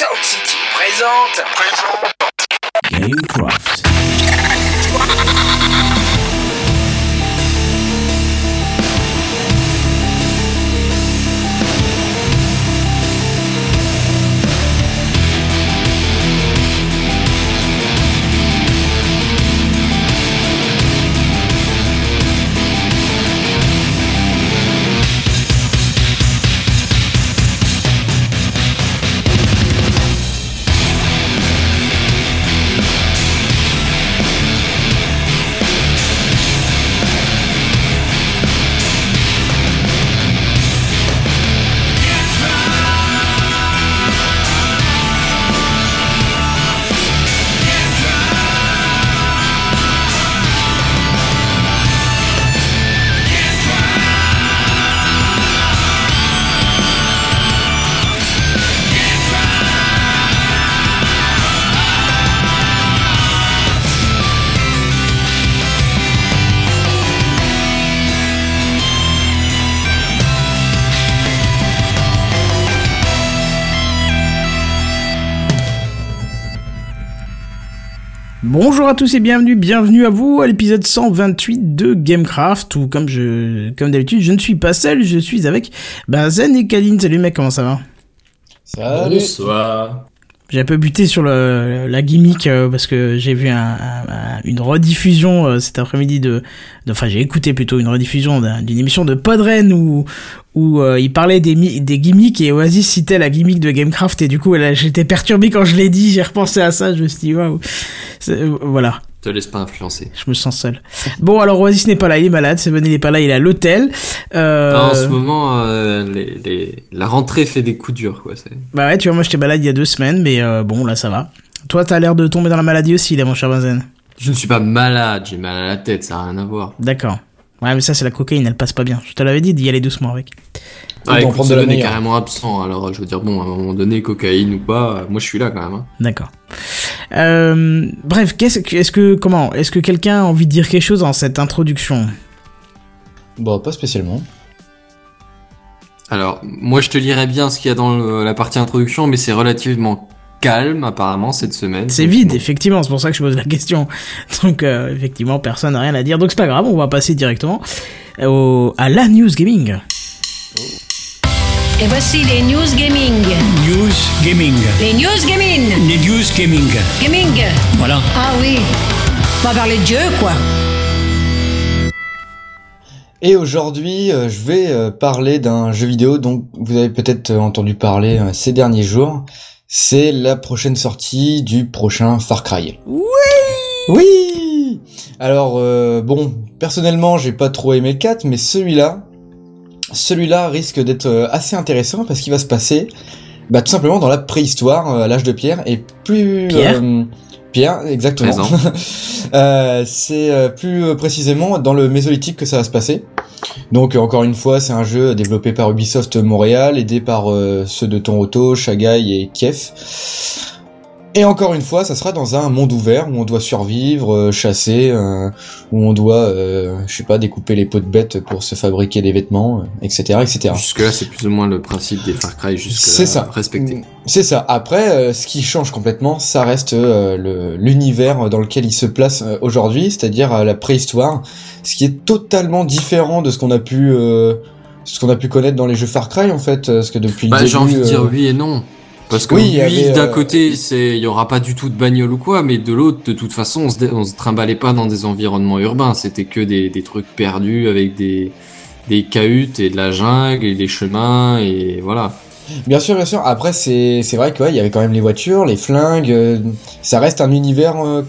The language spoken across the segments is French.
Sound City présente. Gamecraft. À tous et bienvenue, bienvenue à vous à l'épisode 128 de Gamecraft où comme je, comme d'habitude, je ne suis pas seul, je suis avec bah, Zen et Kaline. Salut mec, comment ça va? Salut. Bonsoir. J'ai un peu buté sur le, la gimmick euh, parce que j'ai vu un, un- un- une rediffusion euh, cet après-midi de, enfin j'ai écouté plutôt une rediffusion d'un- d'une émission de Podren où où euh, il parlait des, des gimmicks et Oasis citait la gimmick de Gamecraft et du coup j'étais perturbé quand je l'ai dit, j'ai repensé à ça, je me suis dit waouh, euh, voilà. Te laisse pas influencer. Je me sens seul. Bon, alors Oasis n'est pas là, il est malade. Seven il est pas là, il est à l'hôtel. Euh... En ce moment, euh, les, les- la rentrée fait des coups durs, quoi. Bah ouais, tu vois, moi j'étais malade il y a deux semaines, mais euh, bon, là ça va. Toi, t'as l'air de tomber dans la maladie aussi, là, mon cher Benzen. Je ne suis pas malade, j'ai mal à la tête, ça n'a rien à voir. D'accord. Ouais, mais ça, c'est la cocaïne, elle passe pas bien. Je te l'avais dit d'y aller doucement avec. Ah, écoute, prendre de la est carrément absent, alors je veux dire, bon, à un moment donné, cocaïne ou pas, euh, moi je suis là quand même. hein. D'accord. Euh, bref, qu'est-ce que, est-ce que, comment, est-ce que quelqu'un a envie de dire quelque chose dans cette introduction? Bon, pas spécialement. Alors, moi je te lirais bien ce qu'il y a dans le- la partie introduction, mais c'est relativement calme apparemment cette semaine. C'est vide, bon. effectivement, c'est pour ça que je pose la question. Donc, euh, effectivement, personne n'a rien à dire. Donc, c'est pas grave, on va passer directement au, à la news gaming. Et voici les news gaming. News Gaming. Les news gaming. Les News Gaming. Gaming. Voilà. Ah oui. On va parler de Dieu, quoi. Et aujourd'hui, euh, je vais euh, parler d'un jeu vidéo dont vous avez peut-être euh, entendu parler euh, ces derniers jours. C'est la prochaine sortie du prochain Far Cry. Oui Oui Alors, euh, bon, personnellement, j'ai pas trop aimé le 4, mais celui-là, celui-là risque d'être euh, assez intéressant parce qu'il va se passer bah, tout simplement dans la préhistoire, euh, à l'âge de pierre, et plus... Pierre euh, Pierre, exactement. Euh, c'est euh, plus euh, précisément dans le mésolithique que ça va se passer. Donc encore une fois, c'est un jeu développé par Ubisoft Montréal, aidé par ceux de Toronto, Shanghai et Kiev. Et encore une fois, ça sera dans un monde ouvert où on doit survivre, euh, chasser, euh, où on doit, euh, je sais pas, découper les peaux de bêtes pour se fabriquer des vêtements, euh, etc., etc. Jusque-là, c'est plus ou moins le principe des Far Cry, jusque C'est ça. respecté. C'est ça. Après, euh, ce qui change complètement, ça reste euh, le- l'univers dans lequel il se place aujourd'hui, c'est-à-dire la préhistoire, ce qui est totalement différent de ce qu'on a pu, euh, ce qu'on a pu connaître dans les jeux Far Cry en fait, parce que depuis Bah, j'ai envie de dire oui et non. Parce que Oui, d'un euh, côté, c'est, il y aura pas du tout de bagnole ou quoi, mais de l'autre, de toute façon, on se, on se trimballait pas dans des environnements urbains. C'était que des, des trucs perdus avec des, des cahutes et de la jungle et des chemins et voilà. Bien sûr, bien sûr. Après, c'est c'est vrai que ouais, y avait quand même les voitures, les flingues. euh, ça reste un univers euh,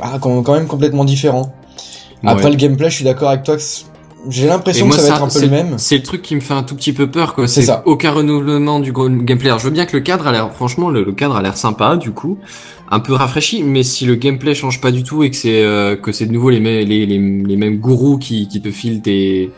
ah, quand quand même complètement différent. Après Ouais. le gameplay, je suis d'accord avec toi. J'ai l'impression que ça va être un peu c'est- le même. C'est le truc qui me fait un tout petit peu peur, quoi. C'est aucun renouvellement du gameplay. Alors, je veux bien que le cadre a l'air, franchement, le, le cadre a l'air sympa, du coup, un peu rafraîchi. Mais si le gameplay change pas du tout et que c'est euh, que c'est de nouveau les, mêmes les, les, les mêmes gourous qui, qui te filent tes,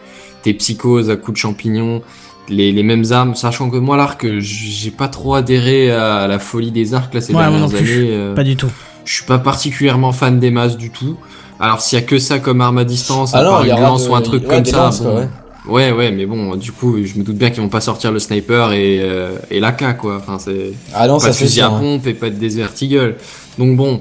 tes psychoses à coups de champignons, les, les mêmes armes, sachant que moi, l'arc, j'ai pas trop adhéré à la folie des arcs là ces Ouais, dernières non plus. années. euh, Pas du tout. je suis pas particulièrement fan des masses du tout. Alors s'il y a que ça comme arme à distance, à Alors, y une lance de- ou un truc ouais, comme ça, lances, bon, quoi, ouais. Ouais, ouais, mais bon, du coup, je me doute bien qu'ils vont pas sortir le sniper et, euh, et l'AK, quoi. Enfin, c'est Ah non, pas ça de fusil à hein. pompe et pas de Desert Eagle. Donc bon,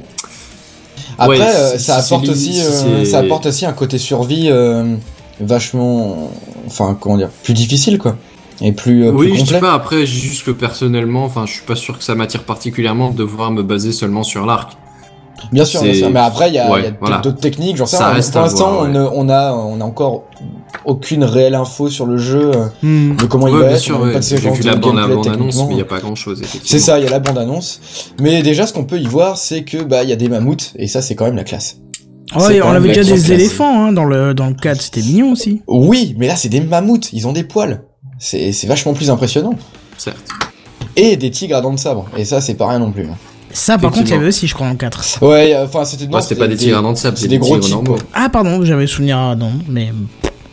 Après, Ouais, euh, ça apporte aussi, euh, ça apporte aussi un côté survie euh, vachement, enfin comment dire, plus difficile quoi, et plus, euh, oui, plus je dis complet. pas. Après, juste que personnellement, enfin, je suis pas sûr que ça m'attire particulièrement de devoir me baser seulement sur l'arc. Bien sûr, bien c'est- sûr. Mais après, il y a, Ouais, voilà. d'autres techniques. Genre ça, Ça on- reste pour l'instant, on, on a, on a encore aucune réelle info sur le jeu, Hmm. de comment il Ouais, va bien être. sûr, ouais. pas de J'ai vu la bande, la gameplay bande annonce, mais il y a pas grand chose. C'est ça, il y a la bande annonce. Mais déjà, ce qu'on peut y voir, c'est que bah il y a des mammouths et ça, c'est quand même la classe. Ouais, C'est on avait déjà des classe. éléphants hein, dans le dans le 4, c'était mignon aussi. Oui, mais là, c'est des mammouths. Ils ont des poils. C'est c'est vachement plus impressionnant. Certes. Et des tigres à dents de sabre. Et ça, c'est pas rien non plus. hein. Ça, par contre, il y avait aussi, je crois, le 4. Ouais, euh, enfin, c'était non, Ouais, c'était pas des dents de sable, c'est c'était des des gros normaux. Ah, pardon, j'avais souvenir à non, mais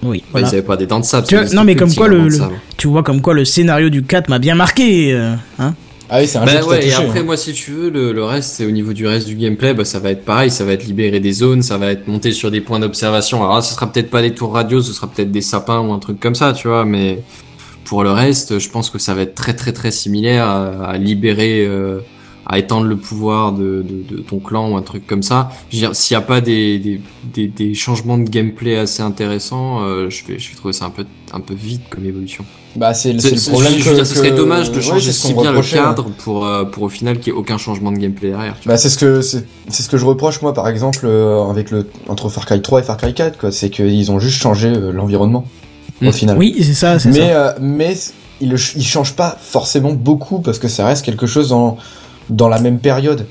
oui, Ouais, voilà. ils avaient pas des dents de sable. Tu vois, c'était non, mais comme quoi, le-. Tu vois comme quoi le scénario du 4 m'a bien marqué, euh, hein Ah oui, c'est un jeu Bah qui t'a ouais, et touché, après, hein. moi, si tu veux, le, le reste, c'est au niveau du reste du gameplay, bah, ça va être pareil, ça va être libérer des zones, ça va être monter sur des points d'observation. Alors là, ce sera peut-être pas des tours radio, ce sera peut-être des sapins ou un truc comme ça, tu vois, mais pour le reste, je pense que ça va être très très très similaire à, à libérer, euh, à étendre le pouvoir de, de, de ton clan ou un truc comme ça. S'il n'y a pas des, des, des, des changements de gameplay assez intéressants, euh, je vais, je vais trouver ça un peu, un peu vite comme évolution. Bah, c'est le, C'est- c'est le c'est- problème je que, dire, ce serait dommage de changer si bien le ouais. cadre pour, euh, pour au final qu'il n'y ait aucun changement de gameplay derrière. Tu. Bah, c'est ce que c'est c'est ce que je reproche moi par exemple euh, avec le entre Far Cry 3 et Far Cry 4 quoi, c'est qu'ils ont juste changé euh, l'environnement au Mm. final. Oui, c'est ça, c'est Mais ça. euh, mais ils ils changent pas forcément beaucoup parce que ça reste quelque chose dans dans la même période.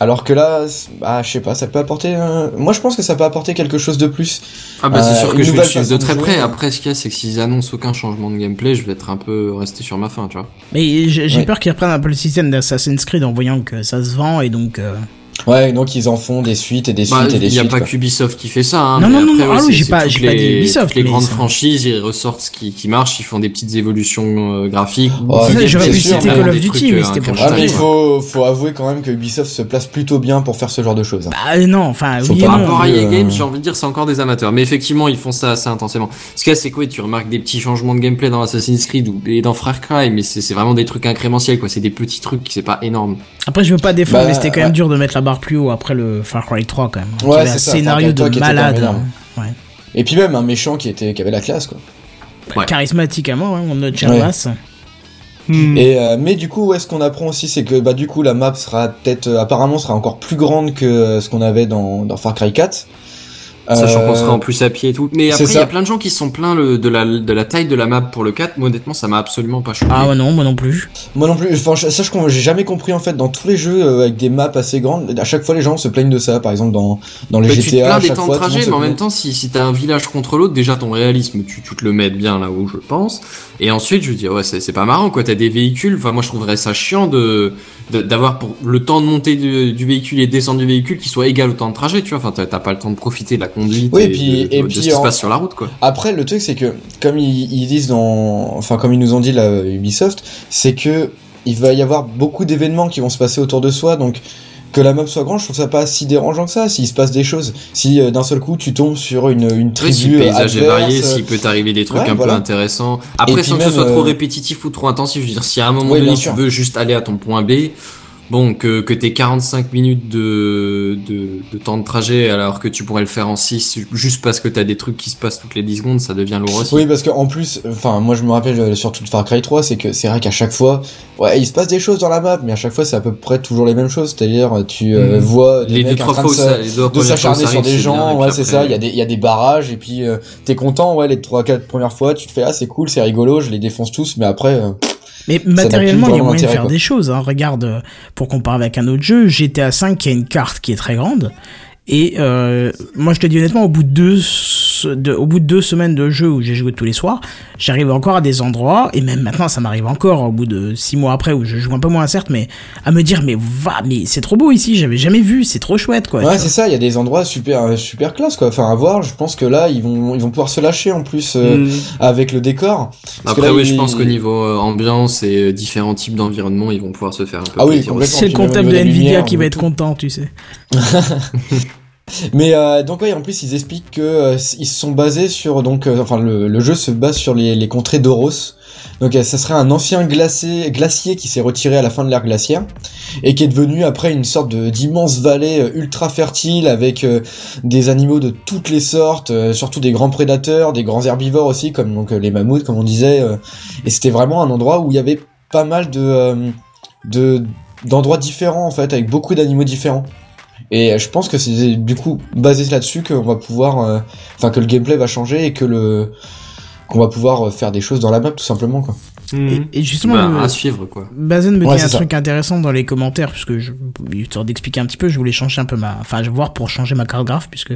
Alors que là, bah, je sais pas, ça peut apporter. un- Moi, je pense que ça peut apporter quelque chose de plus. Ah bah Euh, c'est sûr une que je vais suivre de très jouer. près. Après, ce qu'il y a, c'est que s'ils annoncent aucun changement de gameplay, je vais être un peu resté sur ma faim, tu vois. Mais j'ai j'ai Ouais. peur qu'ils reprennent un peu le système d'Assassin's Creed en voyant que ça se vend et donc. euh, Ouais, donc ils en font des suites et des Bah, suites et des il n'y a suites. pas qu'Ubisoft qui fait ça. Hein, Non, mais non, non, après, non, ouais, ah oui, j'ai pas- j'ai pas dit Ubisoft, les grandes franchises, ils ressortent ce qui, qui marche, ils font des petites évolutions euh, graphiques. Oh, j'aurais pu sûr, citer mais Call of des Duty, trucs, mais euh, c'était pour Ah, mais il faut, faut avouer quand même que Ubisoft se place plutôt bien pour faire ce genre de choses. hein. Bah non, enfin, oui Par rapport à plus, EA Games, j'ai envie de dire, c'est encore des amateurs. Mais effectivement, ils font ça assez intensément. Ce qu'il y a, c'est quoi Tu remarques des petits changements de gameplay dans Assassin's Creed ou et dans Far Cry, mais c'est c'est vraiment des trucs incrémentiels, quoi. C'est des petits trucs, c'est pas énorme. Après, je veux pas défendre, Bah, mais c'était quand même ouais. dur de mettre la barre plus haut après le Far Cry 3 quand même. Ouais, avait un c'est ça, scénario Far Cry 3 de malade. énorme. Ouais. Et puis même un méchant qui était qui avait la classe quoi. Ouais. Charismatique à mort, hein, notre cher Ouais. Bass. Et euh, mais du coup, ouais, ce qu'on apprend aussi, c'est que bah du coup la map sera peut-être euh, apparemment sera encore plus grande que euh, ce qu'on avait dans, dans Far Cry 4. Sachant Euh, qu'on sera en plus à pied et tout. Mais après, il y a plein de gens qui se sont plaints le- de, la, de la taille de la map pour le 4. Moi, honnêtement, ça m'a absolument pas choqué. Ah ouais, non, moi non plus. Moi non plus. Enfin, je com- j'ai jamais compris en fait dans tous les jeux euh, avec des maps assez grandes. À chaque fois, les gens se plaignent de ça. Par exemple, dans dans les Mais tu te GTA, à plains des temps de fois, trajet, mais en même temps, si, si t'as un village contre l'autre, déjà ton réalisme, tu, tu te le mets bien là où je pense. Et ensuite, je veux dire, ouais, c'est c'est pas marrant, quoi. T'as des véhicules, enfin, moi, je trouverais ça chiant de d'avoir pour le temps de monter du, du véhicule et de descendre du véhicule qui soit égal au temps de trajet, tu vois. Enfin, t'as t'as pas le temps de profiter de la conduite Oui, et, puis- de, et de puis ce qui se passe sur la route, quoi. Après, le truc, c'est que, comme ils, ils disent dans, enfin, comme ils nous ont dit là, Ubisoft, c'est que il va y avoir beaucoup d'événements qui vont se passer autour de soi, donc que la map soit grande, je trouve ça pas si dérangeant que ça. S'il se passe des choses, si euh, d'un seul coup tu tombes sur une, une Oui, si tribu le paysage est varié, euh, s'il peut t'arriver des trucs ouais, un voilà. peu intéressants. Après, sans que ce soit trop euh, répétitif ou trop intensif, je veux dire, si à un moment Oui, donné tu sûr. veux juste aller à ton point B, bon, que, que t'aies 45 minutes de, de, de temps de trajet alors que tu pourrais le faire en 6 juste parce que t'as des trucs qui se passent toutes les 10 secondes, ça devient lourd aussi. Oui, parce qu'en plus, enfin, moi je me rappelle euh, surtout de Far Cry 3, c'est que c'est vrai qu'à chaque fois, ouais, il se passe des choses dans la map, mais à chaque fois c'est à peu près toujours les mêmes choses. C'est-à-dire, tu euh, Mhm. vois des les mecs trois fois ça, les deux de s'acharner sur des bien, gens, ouais, c'est ça, il y a des, il y a des barrages, et puis euh, t'es content, ouais, les trois, quatre premières fois, tu te fais, ah, c'est cool, c'est rigolo, je les défonce tous, mais après, euh, Mais matériellement, il y a moyen de faire quoi. des choses. Hein. Regarde, euh, pour comparer avec un autre jeu, GTA V qui a une carte qui est très grande. Et euh, moi, je te dis honnêtement, au bout de deux, de, au bout de deux semaines de jeu où j'ai joué tous les soirs, j'arrive encore à des endroits, et même maintenant, ça m'arrive encore au bout de six mois après où je joue un peu moins certes, mais à me dire, mais va, mais c'est trop beau ici, j'avais jamais vu, c'est trop chouette, quoi. ouais, c'est ça, il y a des endroits super, super classe, quoi. Enfin, à voir, je pense que là, ils vont, ils vont pouvoir se lâcher en plus euh, Mm. avec le décor. Parce que Après, là, oui, il- je pense qu'au niveau euh, ambiance et euh, différents types d'environnement, ils vont pouvoir se faire un peu Ah oui. C'est le comptable de Nvidia qui va être content, tu sais. Mais euh, donc ouais, en plus ils expliquent que euh, ils se sont basés sur donc euh, enfin le, jeu se base sur les, contrées d'Oros. Donc euh, ça serait un ancien glacé, glacier qui s'est retiré à la fin de l'ère glaciaire et qui est devenu après une sorte d'immense vallée ultra fertile avec des animaux de toutes les sortes, surtout des grands prédateurs, des grands herbivores aussi comme donc les mammouths comme on disait. et c'était vraiment un endroit où il y avait pas mal de d'endroits différents en fait avec beaucoup d'animaux différents. Et euh, je pense que c'est du coup basé là-dessus qu'on va pouvoir, euh, enfin que le gameplay va changer et que le qu'on va pouvoir euh, faire des choses dans la map tout simplement quoi. Mhm. Et, et justement, Bah, le- à suivre quoi. Bazen me Ouais, dit un ça. truc intéressant dans les commentaires, puisque je, histoire d'expliquer un petit peu, je voulais changer un peu ma, enfin, je voir pour changer ma carte graphe, puisque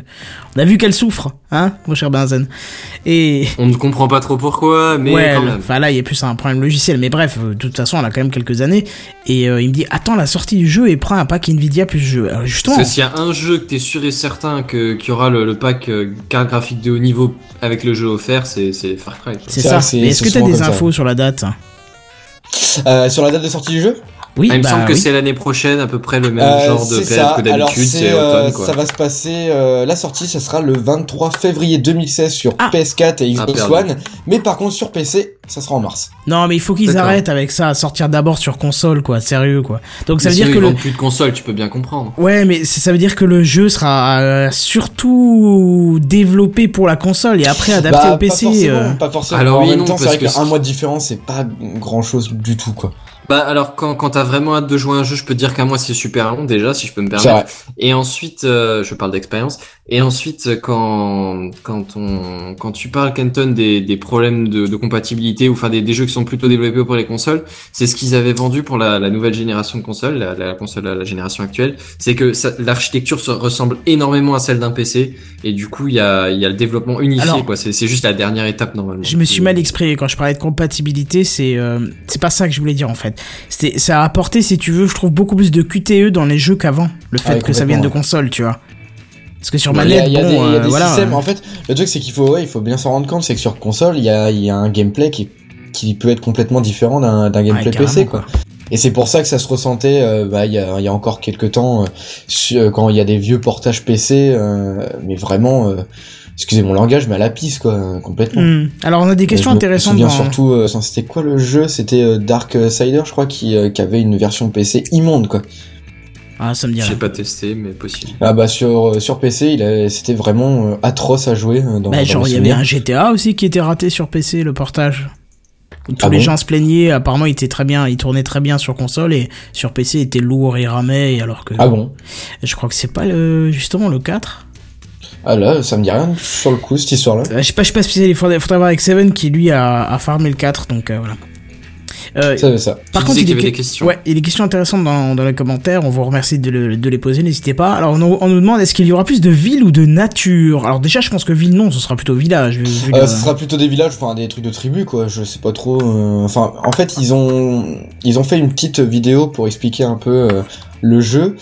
on a vu qu'elle souffre, hein, mon cher Bazen. Et, On ne comprend pas trop pourquoi, mais ouais, quand elle- même. enfin là, il y a plus un problème logiciel, mais bref, euh, de toute façon, elle a quand même quelques années. Et euh, il me dit, attends la sortie du jeu et prends un pack Nvidia plus jeu. Alors, justement, Parce que s'il y a un jeu que t'es sûr et certain que qu'il y aura le, le pack euh, carte graphique de haut niveau avec le jeu offert, c'est c'est Far Cry. c'est ça. c'est- Mais est-ce c'est que t'as des ça. infos sur la date? Euh, sur la date de sortie du jeu? Oui, Ah, il me bah semble que oui. c'est l'année prochaine, à peu près le même Euh, genre de période ça. que d'habitude, c'est euh. Ça va se passer. euh, la sortie, ça sera le 23 février 2016 sur Ah. PS4 et Xbox perdu. One. Mais par contre, sur PC, ça sera en mars. Non, mais il faut qu'ils arrêtent avec ça, à sortir d'abord sur console, quoi, sérieux, quoi. Donc ça Mais veut dire que ils le, plus de consoles, tu peux bien comprendre. Ouais, mais ça veut dire que le jeu sera euh, surtout développé pour la console et après adapté Bah, au PC. Pas forcément. euh. Pas forcément. Alors en oui, même non, temps, c'est parce vrai qu'un mois de différence, c'est pas grand chose du tout, quoi. Bah alors quand, quand t'as vraiment hâte de jouer à un jeu, je peux te dire qu'un mois c'est super long déjà, si je peux me permettre. vrai. Et ensuite, euh, je parle d'expérience. Et ensuite, quand quand on quand tu parles Kenton des, des problèmes de, de compatibilité ou enfin des, des jeux qui sont plutôt développés pour les consoles, c'est ce qu'ils avaient vendu pour la, la nouvelle génération de consoles, la, la console à la génération actuelle. C'est que ça- l'architecture se ressemble énormément à celle d'un PC et du coup il y a il y a le développement unifié Alors- quoi. C'est c'est juste la dernière étape normalement. Je me suis mal exprimé quand je parlais de compatibilité, c'est euh, c'est pas ça que je voulais dire en fait. Ça a apporté si tu veux, je trouve beaucoup plus de QTE dans les jeux qu'avant, le fait Ah oui, que ça vienne de console, tu vois. Parce que sur Ouais, Il y a, manette, il y a des, il y a euh, des voilà. systèmes. En fait, le truc, c'est qu'il faut, ouais, il faut bien s'en rendre compte, c'est que sur console, il y a, il y a un gameplay qui, qui peut être complètement différent d'un gameplay Ouais, PC, quoi. Et c'est pour ça que ça se ressentait, euh, bah, il y a, il y a encore quelques temps, euh, su- euh, quand il y a des vieux portages PC, mais vraiment, excusez mon langage, mais à la pisse, quoi, euh, complètement. hmm. Alors on a des questions Je me intéressantes souviens dans... surtout, euh, c'était quoi le jeu C'était euh, Dark Sider, je crois, qui, euh, qui avait une version PC immonde, quoi. Ah, ça me dit J'ai pas testé mais possible. Ah bah sur euh, sur PC, il a- c'était vraiment euh, atroce à jouer. Dans, Bah, dans genre, il y avait un GTA aussi qui était raté sur PC, le portage. Où tous Ah les bon gens se plaignaient, apparemment il était très bien, il tournait très bien sur console et sur PC il était lourd et ramait, alors que Ah bon je crois que c'est pas le justement le 4. Ah là, ça me dit rien sur le coup cette histoire-là. Euh, je sais pas, je sais pas spécial, il faudrait, faudrait voir avec Seven qui lui a, a farmé le 4, donc euh, voilà. Euh, Ça, ça. par Tu contre, il y avait des questions. Ouais, il y a des questions intéressantes dans, dans les commentaires. On vous remercie de, le- de les poser, n'hésitez pas. Alors, on, nous- on nous demande est-ce qu'il y aura plus de ville ou de nature? Alors, déjà, je pense que ville, non, ce sera plutôt village. Euh, ce sera plutôt des villages, enfin des trucs de tribu quoi. Je sais pas trop. euh, Enfin, en fait, ils ont ils ont fait une petite vidéo pour expliquer un peu euh, le jeu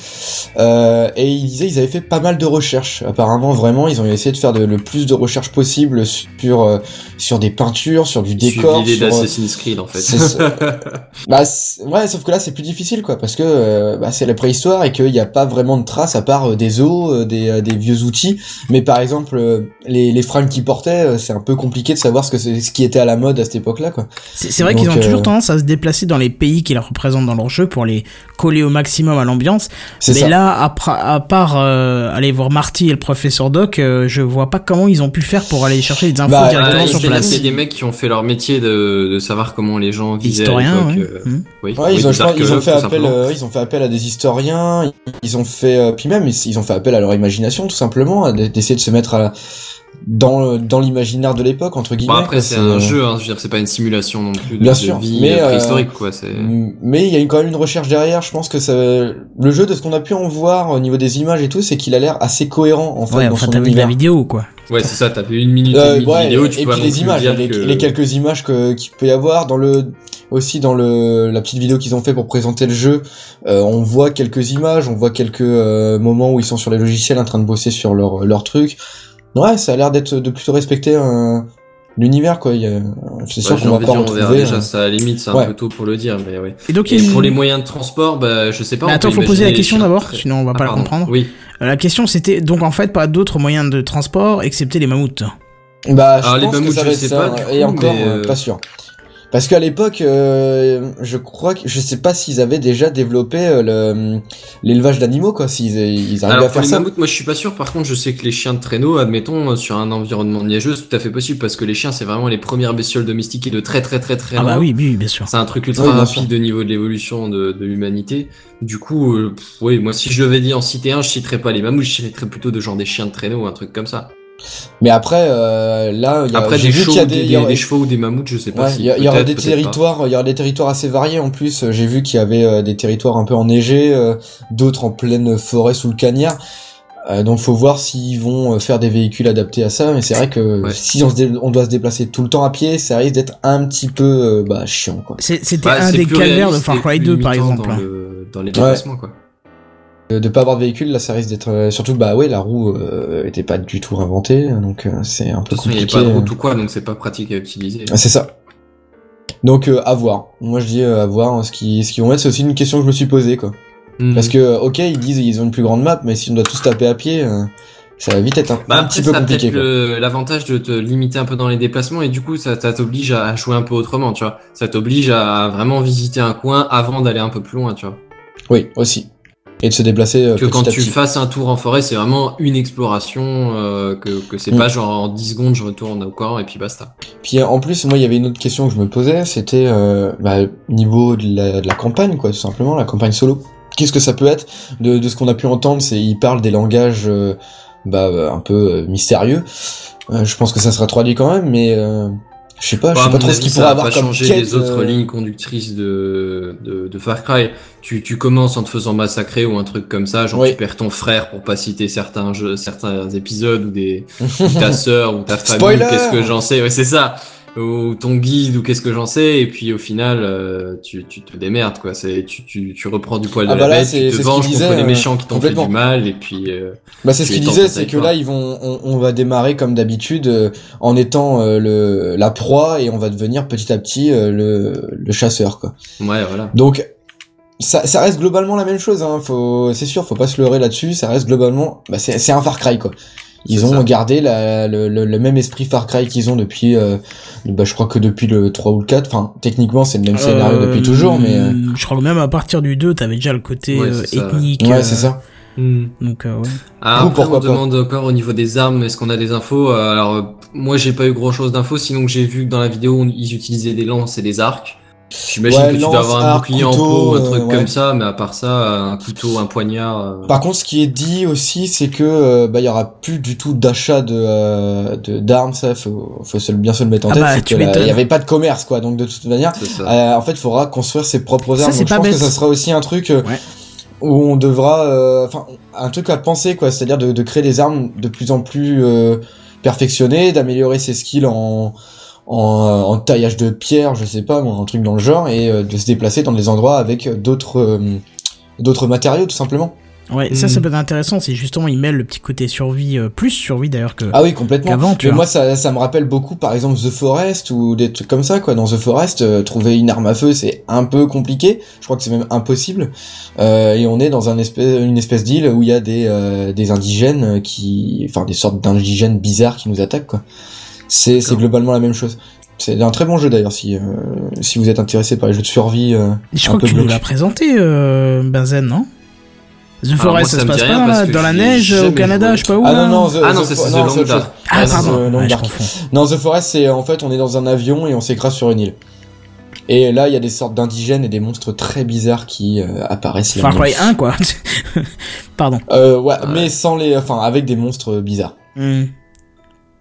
euh, et ils disaient ils avaient fait pas mal de recherches. Apparemment, vraiment, ils ont essayé de faire de- le plus de recherches possible sur euh, sur des peintures, sur du décor. Suivi sur, euh, d'Assassin's Creed en fait. C'est ça. bah ouais, sauf que là c'est plus difficile quoi, parce que euh, bah, c'est la préhistoire et qu'il n'y a pas vraiment de traces à part des os, euh, des, euh, des vieux outils. Mais par exemple, les, les fringues qu'ils portaient, euh, c'est un peu compliqué de savoir ce que c'est, ce qui était à la mode à cette époque-là quoi. C'est c'est vrai qu'ils ont euh, toujours tendance à se déplacer dans les pays qui représentent dans leur jeu pour les coller au maximum à l'ambiance. C'est Mais ça. là, à, part euh, aller voir Marty et le professeur Doc, euh, je vois pas comment ils ont pu faire pour aller chercher des infos Bah, directement sur place. a des mecs qui ont fait leur métier de, de savoir comment les gens vivaient Historiens, ouais. euh, Hmm. oui, Ouais, ils ont, ils ont fait appel, euh, ils ont fait appel à des historiens, ils ont fait, euh, puis même, ils ils ont fait appel à leur imagination, tout simplement, d'essayer de se mettre à, dans, dans l'imaginaire de l'époque, entre guillemets. Bon, après, c'est un jeu, hein, je veux dire, c'est pas une simulation non plus de, Bien de sûr, vie mais, euh, euh, préhistorique, quoi. C'est... Mais il y a quand même une recherche derrière. Je pense que ça, le jeu de ce qu'on a pu en voir au niveau des images et tout, c'est qu'il a l'air assez cohérent en fait Ouais, dans enfin, son t'as vu la vidéo, quoi. Ouais, c'est ça, t'as fait une minute Euh, ouais, vidéo, et, tu et peux puis les images, dire les, que- les quelques images que qu'il peut y avoir dans le aussi dans le la petite vidéo qu'ils ont fait pour présenter le jeu, euh, on voit quelques images, on voit quelques euh, moments où ils sont sur les logiciels en train de bosser sur leur leur truc. Ouais, ça a l'air d'être de plutôt respecter un l'univers quoi. Il y a- C'est sûr Ouais, qu'on va pas dire, on verra déjà euh, ça à la limite, c'est un ouais. peu tôt pour le dire, mais oui. Et donc, Et il- pour les moyens de transport, bah, je sais pas. Mais attends, faut poser la question les d'abord, sinon on va Ah, pas la comprendre. Oui. Euh, La question c'était donc en fait pas d'autres moyens de transport excepté les mammouths. Bah, je Alors, les pense que mammouths, ça je être sais ça, pas, et coup, encore, mais, euh, euh, pas sûr. Parce qu'à l'époque, euh, je crois que je sais pas s'ils avaient déjà développé euh, le l'élevage d'animaux quoi, s'ils ils arrivaient Alors à pour faire les ça. mammouths, moi je suis pas sûr. Par contre, je sais que les chiens de traîneau, admettons, euh, sur un environnement neigeux, c'est tout à fait possible parce que les chiens, c'est vraiment les premières bestioles domestiquées de très très très très Ah bah oui, oui, bien sûr. C'est un truc ultra Oui, rapide au niveau de l'évolution de, de l'humanité. Du coup, euh, pff, oui, moi si je devais dire en citer un, je citerais pas les mammouths, je citerais plutôt de genre des chiens de traîneau ou un truc comme ça. Mais après, euh, là, il y a, Après j'ai des vu chevaux, qu'il y a des, y aurait- des chevaux ou des mammouths, je sais pas Ouais, si. il y, a- aura des territoires, il y aura des territoires assez variés en plus. J'ai vu qu'il y avait euh, des territoires un peu enneigés, euh, d'autres en pleine forêt sous le cagnard. Euh, donc faut voir s'ils vont euh, faire des véhicules adaptés à ça. Mais c'est vrai que Ouais. si on, se dé- on doit se déplacer tout le temps à pied, ça risque d'être un petit peu euh, bah, chiant quoi. C'est- C'était Bah, un c'est des calvaires de Far Cry plus 2 par exemple. Dans, hein. le- dans les déplacements, quoi. De, de pas avoir de véhicule, là, ça risque d'être euh, surtout bah ouais, la roue euh, était pas du tout inventée, donc euh, c'est un peu façon, il n'y a compliqué. pas de euh. route ou quoi, donc c'est pas pratique à utiliser. Ah, C'est ça. Donc euh, à voir. Moi je dis euh, à voir hein, ce qu'ils ce qu'ils vont mettre. C'est aussi une question que je me suis posée quoi. Mhm. Parce que euh, ok ils disent ils ont une plus grande map, mais si on doit tous taper à pied, euh, ça va vite être un, Bah un après, petit peu ça compliqué. l'avantage de te limiter un peu dans les déplacements et du coup, ça, ça t'oblige à jouer un peu autrement, tu vois. Ça t'oblige à vraiment visiter un coin avant d'aller un peu plus loin, tu vois. Oui aussi. Et de se déplacer euh, que quand tu fasses un tour en forêt, c'est vraiment une exploration, euh, que, que c'est Mm. pas genre en 10 secondes je retourne au camp et puis basta. Puis euh, en plus moi il y avait une autre question que je me posais, c'était euh, bah, niveau de la, de la campagne quoi, tout simplement la campagne solo. Qu'est-ce que ça peut être de, de ce qu'on a pu entendre, c'est ils parlent des langages euh, bah, un peu euh, mystérieux. Euh, je pense que ça sera 3D quand même, mais euh, je sais pas, je Bah, sais pas trop ce qu'il pourrait avoir pas comme changer quête, les autres euh, lignes conductrices de, de, de Far Cry. Tu, tu commences en te faisant massacrer ou un truc comme ça, genre Oui. tu perds ton frère pour pas citer certains jeux, certains épisodes ou des, ou ta sœur ou ta famille, qu'est-ce que j'en sais, ouais c'est ça. Ou ton guide ou qu'est-ce que j'en sais, et puis au final, euh, tu, tu te démerdes quoi. C'est tu, tu, tu reprends du poil de Ah la bah là, bête, tu te venges qu'il contre disait, les euh, méchants qui t'ont fait du mal, et puis euh, Bah c'est ce qu'il disait, c'est que là ils vont, on, on va démarrer comme d'habitude euh, en étant le la proie et on va devenir petit à petit le, le chasseur quoi. ouais voilà. Donc ça, ça reste globalement la même chose, hein. Faut, c'est sûr, faut pas se leurrer là-dessus. Ça reste globalement, bah c'est, c'est un Far Cry quoi. Ils ont ça. gardé la, le, le, le même esprit Far Cry qu'ils ont depuis, euh, bah je crois que depuis le 3 ou le 4. Enfin, techniquement c'est le même scénario Euh, depuis toujours, mais euh, Je crois que même à partir du 2, t'avais déjà le côté Ouais, euh, ethnique. ouais euh, c'est ça. Donc, euh, ouais. Ah, Ou après, on pas. demande encore au niveau des armes, est-ce qu'on a des infos Euh, Alors, euh, moi, j'ai pas eu grand-chose d'infos, sinon que j'ai vu que dans la vidéo, ils utilisaient des lances et des arcs. J'imagine Ouais, que tu dois avoir un arc, bouclier en peau, un euh, truc ouais. comme ça, mais à part ça, un couteau, un poignard... euh, Par contre, ce qui est dit aussi, c'est que euh, bah il y aura plus du tout d'achat de euh, de- d'armes, ça faut faut se bien se le mettre en Ah tête. bah, il y avait pas de commerce quoi, donc de toute manière, euh, en fait, il faudra construire ses propres Ça, armes. Donc, je pense bête. que ça sera aussi un truc euh, Ouais. où on devra, euh, enfin, un truc à penser quoi, c'est-à-dire de, de créer des armes de plus en plus euh, perfectionnées, d'améliorer ses skills en en, euh, en taillage de pierre, je sais pas, moi, un truc dans le genre, et euh, de se déplacer dans des endroits avec d'autres euh, d'autres matériaux tout simplement. Ouais, ça, ça peut être intéressant si justement ils mêlent le petit côté survie, euh, plus survie d'ailleurs que. Ah oui, complètement. Qu'avant, tu Mais vois. moi, ça, ça me rappelle beaucoup, par exemple, The Forest ou des trucs comme ça, quoi. Dans The Forest, euh, trouver une arme à feu, c'est un peu compliqué. Je crois que c'est même impossible. Euh, et on est dans un espèce, une espèce d'île où il y a des, euh, des indigènes qui, enfin, des sortes d'indigènes bizarres qui nous attaquent, quoi. C'est, globalement la même chose. C'est un très bon jeu d'ailleurs, si, euh, si vous êtes intéressé par les jeux de survie. euh, Je un crois que peu tu nous l'as présenté, euh, Benzen, non? The moi, Forest, ça ça se passe pas là, que dans la neige, au jamais Canada, je sais pas où. Ah non, non, The, Ah non, The c'est The non, Dark. chose. Ah, pardon, The ouais. Non, The Forest, c'est en fait, on est dans un avion et on s'écrase sur une île. Et là, il y a des sortes d'indigènes et des monstres très bizarres qui euh, apparaissent. Far. Cry 1, quoi. Pardon. Euh, ouais, Ouais. mais sans les, enfin, avec des monstres bizarres. Hmm.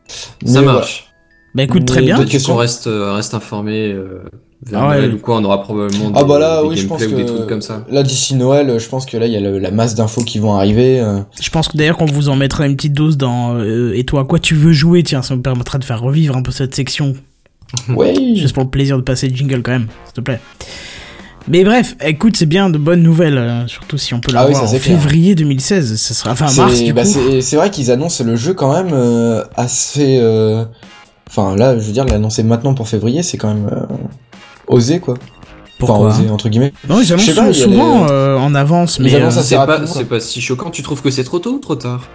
Ça Mais marche. Bah écoute, très Mais bien. d'autres Du coup, questions on reste, euh, reste informé. Euh, vers Ah ouais. Noël ou quoi, on aura probablement des, Ah bah là, des oui, je pense gameplays ou des trucs comme ça. là d'ici Noël, je pense que là, il y a le- la masse d'infos qui vont arriver. euh. Je pense que d'ailleurs qu'on vous en mettra une petite dose dans euh, Et toi, à quoi tu veux jouer? Tiens, ça me permettra de faire revivre un peu cette section. Ouais. Juste pour le plaisir de passer le jingle quand même, s'il te plaît. Mais bref, écoute, c'est bien de bonnes nouvelles, euh, surtout si on peut Ah oui, l'avoir ça, en clair. février 2016. Ça sera enfin mars C'est du bah, coup. c'est- vrai qu'ils annoncent le jeu quand même euh, assez euh, Enfin là, je veux dire, l'annoncer maintenant pour février, c'est quand même euh, osé quoi. Pourquoi Enfin osé entre guillemets. Non, ils Je sais annoncent souvent les- euh, en avance, Ils mais euh, C'est pas, quoi. pas si choquant. Tu trouves que c'est trop tôt ou trop tard?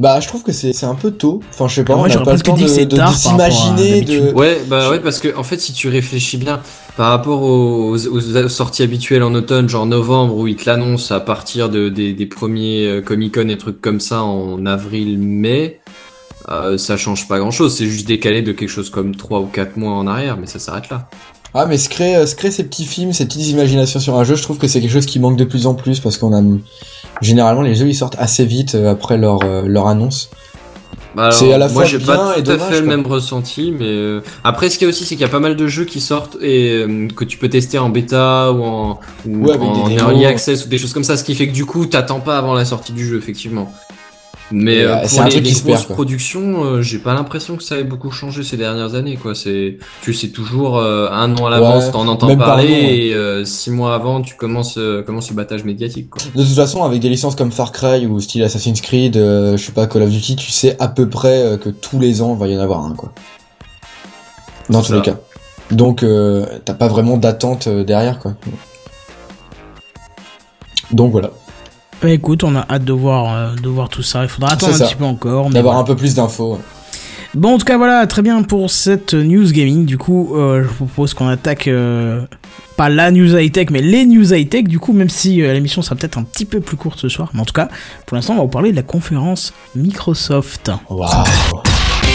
Bah je trouve que c'est c'est un peu tôt. Enfin je sais pas, moi, on pas le temps dit de, de- s'imaginer de. Ouais, bah ouais, parce que en fait, si tu réfléchis bien, par rapport aux, aux sorties habituelles en automne, genre novembre, où ils te l'annoncent à partir de, des, des premiers Comic Con et trucs comme ça en avril, mai, euh, ça change pas grand chose. C'est juste décalé de quelque chose comme 3 ou 4 mois en arrière, mais ça s'arrête là. Ah mais se créer, euh, se créer ces petits films, ces petites imaginations sur un jeu, je trouve que c'est quelque chose qui manque de plus en plus parce qu'on a généralement les jeux ils sortent assez vite euh, après leur euh, leur annonce. Bah, alors, C'est à la moi fois j'ai bien pas et tout à dommage, fait le quoi. même ressenti, mais euh, après ce qu'il y a aussi c'est qu'il y a pas mal de jeux qui sortent et euh, que tu peux tester en bêta ou en, ou Ouais, avec en des early access ou des choses comme ça, ce qui fait que du coup t'attends pas avant la sortie du jeu effectivement. Mais euh, euh, pour les, les grosses perd, productions, euh, j'ai pas l'impression que ça ait beaucoup changé ces dernières années quoi. C'est tu sais toujours euh, un an à l'avance Ouais, t'en entends parler ouais. et euh, six mois avant tu commences euh, commences le battage médiatique quoi. De toute façon, avec des licences comme Far Cry ou style Assassin's Creed, euh, je sais pas Call of Duty, tu sais à peu près que tous les ans il va y en avoir un quoi. Dans tous les cas. Donc euh, t'as pas vraiment d'attente derrière quoi. Donc voilà, Bah, écoute, on a hâte de voir, euh, de voir tout ça. Il faudra attendre un ça. petit peu encore. D'avoir voilà. un peu plus d'infos. Bon, en tout cas, voilà, très bien pour cette news gaming. Du coup, euh, je vous propose qu'on attaque euh, pas la news high-tech, mais les news high-tech. Du coup, même si euh, l'émission sera peut-être un petit peu plus courte ce soir, mais en tout cas, pour l'instant, on va vous parler de la conférence Microsoft. Waouh.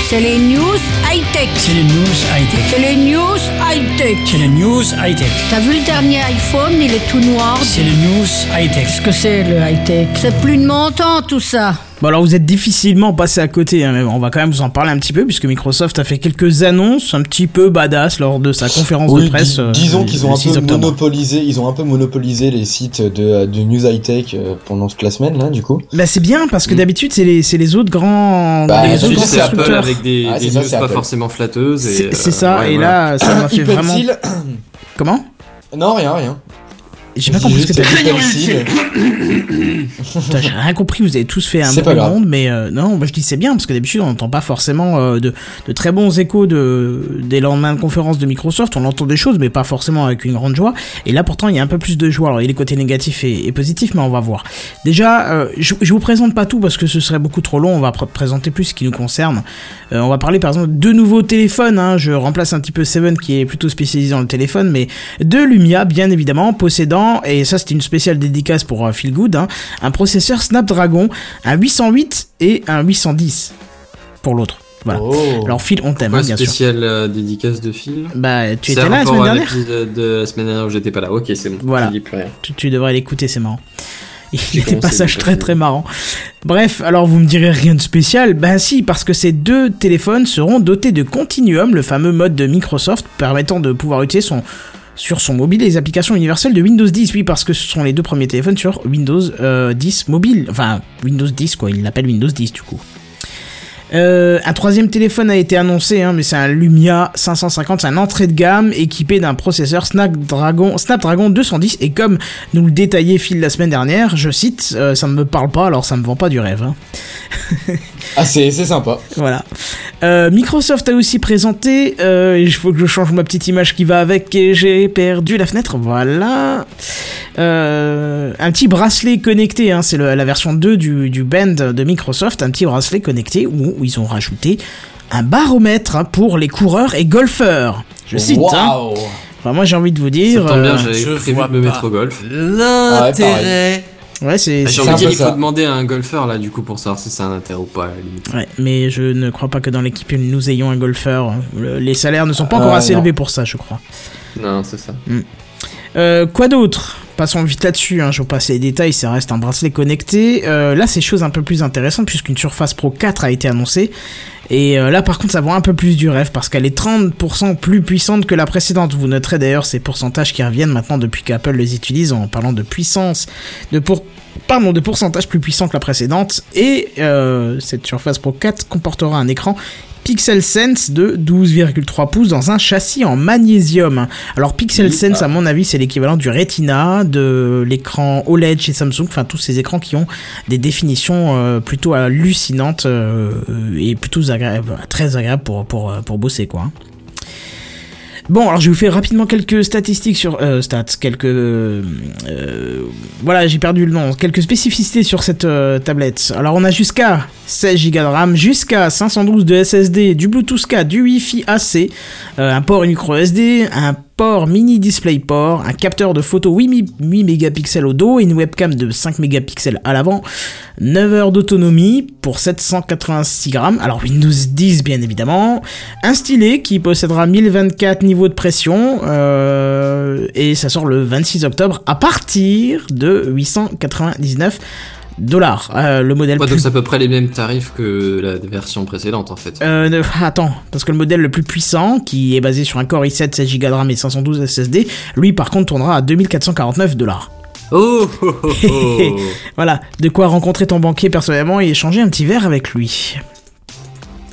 C'est les news high-tech. C'est les news high-tech. C'est les news high-tech. C'est les news high-tech. T'as vu le dernier iPhone, il est tout noir. C'est les news high-tech. Qu'est-ce que c'est le high-tech? C'est plus de mon temps tout ça. Bon, alors vous êtes difficilement passé à côté, hein, mais bon, on va quand même vous en parler un petit peu, puisque Microsoft a fait quelques annonces un petit peu badass lors de sa conférence Oui, de presse. dis- euh, disons qu'ils ont un 6 peu octobre. monopolisé, ils ont un peu monopolisé les sites de, de news high tech euh, pendant toute la semaine là, du coup. Bah c'est bien parce que Mm. d'habitude c'est les, c'est les autres grands, Bah, les d'habitude, autres grands c'est Apple constructeurs. avec des, Ah, des c'est ça, news pas Apple. forcément flatteuses. et, C'est euh, ça, ouais, et voilà. là ça m'a fait vraiment. Comment? Non, rien, rien. J'ai pas compris ce que t'as dit. J'ai rien compris, vous avez tous fait un bon monde, mais euh, non, bah, je dis c'est bien parce que d'habitude on n'entend pas forcément euh, de, de très bons échos de, des lendemains de conférence de Microsoft. On entend des choses, mais pas forcément avec une grande joie. Et là pourtant il y a un peu plus de joie. Alors il y a les côtés négatifs et, et positifs, mais on va voir. Déjà, euh, je, je vous présente pas tout parce que ce serait beaucoup trop long. On va pr- présenter plus ce qui nous concerne. On va parler par exemple de nouveaux téléphones. hein. Je remplace un petit peu Seven qui est plutôt spécialisé dans le téléphone, mais de Lumia bien évidemment possédant et ça c'est une spéciale dédicace pour euh, Feel Good, hein, un processeur Snapdragon, un 808 et un 810 pour l'autre. Voilà. Oh. Alors Phil, on t'aime hein, bien sûr. spécial euh, dédicace de film Bah tu étais là la semaine dernière? l'épisode de la semaine dernière où j'étais pas là. Ok, c'est bon. Voilà. Dis plus rien. Tu, tu devrais l'écouter, c'est marrant. Il y a des passages très très fini. marrants. Bref, alors vous me direz rien de spécial? Ben si, parce que ces deux téléphones seront dotés de Continuum, le fameux mode de Microsoft permettant de pouvoir utiliser son sur son mobile les applications universelles de Windows 10. Oui, parce que ce sont les deux premiers téléphones sur Windows euh, 10 mobile. Enfin, Windows 10 quoi, il l'appelle Windows 10 du coup. Euh, un troisième téléphone a été annoncé, hein, mais c'est un Lumia 550, c'est un entrée de gamme équipé d'un processeur Snapdragon, Snapdragon 210. Et comme nous le détaillait Phil la semaine dernière, je cite, euh, ça ne me parle pas, alors ça me vend pas du rêve. hein. Ah, c'est c'est sympa. Voilà. Euh, Microsoft a aussi présenté, il faut que je change ma petite image qui va avec, et j'ai perdu la fenêtre, voilà. Euh, un petit bracelet connecté, hein, c'est la version 2 du, du band de Microsoft, un petit bracelet connecté où, où ils ont rajouté un baromètre hein, pour les coureurs et golfeurs. Je cite, hein. Waouh. Enfin, moi j'ai envie de vous Ça dire... tombe bien, euh, j'avais je prévu de me mettre au golf. L'intérêt. ouais, c'est... Ah, J'ai envie de dire, il faut ça. demander à un golfeur là, du coup, pour savoir si c'est un intérêt ou pas, à la limite. Ouais, mais je ne crois pas que dans l'équipe nous ayons un golfeur. Le- les salaires ne sont pas encore Euh, assez non. élevés pour ça, je crois. Non, c'est ça. Euh, quoi d'autre? Passons vite là-dessus, hein, je vous passe les détails, ça reste un bracelet connecté. Euh, là, c'est chose un peu plus intéressante puisqu'une Surface Pro 4 a été annoncée. Et euh, là, par contre, ça vend un peu plus du rêve parce qu'elle est 30% plus puissante que la précédente. Vous noterez d'ailleurs ces pourcentages qui reviennent maintenant depuis qu'Apple les utilise en parlant de puissance, de. Pardon, de pourcentage plus puissant que la précédente. Et euh, cette Surface Pro 4 comportera un écran Pixel Sense de 12,3 pouces dans un châssis en magnésium. Alors Pixel Sense, à mon avis, c'est l'équivalent du Retina, de l'écran OLED chez Samsung, enfin tous ces écrans qui ont des définitions euh, plutôt hallucinantes euh, et plutôt agréables, très agréables pour, pour, pour bosser quoi. Bon, alors je vous faire rapidement quelques statistiques sur euh, stats, quelques euh, voilà, j'ai perdu le nom, quelques spécificités sur cette euh, tablette. Alors on a jusqu'à 16 Go de RAM, jusqu'à 512 de SSD, du Bluetooth 4, du Wi-Fi AC, euh, un port micro SD, un port mini DisplayPort, un capteur de photo 8, mi- 8 mégapixels au dos une webcam de 5 mégapixels à l'avant, 9 heures d'autonomie pour 786 grammes, alors Windows 10 bien évidemment, un stylet qui possédera 1024 niveaux de pression euh, et ça sort le 26 octobre à partir de 899 dollars. Euh, le modèle Ouais, plus donc c'est à peu près les mêmes tarifs que la version précédente en fait. euh, ne- attends, parce que le modèle le plus puissant, qui est basé sur un Core i7, 16 Go de RAM et 512 SSD, lui par contre tournera à 2449 dollars. Oh, oh, oh, oh. Voilà, de quoi rencontrer ton banquier personnellement et échanger un petit verre avec lui.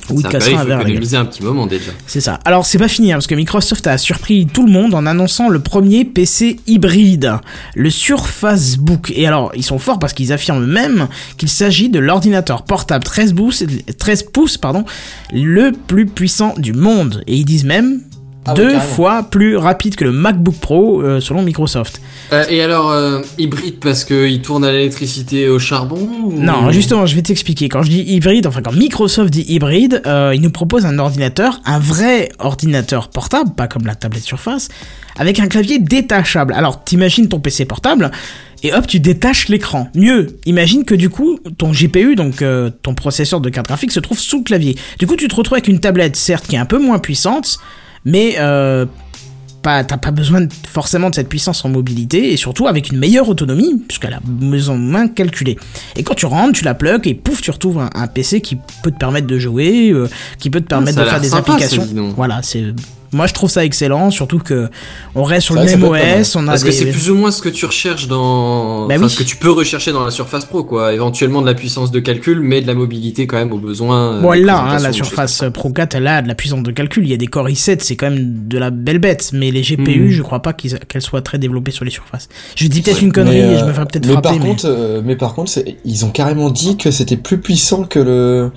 Ou il Ça te apparaît, cassera il un faut verre à la gueule. économiser un petit moment déjà. C'est ça. Alors c'est pas fini, hein, parce que Microsoft a surpris tout le monde en annonçant le premier PC hybride, le Surface Book. Et alors, ils sont forts parce qu'ils affirment même qu'il s'agit de l'ordinateur portable 13 pouces, 13 pouces pardon, le plus puissant du monde. Et ils disent même Ah deux fois plus rapide que le MacBook Pro euh, selon Microsoft. Euh, et alors, euh, hybride parce qu'il tourne à l'électricité et au charbon ou- Non, justement, je vais t'expliquer. Quand je dis hybride, enfin quand Microsoft dit hybride, il nous propose un ordinateur, un vrai ordinateur portable, pas comme la tablette Surface, avec un clavier détachable. Alors, t'imagines ton PC portable, et hop, tu détaches l'écran. Mieux, imagine que du coup, ton GPU, donc euh, ton processeur de carte graphique, se trouve sous le clavier. Du coup, tu te retrouves avec une tablette, certes, qui est un peu moins puissante, mais euh, pas, t'as pas besoin de- forcément de cette puissance en mobilité et surtout avec une meilleure autonomie puisqu'elle a besoin de main calculée. Et quand tu rentres, tu la plugs et pouf, tu retrouves un, un PC qui peut te permettre de jouer, euh, qui peut te permettre ça a de faire des sympa, applications. Voilà, c'est moi je trouve ça excellent, surtout que on reste sur le même OS, on a Parce des... que c'est plus ou moins ce que tu recherches dans. Bah enfin, oui. ce que tu peux rechercher dans la Surface Pro, quoi. Éventuellement de la puissance de calcul, mais de la mobilité quand même au besoin. euh, Bon, de elle l'a, hein, la choses Surface Pro 4, elle a de la puissance de calcul. Il y a des Core i7, c'est quand même de la belle bête. Mais les GPU, Mhm. je crois pas qu'elles soient très développées sur les surfaces. Je dis peut-être une connerie et je euh, me ferai peut-être mais frapper. par mais... contre, euh, mais par contre, ils ont carrément dit que c'était plus puissant que le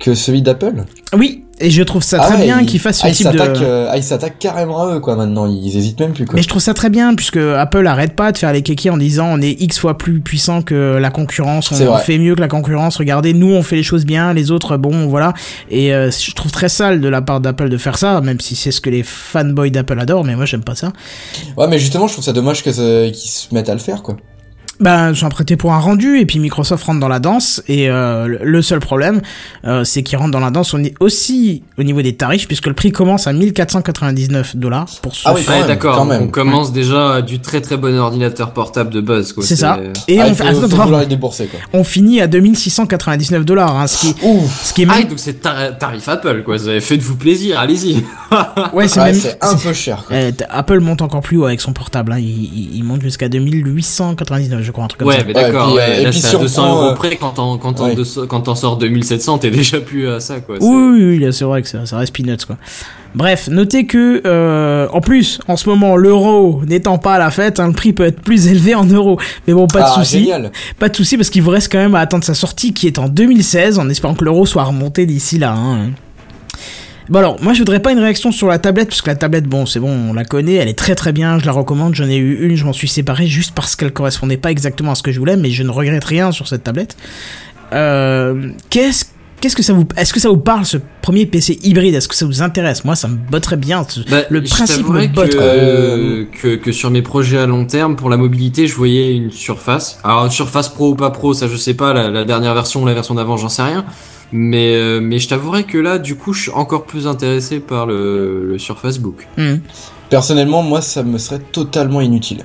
que celui d'Apple. Oui, et je trouve ça Ah très ouais, bien ils- qu'ils fassent ce ah, type de... euh, ah, ils s'attaquent carrément à eux quoi maintenant. Ils hésitent même plus quoi. Mais je trouve ça très bien puisque Apple arrête pas de faire les kékés en disant on est X fois plus puissant que la concurrence, on fait mieux que la concurrence, regardez, nous on fait les choses bien, les autres bon voilà. Et euh, je trouve très sale de la part d'Apple de faire ça, même si c'est ce que les fanboys d'Apple adorent, mais moi j'aime pas ça. Ouais, mais justement, je trouve ça dommage qu'ils se mettent à le faire quoi. Ben, je suis prêté pour un rendu et puis Microsoft rentre dans la danse et euh, le- seul problème euh, c'est qu'ils rentrent dans la danse on est aussi au niveau des tarifs puisque le prix commence à 1499 dollars pour ce Ah oui, Ouais, d'accord. On commence déjà du très très bon ordinateur portable de base, quoi. c'est ça euh, et ah, on, fait- attends, débourser quoi. finit à 2699 dollars hein, ce qui Ouf. ce qui est Ah, donc c'est tar- tarif Apple, quoi. Faites-vous plaisir, allez-y. ouais c'est Ouais, même c'est un peu cher. Quoi. Euh, t- Apple monte encore plus haut avec son portable, hein. il, il- il monte jusqu'à 2899, je crois, un truc comme Ouais, ça. mais d'accord. ouais, euh, là, c'est à on 200 prend, euros euh, près quand t'en quand t'en ouais. deux- quand t'en sors 2700, t'es déjà plus à ça, quoi. Oui, oui, c'est vrai que ça, ça reste peanuts, quoi. Bref, notez que, euh, en plus, en ce moment, l'euro n'étant pas à la fête, hein, le prix peut être plus élevé en euros. Mais bon, pas de ah, souci. génial. Pas de souci parce qu'il vous reste quand même à attendre sa sortie qui est en 2016 en espérant que l'euro soit remonté d'ici là. Hein. Bon alors, moi je voudrais pas une réaction sur la tablette parce que la tablette, bon c'est bon, on la connaît, elle est très très bien, je la recommande, j'en ai eu une, je m'en suis séparé juste parce qu'elle correspondait pas exactement à ce que je voulais, mais je ne regrette rien sur cette tablette. Euh, qu'est-ce Qu'est-ce que ça vous est-ce que ça vous parle ce premier PC hybride? Est-ce que ça vous intéresse? Moi ça me botterait bien. Bah, le principe me botte. que, euh, que, que sur mes projets à long terme, pour la mobilité, je voyais une Surface. Alors, une Surface Pro ou pas Pro, ça je sais pas, la, la dernière version ou la version d'avant, j'en sais rien. Mais, euh, mais je t'avouerais que là, du coup, je suis encore plus intéressé par le, le Surface Book. Hmm. Personnellement, moi, ça me serait totalement inutile.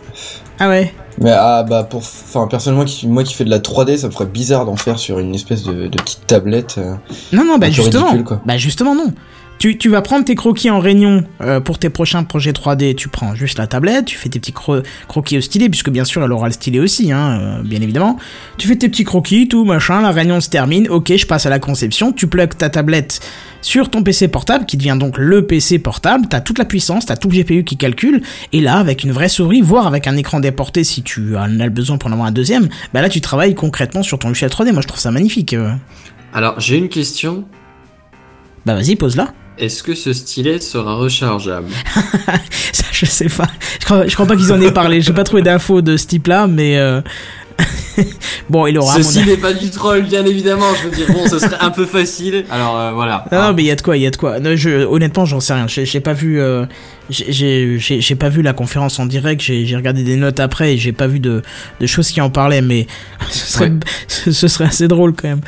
Ah ouais. Mais ah bah pour, enfin personnellement, qui, moi qui fais de la 3D, ça me ferait bizarre d'en faire sur une espèce de, de petite tablette. euh. Non, non, bah justement. ridicule, quoi. Bah justement, non. Tu, tu vas prendre tes croquis en réunion euh, pour tes prochains projets 3D. Tu prends juste la tablette, tu fais tes petits cro- croquis au stylet, puisque bien sûr elle aura le stylet aussi, hein, euh, bien évidemment. Tu fais tes petits croquis, tout machin, la réunion se termine. Ok, je passe à la conception. Tu plugues ta tablette sur ton PC portable, qui devient donc le PC portable. T'as toute la puissance, t'as tout le GPU qui calcule, et là, avec une vraie souris, voire avec un écran déporté si tu en as le besoin pour en avoir un deuxième, bah là tu travailles concrètement sur ton logiciel 3D. Moi je trouve ça magnifique. euh. Alors, j'ai une question. Bah vas-y, pose-la. Est-ce que ce stylet sera rechargeable? Ça, je sais pas. Je crois, pas qu'ils en aient parlé. J'ai pas trouvé d'infos de ce type-là, mais euh... bon, il aura. mon Ceci n'est pas du troll, bien évidemment. Je veux dire, bon, ce serait un peu facile. Alors euh, voilà. Non, non, mais il y a de quoi, il y a de quoi. Non, je, honnêtement, j'en sais rien. J'ai j'ai pas vu, euh, j'ai- j'ai j'ai- j'ai pas vu la conférence en direct. J'ai regardé des notes après et j'ai pas vu de, de choses qui en parlaient. Mais ce serait, Ouais. ce, ce serait assez drôle quand même.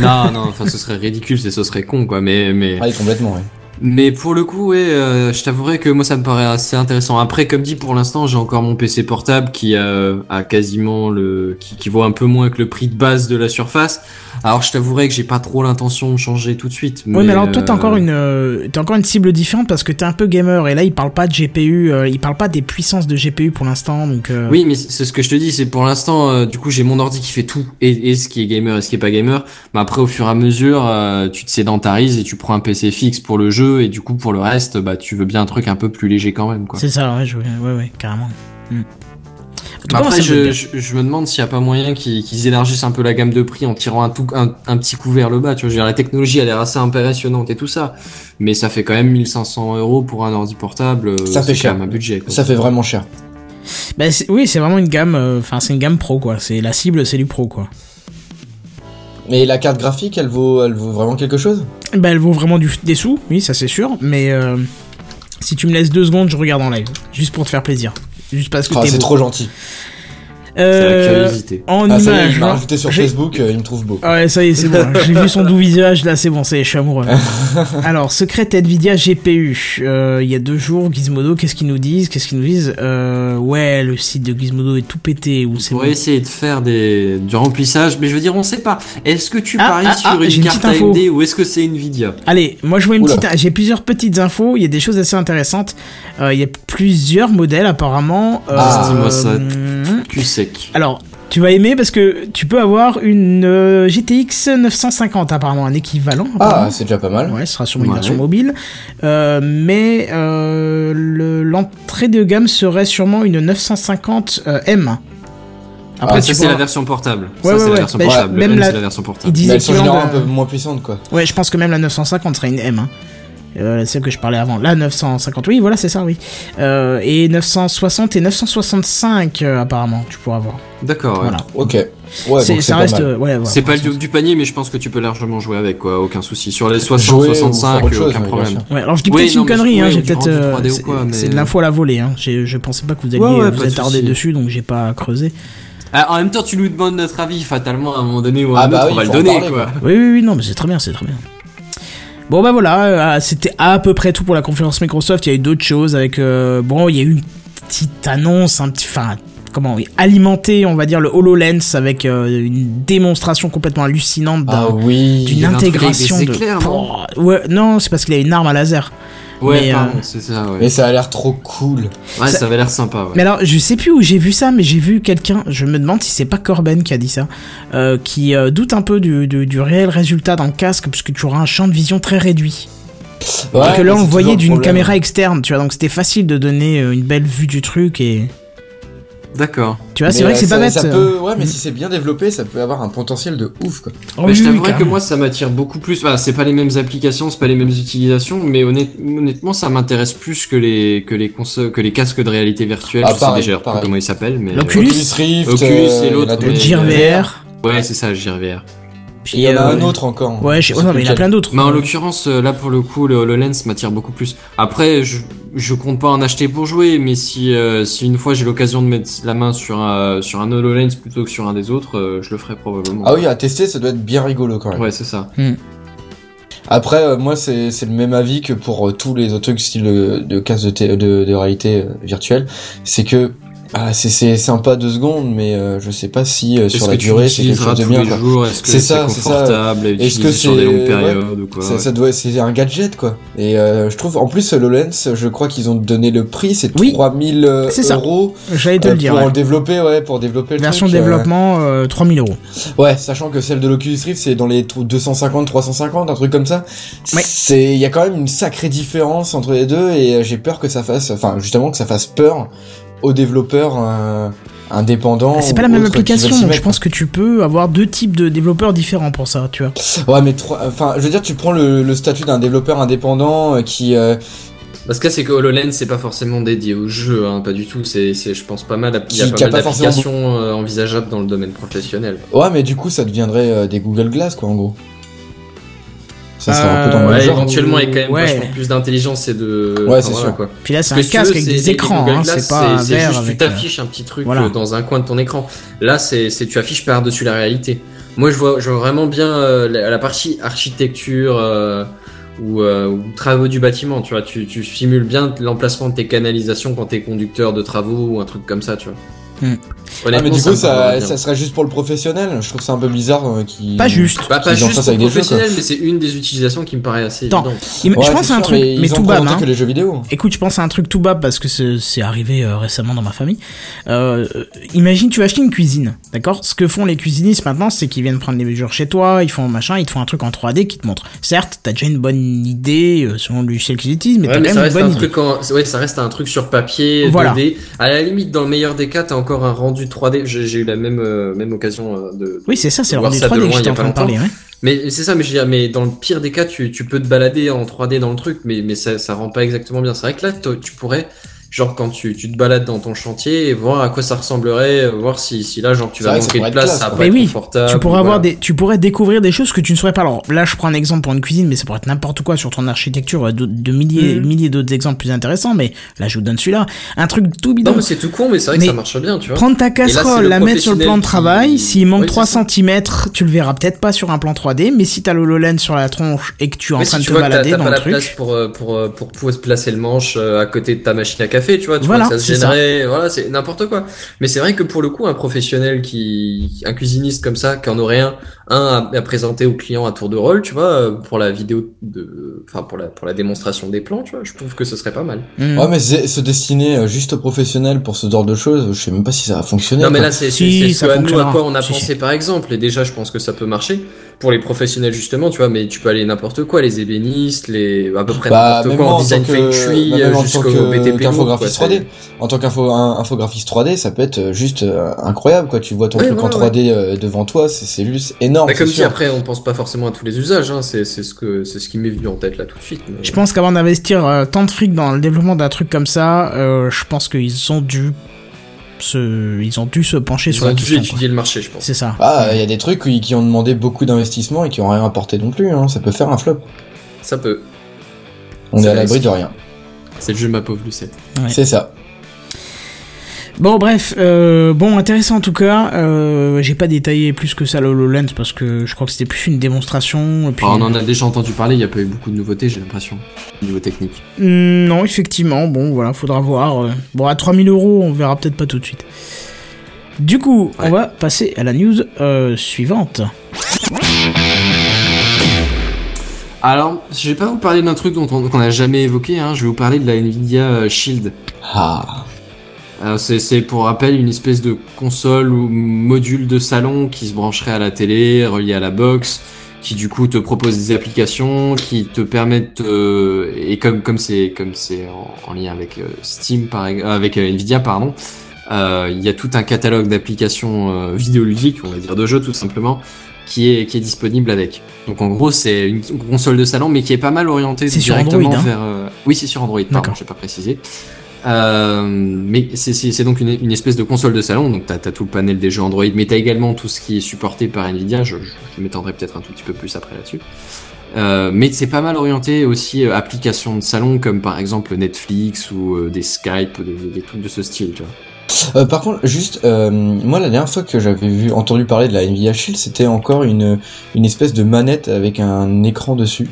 Non, non, enfin, ce serait ridicule, c'est- ce serait con, quoi. Mais, mais, Ouais, complètement, ouais. Mais pour le coup, ouais, euh, je t'avouerais que moi, ça me paraît assez intéressant. Après, comme dit, pour l'instant, j'ai encore mon PC portable qui euh, a quasiment le, qui, qui vaut un peu moins que le prix de base de la Surface. Alors, je t'avouerais que j'ai pas trop l'intention de changer tout de suite. Oui, mais alors toi, t'as euh, encore une, euh, t'as encore une cible différente parce que t'es un peu gamer et là, il parle pas de GPU, euh, il parle pas des puissances de GPU pour l'instant, donc. euh, Oui, mais c'est ce que je te dis, c'est pour l'instant, euh, du coup, j'ai mon ordi qui fait tout, et, et ce qui est gamer et ce qui est pas gamer. Mais après, au fur et à mesure, euh, tu te sédentarises et tu prends un PC fixe pour le jeu, et du coup, pour le reste, bah, tu veux bien un truc un peu plus léger quand même, quoi. C'est ça, ouais, je, ouais, ouais, carrément. Hmm. Tout Après, je, je, je me demande s'il y a pas moyen qu'ils élargissent un peu la gamme de prix en tirant un, tout, un, un petit coup vers le bas. Tu vois, je veux dire, la technologie a l'air assez impressionnante et tout ça, mais ça fait quand même 1500 euros pour un ordi portable. euh, Ça fait cher. un budget. Quoi. Ça fait vraiment cher. Bah, oui, c'est vraiment une gamme, euh, enfin, c'est une gamme pro, quoi. C'est la cible, c'est du pro, quoi. Mais la carte graphique, elle vaut, elle vaut vraiment quelque chose? Bah, elle vaut vraiment du, des sous, oui, ça c'est sûr, mais euh, si tu me laisses deux secondes, je regarde en live, juste pour te faire plaisir. Juste parce que Ah, C'est trop gentil. C'est la Euh, curiosité. en Ah, ça image, il m'a hein. rajouté sur J'ai- Facebook, euh, il me trouve beau. Ah ouais, ça y est, c'est bon. J'ai vu son doux visage, là, c'est bon, ça y est, je suis amoureux. Alors, secret Nvidia GPU. Euh, Il y a deux jours, Gizmodo, qu'est-ce qu'ils nous disent Qu'est-ce qu'ils nous disent euh, Ouais, le site de Gizmodo est tout pété, ou On bon. essayer de faire des, du remplissage, mais je veux dire, on sait pas. Est-ce que tu Ah, paries ah, sur ah, une une carte. AMD ou est-ce que c'est Nvidia? Allez, moi je vois une Oula. petite. J'ai plusieurs petites infos. Il y a des choses assez intéressantes. Euh, Il y a plusieurs modèles apparemment. Euh, Ah, dis-moi ça. Hum, Cul sec. Alors, tu vas aimer parce que tu peux avoir une euh, GTX 950 apparemment, un équivalent. Ah, c'est déjà pas mal. Ouais, ce sera sûrement une Ouais. version mobile. Euh, mais euh, le- l'entrée de gamme serait sûrement une 950 euh, M. Après, Ah, ça, c'est la version portable. Ouais, ça, ouais, c'est ouais. la version Bah, portable. même Le M, la- c'est la version Ils portable. généralement de- un peu moins puissantes, quoi. Ouais, je pense que même la 950 serait une M. Hein. Euh, celle que je parlais avant. La 950, oui, voilà, c'est ça, oui. Euh, et 960 et 965, euh, apparemment, tu pourras avoir. D'accord, ouais. Voilà. Ok. Ouais, C'est- ça pas reste. mal. euh, ouais, voilà. C'est pas le du panier, mais je pense que tu peux largement jouer avec, quoi. Aucun souci. Sur les 60, Jouer ou 65, faire autre chose, aucun problème. Ouais, alors je dis peut-être non, une connerie, je- hein, ouais, j'ai peut-être. rendu euh, 3D ou c'est- quoi, mais- C'est de l'info à la volée, hein. J'ai- Je pensais pas que vous alliez Ouais, ouais, vous pas de attarder dessus, donc j'ai pas creusé. Ah, en même temps, tu nous demandes notre avis, fatalement, à un moment donné ou à Ah bah autre, oui, on va le donner, parler, quoi. quoi. Oui, oui, oui, non, mais c'est très bien, c'est très bien. Bon, bah voilà, euh, c'était à peu près tout pour la conférence Microsoft. Il y a eu d'autres choses avec. euh, bon, il y a eu une petite annonce, un petit. Enfin, comment alimenter, on va dire, le HoloLens avec euh, une démonstration complètement hallucinante d'un- Ah oui. d'une intégration de. éclairs, non? Ouais, non, c'est parce qu'il a une arme à laser. Ouais, Mais, pardon, euh, c'est ça, ouais. Mais ça a l'air trop cool. Ouais, ça- ça avait l'air sympa, ouais. Mais alors, je sais plus où j'ai vu ça, mais j'ai vu quelqu'un, je me demande si c'est pas Corben qui a dit ça, euh, qui euh, doute un peu du, du, du réel résultat dans le casque, puisque tu auras un champ de vision très réduit. Ouais, et que là, on voyait d'une caméra externe, tu vois, donc c'était facile de donner une belle vue du truc, et D'accord. tu vois, c'est vrai que euh, c'est pas ça- bête. Ça euh. peut, ouais, mais si c'est bien développé, ça peut avoir un potentiel de ouf, quoi. Oh, Bah, oui, je t'avouerais que moi ça m'attire beaucoup plus. Bah, c'est pas les mêmes applications, c'est pas les mêmes utilisations, mais honnête- honnêtement ça m'intéresse plus que les que les consoles, que les casques de réalité virtuelle. Ah, je pareil, sais déjà pareil. comment ils s'appellent, mais L'Oculus Rift, Oculus euh, et a l'autre, d'autres. mais- Gear VR. ouais c'est ça, JRVR. Puis, Il y en a euh, un autre encore. Ouais, je... Oh, sais non, mais il y en a plein d'autres. Mais en l'occurrence euh, là pour le coup le, le lens m'attire beaucoup plus. Après je je compte pas en acheter pour jouer, mais si euh, si une fois j'ai l'occasion de mettre la main sur un sur un HoloLens plutôt que sur un des autres, euh, je le ferai probablement. Ah oui, à tester, ça doit être bien rigolo quand même. Ouais c'est ça. Après, euh, moi, c'est c'est le même avis que pour euh, tous les autres trucs style euh, de casque de, de, de réalité euh, virtuelle. C'est que Ah, c'est c'est sympa deux secondes, mais euh, je sais pas si euh, sur la durée c'est quelque chose de bien. Est-ce que C'est c'est ça, c'est ça. confortable Est-ce que sur des c'est- longues ouais. périodes ou quoi? Ça, ouais. ça doit, c'est un gadget quoi. Et euh, je trouve, en plus, le Lens, je crois qu'ils ont donné le prix, c'est Oui, 3000 euh, c'est ça. euros J'allais te euh, le dire. pour ouais. le développer, ouais, pour développer le Version truc, euh, développement, euh, 3000 euros. Ouais, sachant que celle de l'Oculus Rift c'est dans les 250, 350, un truc comme ça. Ouais. C'est, il y a quand même une sacrée différence entre les deux et euh, j'ai peur que ça fasse, enfin justement que ça fasse peur aux développeurs euh, indépendants. C'est ou pas la même application, donc je pense que tu peux avoir deux types de développeurs différents pour ça, tu vois. Ouais, mais trois- enfin, je veux dire, tu prends le, le statut d'un développeur indépendant euh, qui, euh, Parce que c'est que HoloLens c'est pas forcément dédié au jeu, hein, pas du tout. C'est, c'est, je pense pas mal. Il y a pas mal forcément d'applications euh, envisageables dans le domaine professionnel. ouais, mais du coup, ça deviendrait euh, des Google Glass quoi, en gros. Ça serait un peu dans le Euh, Ouais, genre. éventuellement, il y a quand même Ouais. vachement plus d'intelligence et de. Ouais, enfin, c'est voilà, sûr. quoi. Puis là, c'est un casque veux, avec des écrans, hein, c'est pas un verre juste, avec. Tu t'affiches un petit truc voilà. euh, dans un coin de ton écran. Là, c'est, tu affiches par-dessus la réalité. Moi, je vois, je vois vraiment bien euh, la, la partie architecture euh, ou, euh, ou travaux du bâtiment. Tu vois, tu, tu simules bien l'emplacement de tes canalisations quand t'es conducteur de travaux ou un truc comme ça. Tu vois. Hmm. Ah, mais du coup, ça, ça serait juste pour le professionnel. Je trouve ça un peu bizarre euh, qui. Pas juste. Bah, pas juste pour jeux, professionnel, mais c'est une des utilisations qui me paraît assez évidente. Ouais, je pense c'est à un sûr, truc, mais, mais tout bas, hein. que les jeux vidéo. Écoute, je pense à un truc tout bas parce que c'est c'est arrivé euh, récemment dans ma famille. Euh, imagine, tu vas acheter une cuisine, d'accord? Ce que font les cuisinistes maintenant, c'est qu'ils viennent prendre les mesures chez toi, ils font machin, ils te font un truc en 3D qui te montre. Certes, t'as déjà une bonne idée selon le logiciel qu'ils utilisent, mais Ouais, t'as quand même une bonne un idée. truc en... ouais, ça reste un truc sur papier, Voilà. 2D. À la limite, dans le meilleur des cas, t'as encore un rendu 3D. J'ai eu la même, euh, même occasion euh, de. Oui, c'est ça, c'est le rendu ça de 3D que loin, il y j'étais a en train de parler. Ouais. Mais c'est ça, mais je veux dire, mais dans le pire des cas, tu, tu peux te balader en 3D dans le truc, mais, mais ça, ça rend pas exactement bien. C'est vrai que là, tu pourrais, genre, quand tu, tu te balades dans ton chantier, et voir à quoi ça ressemblerait, euh, voir si, si là, genre, tu vas manquer de place, classe, ça va pas Mais être oui, confortable. tu pourrais avoir voilà. des, tu pourrais découvrir des choses que tu ne saurais pas. Alors là, je prends un exemple pour une cuisine, mais ça pourrait être n'importe quoi sur ton architecture, euh, de, de milliers, Mhm. milliers d'autres exemples plus intéressants. Mais là, je vous donne celui-là. Un truc tout bidon. Non, mais c'est tout con, mais c'est vrai que ça marche bien, tu vois. Prendre ta casserole, le la mettre sur le plan de travail, qui- s'il manque Oui, 3 c'est ça. cm, tu le verras peut-être pas sur un plan 3D, mais si t'as le HoloLens sur la tronche et que tu es en Mais train si de te balader dans pas le la place truc, pour, euh, pour, pour, pouvoir placer le manche à côté de ta machine à café, tu vois, tu Voilà, vois que ça se c'est ça. gênerait, voilà, c'est n'importe quoi. Mais c'est vrai que pour le coup, un professionnel qui, un cuisiniste comme ça, qui en aurait un, un à, à présenter au client à tour de rôle, tu vois, euh, pour la vidéo de, enfin, pour la, pour la démonstration des plans, tu vois, je trouve que ce serait pas mal. hmm. Ouais, mais c'est- se destiner euh, juste aux professionnels pour ce genre de choses, je sais même pas si ça va fonctionner. Non, mais là, c'est Si, ce à nous à quoi on a Si, pensé si. par exemple. Et déjà, je pense que ça peut marcher pour les professionnels justement, tu vois. Mais tu peux aller n'importe quoi, les ébénistes, les à peu près Bah, n'importe quoi en en design feng que- shui bah, tant jusqu'au BTP lourd, quoi, qu'infographiste c'est- 3D. En tant qu'infographiste 3D, ça peut être euh, juste euh, incroyable, quoi. Tu vois ton Ouais, truc en voilà, 3D euh, devant toi, c'est c'est juste énorme. Bah, comme sûr. après, on pense pas forcément à tous les usages. Hein. C'est c'est ce que c'est ce qui m'est venu en tête là tout de suite. mais- Je pense qu'avant d'investir euh, tant de fric dans le développement d'un truc comme ça, euh, je pense qu'ils ont dû se, ils ont dû se pencher Ils sur la ont dû question. quoi. étudier le marché, je pense. C'est ça. Ah, il y a des trucs qui, qui ont demandé beaucoup d'investissement et qui ont rien apporté non plus. Hein. Ça peut faire un flop. Ça peut. On C'est est à l'abri risque. de rien. C'est le jeu, ma pauvre Lucette. Ouais. C'est ça. Bon bref, euh, bon intéressant en tout cas. Euh, J'ai pas détaillé plus que ça le HoloLens parce que je crois que c'était plus une démonstration. Et puis, Enfin, on en a déjà entendu parler. Il y a pas eu beaucoup de nouveautés, j'ai l'impression, au niveau technique. Hmm, non, effectivement, bon voilà, faudra voir. euh. Bon à 3000 euros, on verra peut-être pas tout de suite. Du coup, on va passer à la news euh, suivante. Alors, je vais pas vous parler d'un truc dont on qu'on a jamais évoqué. Hein. Je vais vous parler de la Nvidia euh, Shield. Ah. C'est pour rappel une espèce de console ou module de salon qui se brancherait à la télé, relié à la box, qui du coup te propose des applications, qui te permettent euh, et comme comme c'est comme c'est en, en lien avec euh, Steam par ex- euh, avec Nvidia pardon, euh, il y a tout un catalogue d'applications euh, vidéoludiques, on va dire de jeux tout simplement, qui est qui est disponible avec. Donc en gros c'est une console de salon mais qui est pas mal orientée directement Android, hein vers. euh, Oui c'est sur Android pardon, j'ai pas précisé. Euh, mais c'est- c'est c'est donc une, une espèce de console de salon, donc t'as as tout le panel des jeux Android, mais t'as également tout ce qui est supporté par Nvidia, je, je, je m'étendrai peut-être un tout petit peu plus après là-dessus. Euh, mais c'est pas mal orienté aussi euh, applications de salon comme par exemple Netflix ou euh, des Skype, ou des, des trucs de ce style, tu vois. Euh, par contre, juste, euh, moi la dernière fois que j'avais vu entendu parler de la Nvidia Shield, c'était encore une une espèce de manette avec un écran dessus.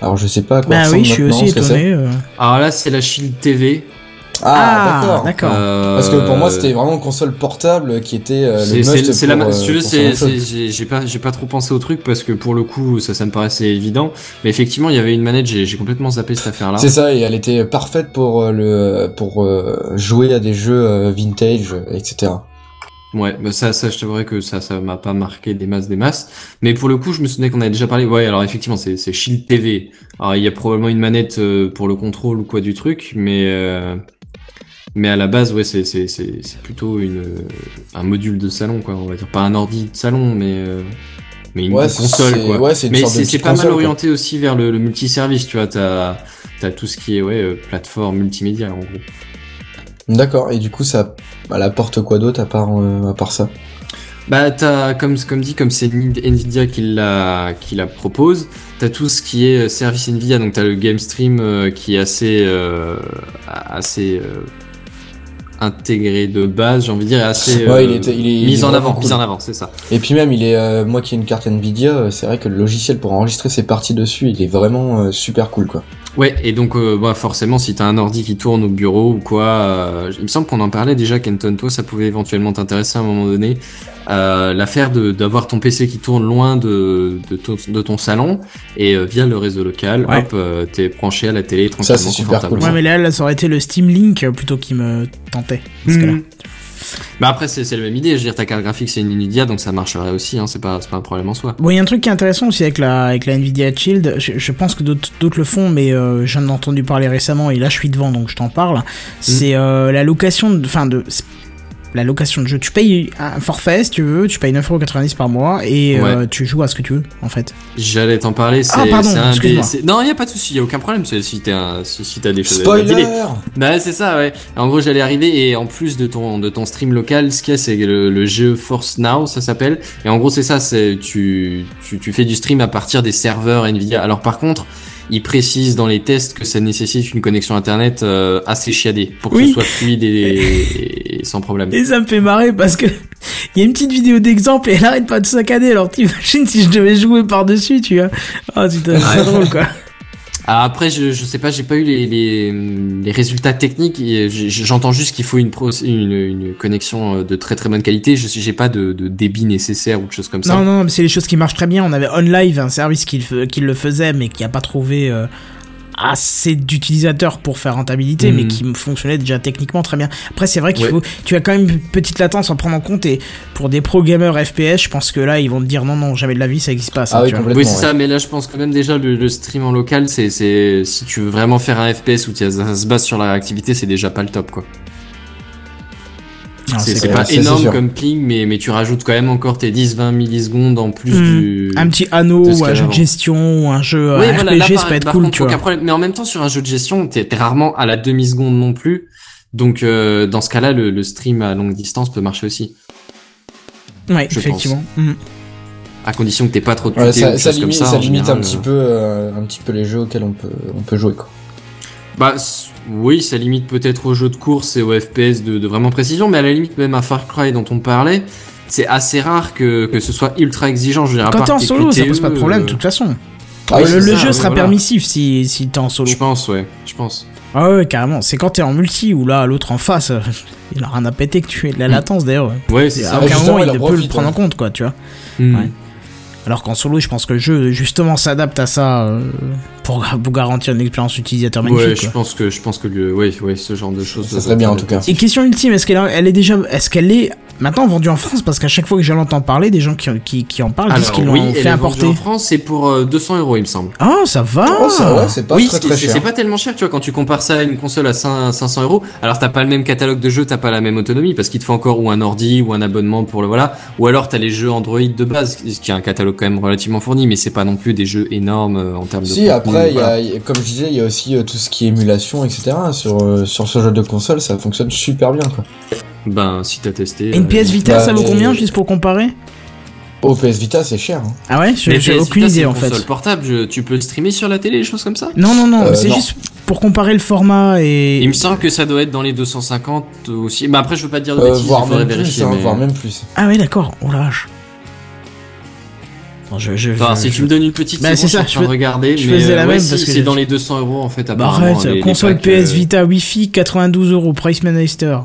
Alors je sais pas à quoi Bah ressemble oui, je suis maintenant, aussi étonné. euh. Alors là c'est la Shield TV, Ah, d'accord. d'accord. Euh, Parce que pour moi, c'était vraiment une console portable qui était euh, le C'est- must la pour, ma- euh, si tu veux, j'ai j'ai pas j'ai pas trop pensé au truc parce que pour le coup ça ça me paraissait évident mais effectivement il y avait une manette j'ai j'ai complètement zappé cette affaire là C'est ça, et elle était parfaite pour euh, le pour euh, jouer à des jeux vintage, etc. ouais bah ça ça je t'avouerais que ça ça m'a pas marqué des masses des masses mais pour le coup je me souvenais qu'on avait déjà parlé ouais alors effectivement c'est c'est Shield TV alors il y a probablement une manette euh, pour le contrôle ou quoi du truc mais euh, mais à la base ouais c'est c'est c'est c'est plutôt une un module de salon quoi on va dire. Pas un ordi de salon mais euh, mais une Ouais, console quoi. ouais, c'est une mais c'est pas mal quoi. orienté aussi vers le, le multiservice tu vois. T'as t'as tout ce qui est ouais euh, plateforme multimédia en gros. D'accord, et du coup, ça elle apporte quoi d'autre à part euh, à part ça? Bah t'as comme comme dit comme c'est Nvidia qui la qui la propose, t'as tout ce qui est euh, service Nvidia donc t'as le Game Stream euh, qui est assez euh, assez euh, intégré de base j'ai envie de dire assez Ouais, euh, il est- il mis est en avant cool. mis en avant c'est ça. Et puis même, il est euh, moi qui ai une carte Nvidia, euh, c'est vrai que le logiciel pour enregistrer ses parties dessus, il est vraiment super cool quoi. Ouais et donc euh, bah forcément si t'as un ordi qui tourne au bureau ou quoi, euh, il me semble qu'on en parlait déjà Kenton toi ça pouvait éventuellement t'intéresser à un moment donné. Euh, l'affaire de d'avoir ton PC qui tourne loin de de ton, de ton salon et euh, via le réseau local, Ouais. hop, euh, t'es branché à la télé tranquillement c'est super confortablement. Ouais, mais là, là, ça aurait été le Steam Link euh, plutôt qui me tentait. Dans ce cas-là. Mhm. Bah après c'est c'est la même idée, je veux dire ta carte graphique c'est une Nvidia donc ça marcherait aussi, hein, c'est pas c'est pas un problème en soi. Bon, il y a un truc qui est intéressant aussi avec la, avec la Nvidia Shield. Je, je pense que d'autres d'autres le font, mais euh, j'en ai entendu parler récemment et là je suis devant donc je t'en parle. C'est euh, la location de. Enfin, de. La location de jeu. Tu payes un forfait si tu veux, tu payes 9,90€ par mois et euh, tu joues à ce que tu veux en fait. J'allais t'en parler, c'est Ah, pardon, c'est un des Non, y a pas de souci, y a aucun problème, c'est si un si, si t'as des choses à dire. Spoiler Bah c'est ça ouais. En gros j'allais arriver et en plus de ton de ton stream local, ce qu'il y a c'est le, le jeu Force Now ça s'appelle et en gros c'est ça c'est tu, tu tu fais du stream à partir des serveurs Nvidia. Alors par contre il précise dans les tests que ça nécessite une connexion internet euh, assez chiadée pour que Oui. ce soit fluide et, et sans problème. Et ça me fait marrer parce que il y a une petite vidéo d'exemple et elle arrête pas de saccader. Alors t'imagines si je devais jouer par dessus, tu vois. Oh putain, c'est drôle quoi. Ah, après, je, je sais pas, j'ai pas eu les, résultats techniques. J'entends juste qu'il faut une, connexion euh, de très très bonne qualité. Je j'ai pas de, débit nécessaire ou de choses comme ça. Non, non, c'est les choses qui marchent très bien. On avait OnLive, un service qui, le fe- qui le faisait, mais qui a pas trouvé euh, assez d'utilisateurs pour faire rentabilité, mais qui fonctionnait déjà techniquement très bien. Après, c'est vrai qu'il Ouais. faut, tu as quand même une petite latence à prendre en compte. Et pour des pro gamers FPS, je pense que là, ils vont te dire non, non, jamais de la vie, ça existe pas. Ça, Ah oui, c'est ouais. ça, mais là je pense que même déjà le, le stream en local, c'est, c'est, si tu veux vraiment faire un FPS où tu- ça se base sur la réactivité, c'est déjà pas le top quoi. Non, c'est, pas énorme comme ping, mais, mais tu rajoutes quand même encore tes 10-20 millisecondes en plus Hmm. du. Un petit anneau ou un jeu de gestion ou un jeu euh, Oui, RPG, voilà, là, ça peut être cool, contre, tu vois. problème. Mais en même temps, sur un jeu de gestion, t'es, t'es rarement à la demi-seconde non plus. Donc, euh, dans ce cas-là, le, le stream à longue distance peut marcher aussi. Ouais, je effectivement. Mhm. À condition que t'aies pas trop de Ouais, ça, comme limite, ça. ça limite un petit euh. peu, euh, un petit peu les jeux auxquels on peut, on peut jouer quoi. Bah oui, ça limite peut-être aux jeux de course et aux FPS de, de vraiment précision, mais à la limite même à Far Cry dont on parlait, c'est assez rare que, que ce soit ultra exigeant. Je à Quand t'es en solo, ça pose pas de problème, de euh, toute façon. Ah oui, le c'est le ça, jeu sera voilà. permissif si, si t'es en solo. Je pense, ouais, je pense. Ah ouais, carrément. C'est quand t'es en multi ou là, l'autre en face, euh, il a rien à péter que tu es. La latence d'ailleurs. ouais. C'est À ça. aucun justement, moment il en peut le prendre en ouais. compte, quoi, tu vois. Hmm. Ouais. Alors qu'en solo, je pense que le jeu justement s'adapte à ça euh, pour, pour garantir une expérience utilisateur magnifique. Ouais, je quoi. pense que je pense que le, ouais, ouais, ce genre de choses. Ça serait bien en tout cas. Et question ultime, est-ce qu'elle elle est déjà, est-ce qu'elle est maintenant vendue en France Parce qu'à chaque fois que j'en entends parler, des gens qui, qui, qui en parlent disent Alors qu'ils l'ont oui, elle fait est vendue importer. en France, c'est pour euh, 200 euros, il me semble. Ah, ça va. Oh, ça ouais, c'est pas oui, très c'est- très c'est cher. c'est pas tellement cher, tu vois, quand tu compares ça à une console à 5 500 euros. Alors t'as pas le même catalogue de jeux, t'as pas la même autonomie, parce qu'il te faut encore ou un ordi ou un abonnement pour le voilà, ou alors t'as les jeux Android de base, qui a un catalogue quand même relativement fourni, mais c'est pas non plus des jeux énormes euh, en termes de. Si après, il y voilà. a, il y a- comme je disais, il y a aussi euh, tout ce qui est émulation, etc. Sur euh, sur ce jeu de console, ça fonctionne super bien quoi. Ben si t'as testé. Et une euh, PS Vita, bah, ça vaut euh, combien juste pour comparer? Au PS Vita, c'est cher. hein. Ah ouais, j'ai aucune Vita, c'est idée une en fait. console portable, je- tu peux streamer sur la télé, des choses comme ça? Non, non, non, Euh, c'est juste pour comparer le format et. Il me semble que ça doit être dans les 250 aussi. Mais après, je veux pas dire de Euh, bêtises, voire même plus, vérifier. hein, mais- voire même plus. Ah ouais, d'accord. Oh la vache. Attends, je, je, Enfin, je- si je- tu me donnes une petite Bah, c'est ça, je fais- regarder. je mais, faisais la euh, même si, parce que c'est dans les 200 euros en fait. Bah Apparemment, arrête, les- console euh, PS Vita Wi-Fi 92 euros, price Meister.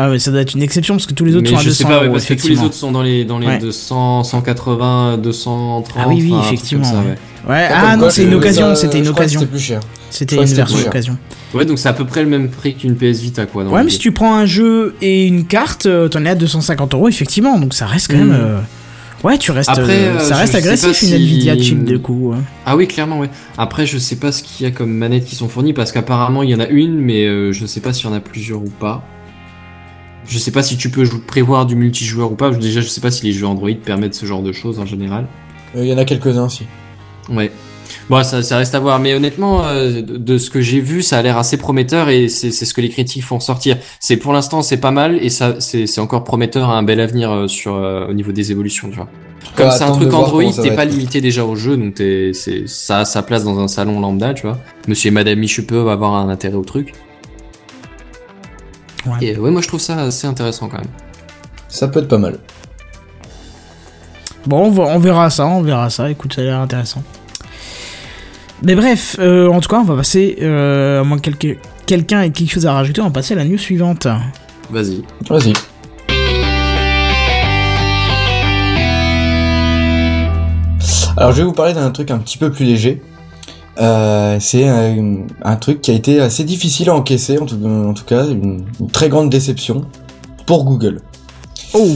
Ah ouais, ça doit être une exception parce que tous les autres mais sont à je 200 sais pas, ouais, euros, parce que tous les autres sont dans les dans les Ouais. 200, 180, 230. Ah oui, oui, enfin, effectivement, ça, ouais. ouais. Ouais, Comme ah non, c'est une occasion, ça, c'était une occasion. C'était plus cher. C'était je crois une version occasion. Ouais, donc c'est à peu près le même prix qu'une PS Vita, quoi. dans Ouais, mais si tu prends un jeu et une carte, euh, t'en es à 250 euros, effectivement, donc ça reste quand même. Mm. euh, Ouais, tu restes. Après, euh, euh, ça reste agressif une si- Nvidia chip de coup. hein. Ah oui, clairement, ouais. Après, je sais pas ce qu'il y a comme manettes qui sont fournies parce qu'apparemment il y en a une, mais euh, je sais pas s'il y en a plusieurs ou pas. Je sais pas si tu peux prévoir du multijoueur ou pas. Déjà, je sais pas si les jeux Android permettent ce genre de choses en général. Euh, Il y en a quelques-uns aussi. Ouais. Bon, ça, ça reste à voir, mais honnêtement, euh, de, de ce que j'ai vu, ça a l'air assez prometteur et c'est ce que les critiques font sortir. C'est pour l'instant, c'est pas mal et ça, c'est encore prometteur, à un bel avenir euh, sur euh, au niveau des évolutions, tu vois. Comme c'est un truc Android, t'es pas limité déjà au jeu, donc t'es, c'est ça a sa place dans un salon lambda, tu vois. Monsieur et Madame Michu peuvent avoir un intérêt au truc. Ouais. Et ouais, moi je trouve ça assez intéressant quand même. Ça peut être pas mal. Bon, on, va- on verra ça, on verra ça. Écoute, ça a l'air intéressant. Mais bref, euh, en tout cas, on va passer. Euh, à moins que quelqu'un quelqu'un ait quelque chose à rajouter, on va passer à la news suivante. Vas-y. Vas-y. Alors je vais vous parler d'un truc un petit peu plus léger. Euh, c'est un, un truc qui a été assez difficile à encaisser, en tout, en tout cas, une, une très grande déception pour Google. Oh,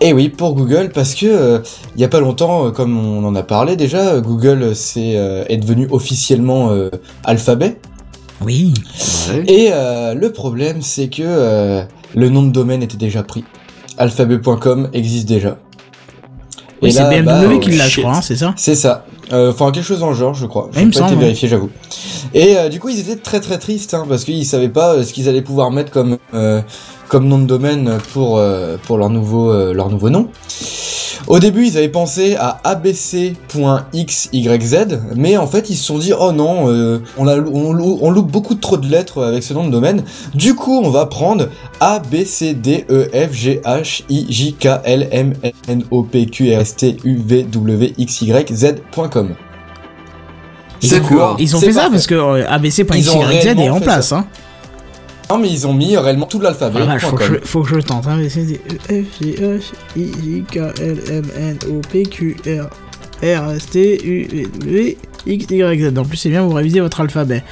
Et oui, pour Google, parce que euh, il y a pas longtemps, euh, comme on en a parlé déjà, Google c'est euh, est devenu officiellement euh, Alphabet. oui. Ouais. Et euh, le problème, c'est que euh, le nom de domaine était déjà pris. Alphabet.com existe déjà. Oui, Et c'est BMW bah, qui l'a, je shit. crois, hein, c'est ça? C'est ça. Euh, Enfin, quelque chose dans le genre, je crois. me J'ai pas été vérifié, j'avoue. Et euh, du coup, ils étaient très très tristes, hein, parce qu'ils savaient pas euh, ce qu'ils allaient pouvoir mettre comme euh, comme nom de domaine pour euh, pour leur nouveau euh, leur nouveau nom. Au début, ils avaient pensé à abc.xyz, mais en fait, ils se sont dit oh non, euh, on, a, on, lou- on loupe beaucoup trop de lettres avec ce nom de domaine. Du coup, on va prendre a b c d e f g h i j k l m n o p q r s t u v w x y z.com. Ils C'est ont, ils fait ça parce que euh, ABC.xyz est en fait place. Hein. Non, mais ils ont mis réellement tout l'alphabet. la vache, faut, que point je, faut que je tente. Hein. D, E, F, G, H, I, J, K, L, M, N, O, P, Q, R, R, S, T, U, V, W, X, Y, Z. En plus, c'est bien, vous révisez votre alphabet.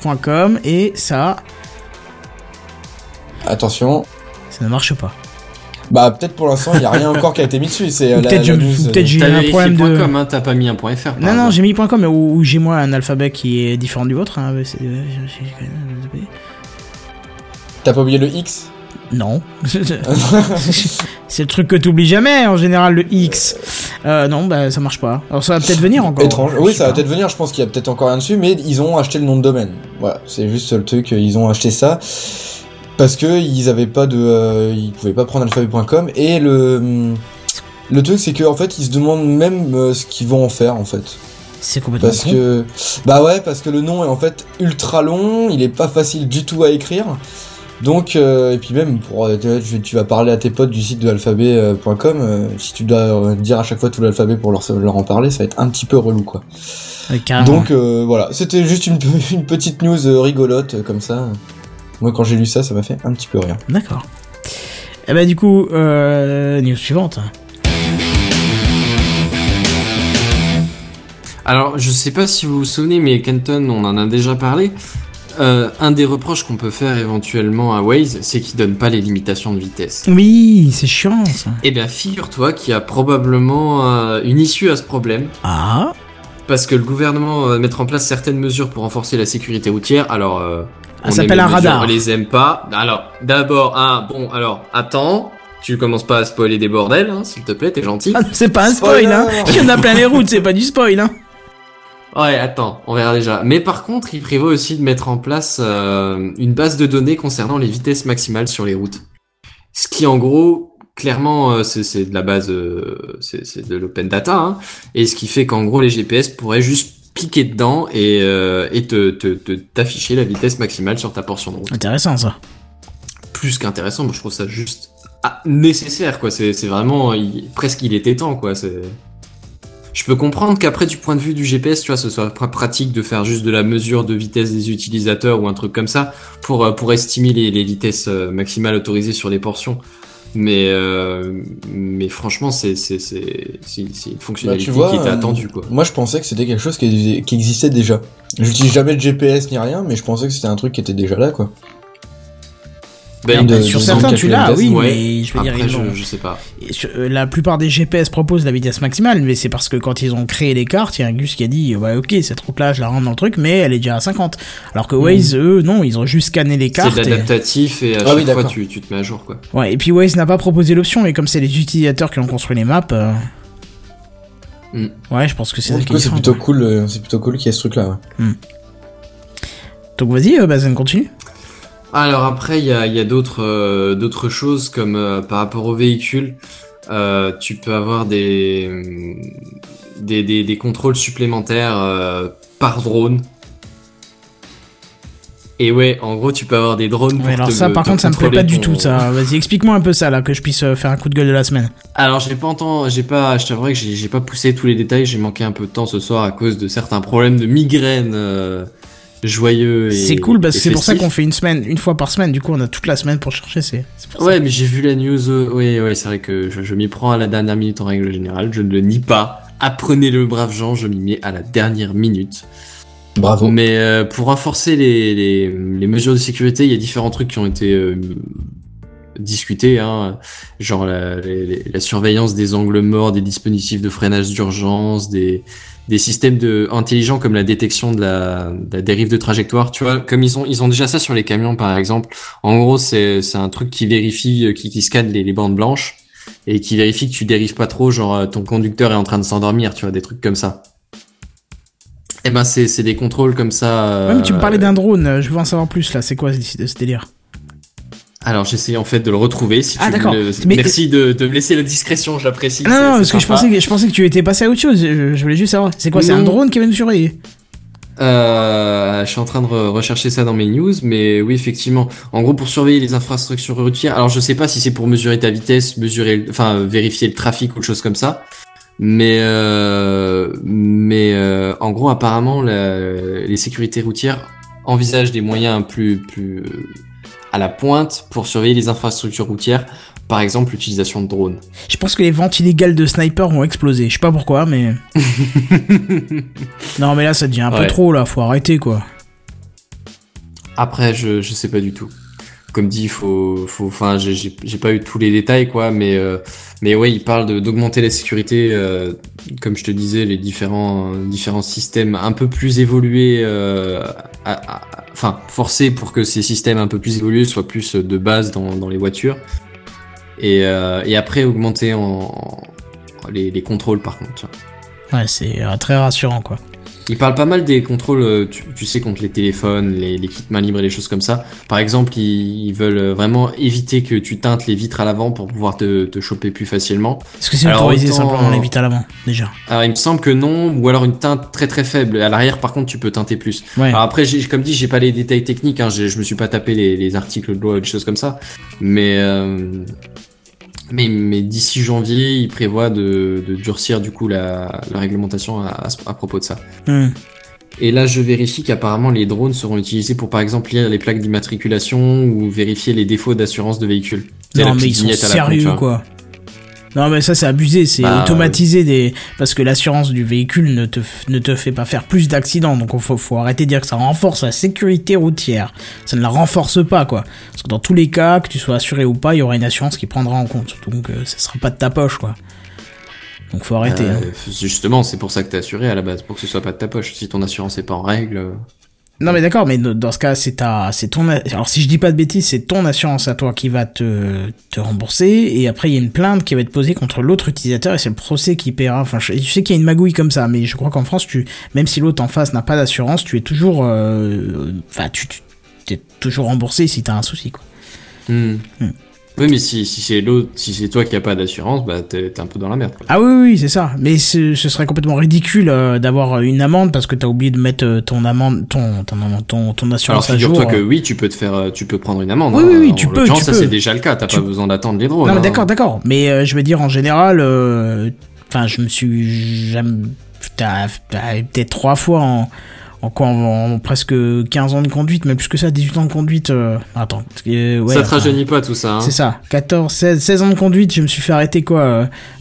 Point .com et ça. Attention. ça ne marche pas. Bah, peut-être pour l'instant, il n'y a rien encore qui a été mis dessus. C'est euh, la, peut-être euh, j'ai T'as un problème de. .com, hein, t'as pas mis un point .fr. par Non, non, j'ai mis .com, mais où, où j'ai moi un alphabet qui est différent du vôtre. Hein. T'as pas oublié le X Non. c'est le truc que t'oublies jamais en général, le X. Euh, non, bah ça marche pas. Alors ça va peut-être venir encore. Étrange. Je Oui, ça va peut-être venir. Je pense qu'il y a peut-être encore rien dessus, mais ils ont acheté le nom de domaine. Voilà, c'est juste le truc. Ils ont acheté ça parce que ils avaient pas de, euh, ils pouvaient pas prendre alphabet.com et le le truc c'est que en fait ils se demandent même euh, ce qu'ils vont en faire en fait. C'est complètement Parce con. que bah ouais, parce que le nom est en fait ultra long, il est pas facile du tout à écrire. Donc euh, et puis même pour euh, tu tu vas parler à tes potes du site de alphabet.com, euh, si tu dois euh, dire à chaque fois tout l'alphabet pour leur, leur en parler, ça va être un petit peu relou quoi. Donc euh, voilà, c'était juste une, une petite news rigolote comme ça. Moi quand j'ai lu ça, ça m'a fait un petit peu rire. D'accord. Et bah du coup, euh, news suivante. Alors, je sais pas si vous vous souvenez, mais Kenton, on en a déjà parlé. Euh, un des reproches qu'on peut faire éventuellement à Waze, c'est qu'il donne pas les limitations de vitesse. Oui, c'est chiant ça. Eh bien, figure-toi qu'il y a probablement euh, une issue à ce problème, Ah, parce que le gouvernement va mettre en place certaines mesures pour renforcer la sécurité routière. Alors, euh, Ça on aime s'appelle les un mesures, radar. On les aime pas. Alors, d'abord, un bon, alors, attends, tu commences pas à spoiler des bordels, hein, s'il te plaît, t'es gentil. Ah, c'est pas un spoil, Spoiler. hein. Il y en a plein les routes, c'est pas du spoil, hein. Ouais, attends, on verra déjà. Mais par contre, il prévoit aussi de mettre en place euh, une base de données concernant les vitesses maximales sur les routes. Ce qui, en gros, clairement, euh, c'est de la base, euh, c'est de l'open data, hein, et ce qui fait qu'en gros, les GPS pourraient juste cliquer dedans et, et te te- te- t'afficher la vitesse maximale sur ta portion de route. Intéressant ça. Plus qu'intéressant, moi je trouve ça juste ah, nécessaire, quoi. C'est c'est vraiment, il- presque il était temps, quoi. C'est Je peux comprendre qu'après, du point de vue du GPS, tu vois, ce soit pas pratique de faire juste de la mesure de vitesse des utilisateurs ou un truc comme ça pour, euh, pour estimer les, les vitesses euh, maximales autorisées sur les portions. Mais, euh, mais franchement, c'est, une fonctionnalité Bah, vois, qui était euh, attendue, quoi. Moi, je pensais que c'était quelque chose qui, qui existait déjà. J'utilise jamais de GPS ni rien, mais je pensais que c'était un truc qui était déjà là, quoi. Ben, de- sur certains, tu l'as, oui, ouais. mais je veux dire, Après, je, sais pas. Et sur- euh, la plupart des GPS proposent la vitesse maximale, mais c'est parce que quand ils ont créé les cartes, il y a un Gus qui a dit, ouais, ok, cette route-là, je la rentre dans le truc, mais elle est déjà à 50. Alors que Waze, eux, non, ils ont juste scanné les C'est cartes. de et... l'adaptatif et à Ah chaque oui, fois, tu, tu te mets à jour, quoi. Ouais, et puis Waze n'a pas proposé l'option, et comme c'est les utilisateurs qui ont construit les maps, euh, Mm. ouais, je pense que c'est est c'est plutôt cool, euh, c'est plutôt cool qu'il y ait ce truc-là, ouais. Donc vas-y, euh, Bazen, continue. Alors après, il y a, il y a d'autres euh, d'autres choses comme euh, par rapport aux véhicules, euh, tu peux avoir des, des, des, des contrôles supplémentaires par drone. Et ouais, en gros, tu peux avoir des drones. pour Ouais, alors te- ça, par te contre, ça me plaît pas du tout, ça. Vas-y, explique-moi un peu ça, là, que je puisse faire un coup de gueule de la semaine. Alors j'ai pas entendu, j'ai pas, je t'avouerai que j'ai j'ai pas poussé tous les détails, j'ai manqué un peu de temps ce soir à cause de certains problèmes de migraine euh, joyeux. et- C'est cool, parce que et c'est pour ça qu'on fait une semaine, une fois par semaine, du coup, on a toute la semaine pour chercher, c'est c'est pour ça. Ouais, mais j'ai vu la news. euh, ouais, ouais, c'est vrai que je, je m'y prends à la dernière minute en règle générale. Je ne le nie pas. Apprenez-le, braves gens. Je m'y mets à la dernière minute. Bravo. Mais euh, pour renforcer les, les, les mesures de sécurité, il y a différents trucs qui ont été euh, discutés, hein, genre la, la surveillance des angles morts, des dispositifs de freinage d'urgence, des, des systèmes de intelligents comme la détection de la, de la dérive de trajectoire. Tu vois, comme ils ont ils ont déjà ça sur les camions par exemple. En gros, c'est c'est un truc qui vérifie, euh, qui, qui scanne les, les bandes blanches et qui vérifie que tu dérives pas trop, genre euh, ton conducteur est en train de s'endormir, tu vois, des trucs comme ça. Eh ben c'est c'est des contrôles comme ça. Ouais, mais tu me euh, parlais d'un drone, je veux en savoir plus, là, c'est quoi ce, ce délire? Alors j'essaie en fait de le retrouver. Si Ah, d'accord. Mais- Merci de, de me laisser la discrétion, j'apprécie. Non, non, parce que je pensais, que je pensais que tu étais passé à autre chose, je, je voulais juste savoir, c'est quoi, c'est un drone qui va nous surveiller? Euh, je suis en train de re- rechercher ça dans mes news, mais oui, effectivement. En gros, pour surveiller les infrastructures routières, alors je sais pas si c'est pour mesurer ta vitesse, mesurer, enfin vérifier le trafic ou chose comme ça, mais euh, mais euh, en gros, apparemment, la- les sécurités routières envisagent des moyens plus plus à la pointe pour surveiller les infrastructures routières. Par exemple, l'utilisation de drones. Je pense que les ventes illégales de sniper vont exploser, je sais pas pourquoi, mais... non, mais là, ça devient un peu trop, là, faut arrêter, quoi. Après, je, je sais pas du tout. Comme dit, faut, faut, enfin, j'ai- pas eu tous les détails, quoi, mais, euh, mais ouais, il parle d'augmenter la sécurité, euh, comme je te disais, les différents, différents systèmes un peu plus évolués, euh, à- à- enfin, forcer pour que ces systèmes un peu plus évolués soient plus de base dans, dans les voitures. Et, euh, et après, augmenter en, les, les contrôles, par contre. Ouais, c'est euh, très rassurant, quoi. Il parle pas mal des contrôles, euh, tu, tu sais, contre les téléphones, les, les kits main libre et les choses comme ça. Par exemple, ils, ils veulent euh, vraiment éviter que tu teintes les vitres à l'avant pour pouvoir te, te choper plus facilement. Est-ce que c'est autorisé autant- simplement les vite à l'avant, déjà Alors, il me semble que non, ou alors une teinte très très faible. À l'arrière, par contre, tu peux teinter plus. Ouais. Alors après, j'ai- comme dit, j'ai pas les détails techniques. Hein, je me suis pas tapé les, les articles de loi ou des choses comme ça. Mais euh, mais, mais d'ici janvier, il prévoit de, de durcir du coup la, la réglementation à, à à propos de ça. Et là, je vérifie qu'apparemment les drones seront utilisés pour, par exemple, lire les plaques d'immatriculation ou vérifier les défauts d'assurance de véhicules. Non, mais ils sont sérieux, vois. quoi. Non, mais ça, c'est abusé, c'est Bah, automatiser des. Parce que l'assurance du véhicule ne te, f- ne te fait pas faire plus d'accidents, donc il faut, faut arrêter de dire que ça renforce la sécurité routière. Ça ne la renforce pas, quoi. Parce que dans tous les cas, que tu sois assuré ou pas, il y aura une assurance qui prendra en compte. Donc, euh, ça sera pas de ta poche, quoi. Donc, faut arrêter. Euh, hein. justement, c'est pour ça que t'es assuré à la base, pour que ce soit pas de ta poche. Si ton assurance est pas en règle. Non mais d'accord, mais dans ce cas, c'est ta, c'est ton, alors si je dis pas de bêtises, c'est ton assurance à toi qui va te, te rembourser, et après il y a une plainte qui va être posée contre l'autre utilisateur, et c'est le procès qui paiera. Enfin, je, je sais qu'il y a une magouille comme ça, mais je crois qu'en France, tu, même si l'autre en face n'a pas d'assurance, tu es toujours, euh, enfin, tu, tu es toujours remboursé si t'as un souci, quoi. hmm. Hmm. Oui, mais si, si c'est l'autre, si c'est toi qui a pas d'assurance, bah t'es t'es un peu dans la merde. Quoi. Ah oui, oui, oui, c'est ça. Mais ce, ce serait complètement ridicule euh, d'avoir une amende parce que t'as oublié de mettre euh, ton amende, ton, ton, ton, ton Alors assurance à jour. figure-toi que oui, tu peux te faire, euh, tu peux prendre une amende. Oui, hein. oui, oui, En tu peux, tu ça peux. c'est déjà le cas. T'as Tu- pas besoin d'attendre les drones. Non mais hein. d'accord, d'accord. Mais euh, je veux dire en général, enfin, je me suis jamais, t'as- t'as- peut-être trois fois en, en, quoi, en, en presque 15 ans de conduite, mais plus que ça, 18 ans de conduite. euh, attends, euh, ouais, ça te rajeunit pas tout ça. Hein. C'est ça, 14, 16, 16 ans de conduite, je me suis fait arrêter quoi,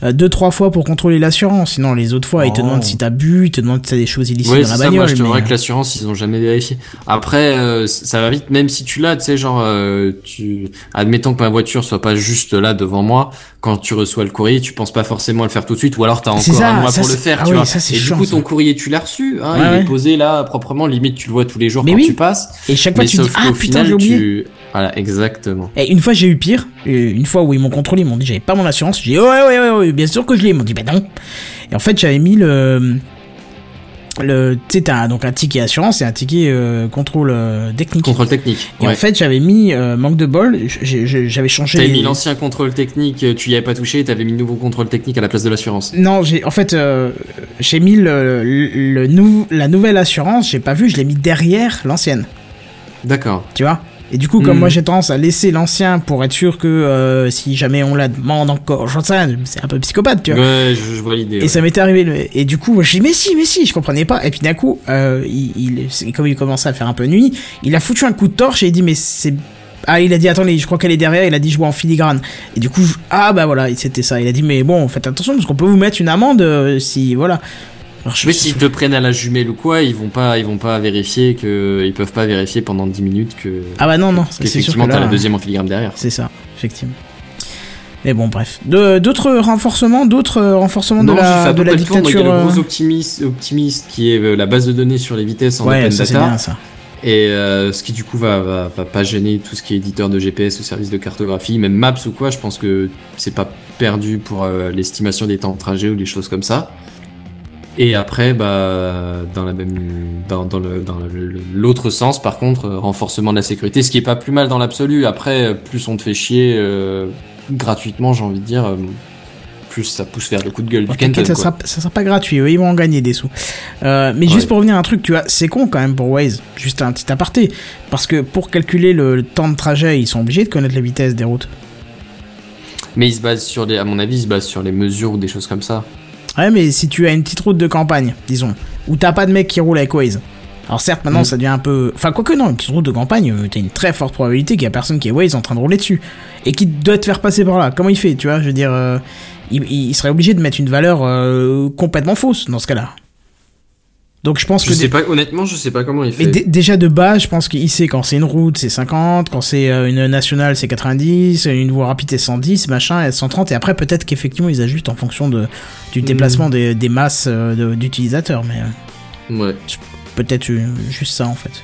euh, deux, trois fois pour contrôler l'assurance. Sinon, les autres fois, ils te Oh. demandent si t'as bu, ils te demandent si t'as des choses illicites Ouais, dans la ça, bagnole. moi je te mais, vrai euh, que l'assurance ils ont jamais vérifié. Après ça va vite même si tu l'as, tu sais genre tu admettons que ma voiture soit pas juste là devant moi, quand tu reçois le courrier, tu penses pas forcément à le faire tout de suite ou alors t'as encore ça, un mois pour le faire, ah tu oui, vois. ça, Et du coup ton courrier tu l'as reçu, hein, Ouais, il est posé là proprement, limite tu le vois tous les jours Mais quand oui. tu passes. Et chaque fois, Mais tu dis, ah putain, final j'ai oublié. tu voilà, exactement. Et une fois, j'ai eu pire. Une fois où ils m'ont contrôlé, ils m'ont dit j'avais pas mon assurance. J'ai dit ouais, ouais, ouais, ouais, bien sûr que je l'ai. Ils m'ont dit bah non. Et en fait, j'avais mis le. Le, tu sais, t'as donc un ticket assurance et un ticket euh, contrôle euh, technique. Contrôle technique. Et ouais. en fait, j'avais mis, euh, manque de bol, j'avais changé. T'avais les- mis l'ancien contrôle technique, tu y avais pas touché, t'avais mis le nouveau contrôle technique à la place de l'assurance. Non, j'ai en fait j'ai mis le, le, le nou- la nouvelle assurance, j'ai pas vu, je l'ai mis derrière l'ancienne, D'accord. tu vois? Et du coup, comme moi j'ai tendance à laisser l'ancien pour être sûr que euh, si jamais on la demande encore, j'en sais c'est un peu psychopathe, tu vois. Ouais, je, je vois l'idée. Et ouais. ça m'était arrivé, et du coup, j'ai dit, mais si, mais si, je comprenais pas. Et puis d'un coup, euh, il, comme il commençait à faire un peu nuit, il a foutu un coup de torche et il dit, mais c'est. Ah, il a dit, attendez, je crois qu'elle est derrière, il a dit, je vois en filigrane. Et du coup, je- ah bah voilà, c'était ça. Il a dit, mais bon, faites attention parce qu'on peut vous mettre une amende euh, si. Voilà. Alors, je- Mais s'ils te prennent à la jumelle ou quoi, ils vont pas, ils vont pas vérifier que, ils peuvent pas vérifier pendant 10 minutes que. Ah bah non, non, c'est sûr que Effectivement, t'as la deuxième en filigrane derrière. C'est ça, effectivement. Mais bon, bref. D'autres renforcements, d'autres euh, renforcements Non, de la, de la Il y dictature. a le gros euh, optimiste, optimiste qui est euh, la base de données sur les vitesses en Ouais, open ça data. bien ça. Et euh, ce qui du coup va, va, va pas gêner tout ce qui est éditeur de GPS ou service de cartographie, même Maps ou quoi. Je pense que c'est pas perdu pour euh, l'estimation des temps de trajet ou des choses comme ça. Et après, bah, dans la même, dans, dans le, dans l'autre sens, par contre, euh, renforcement de la sécurité, ce qui est pas plus mal dans l'absolu. Après, euh, plus on te fait chier euh, gratuitement, j'ai envie de dire, plus ça pousse vers le coup de gueule Bon, du Kenton. Ça quoi. sera, ça sera pas gratuit, eux, ils vont en gagner des sous. Euh, mais juste pour revenir à un truc, tu vois, c'est con quand même pour Waze, juste un petit aparté, parce que pour calculer le, le temps de trajet, ils sont obligés de connaître la vitesse des routes. Mais il se base sur les, à mon avis, il se base sur les mesures ou des choses comme ça. Ouais, mais si tu as une petite route de campagne, disons, où t'as pas de mec qui roule avec Waze, alors certes, maintenant Mm. ça devient un peu. Enfin, quoique non, une petite route de campagne, euh, t'as une très forte probabilité qu'il y a personne qui est Waze en train de rouler dessus. Et qui doit te faire passer par là. Comment il fait, tu vois Je veux dire, euh, il, il serait obligé de mettre une valeur euh, complètement fausse dans ce cas-là. Donc je pense Je que. sais pas, honnêtement, je sais pas comment il fait. Mais dé- déjà de base, je pense qu'il sait quand c'est une route, c'est 50, quand c'est euh, une nationale, c'est 90, une voie rapide, c'est 110, machin, et 130, et après peut-être qu'effectivement ils ajustent en fonction de, du Mhm. déplacement des, des masses euh, d'utilisateurs, mais euh, Ouais. peut-être juste ça en fait.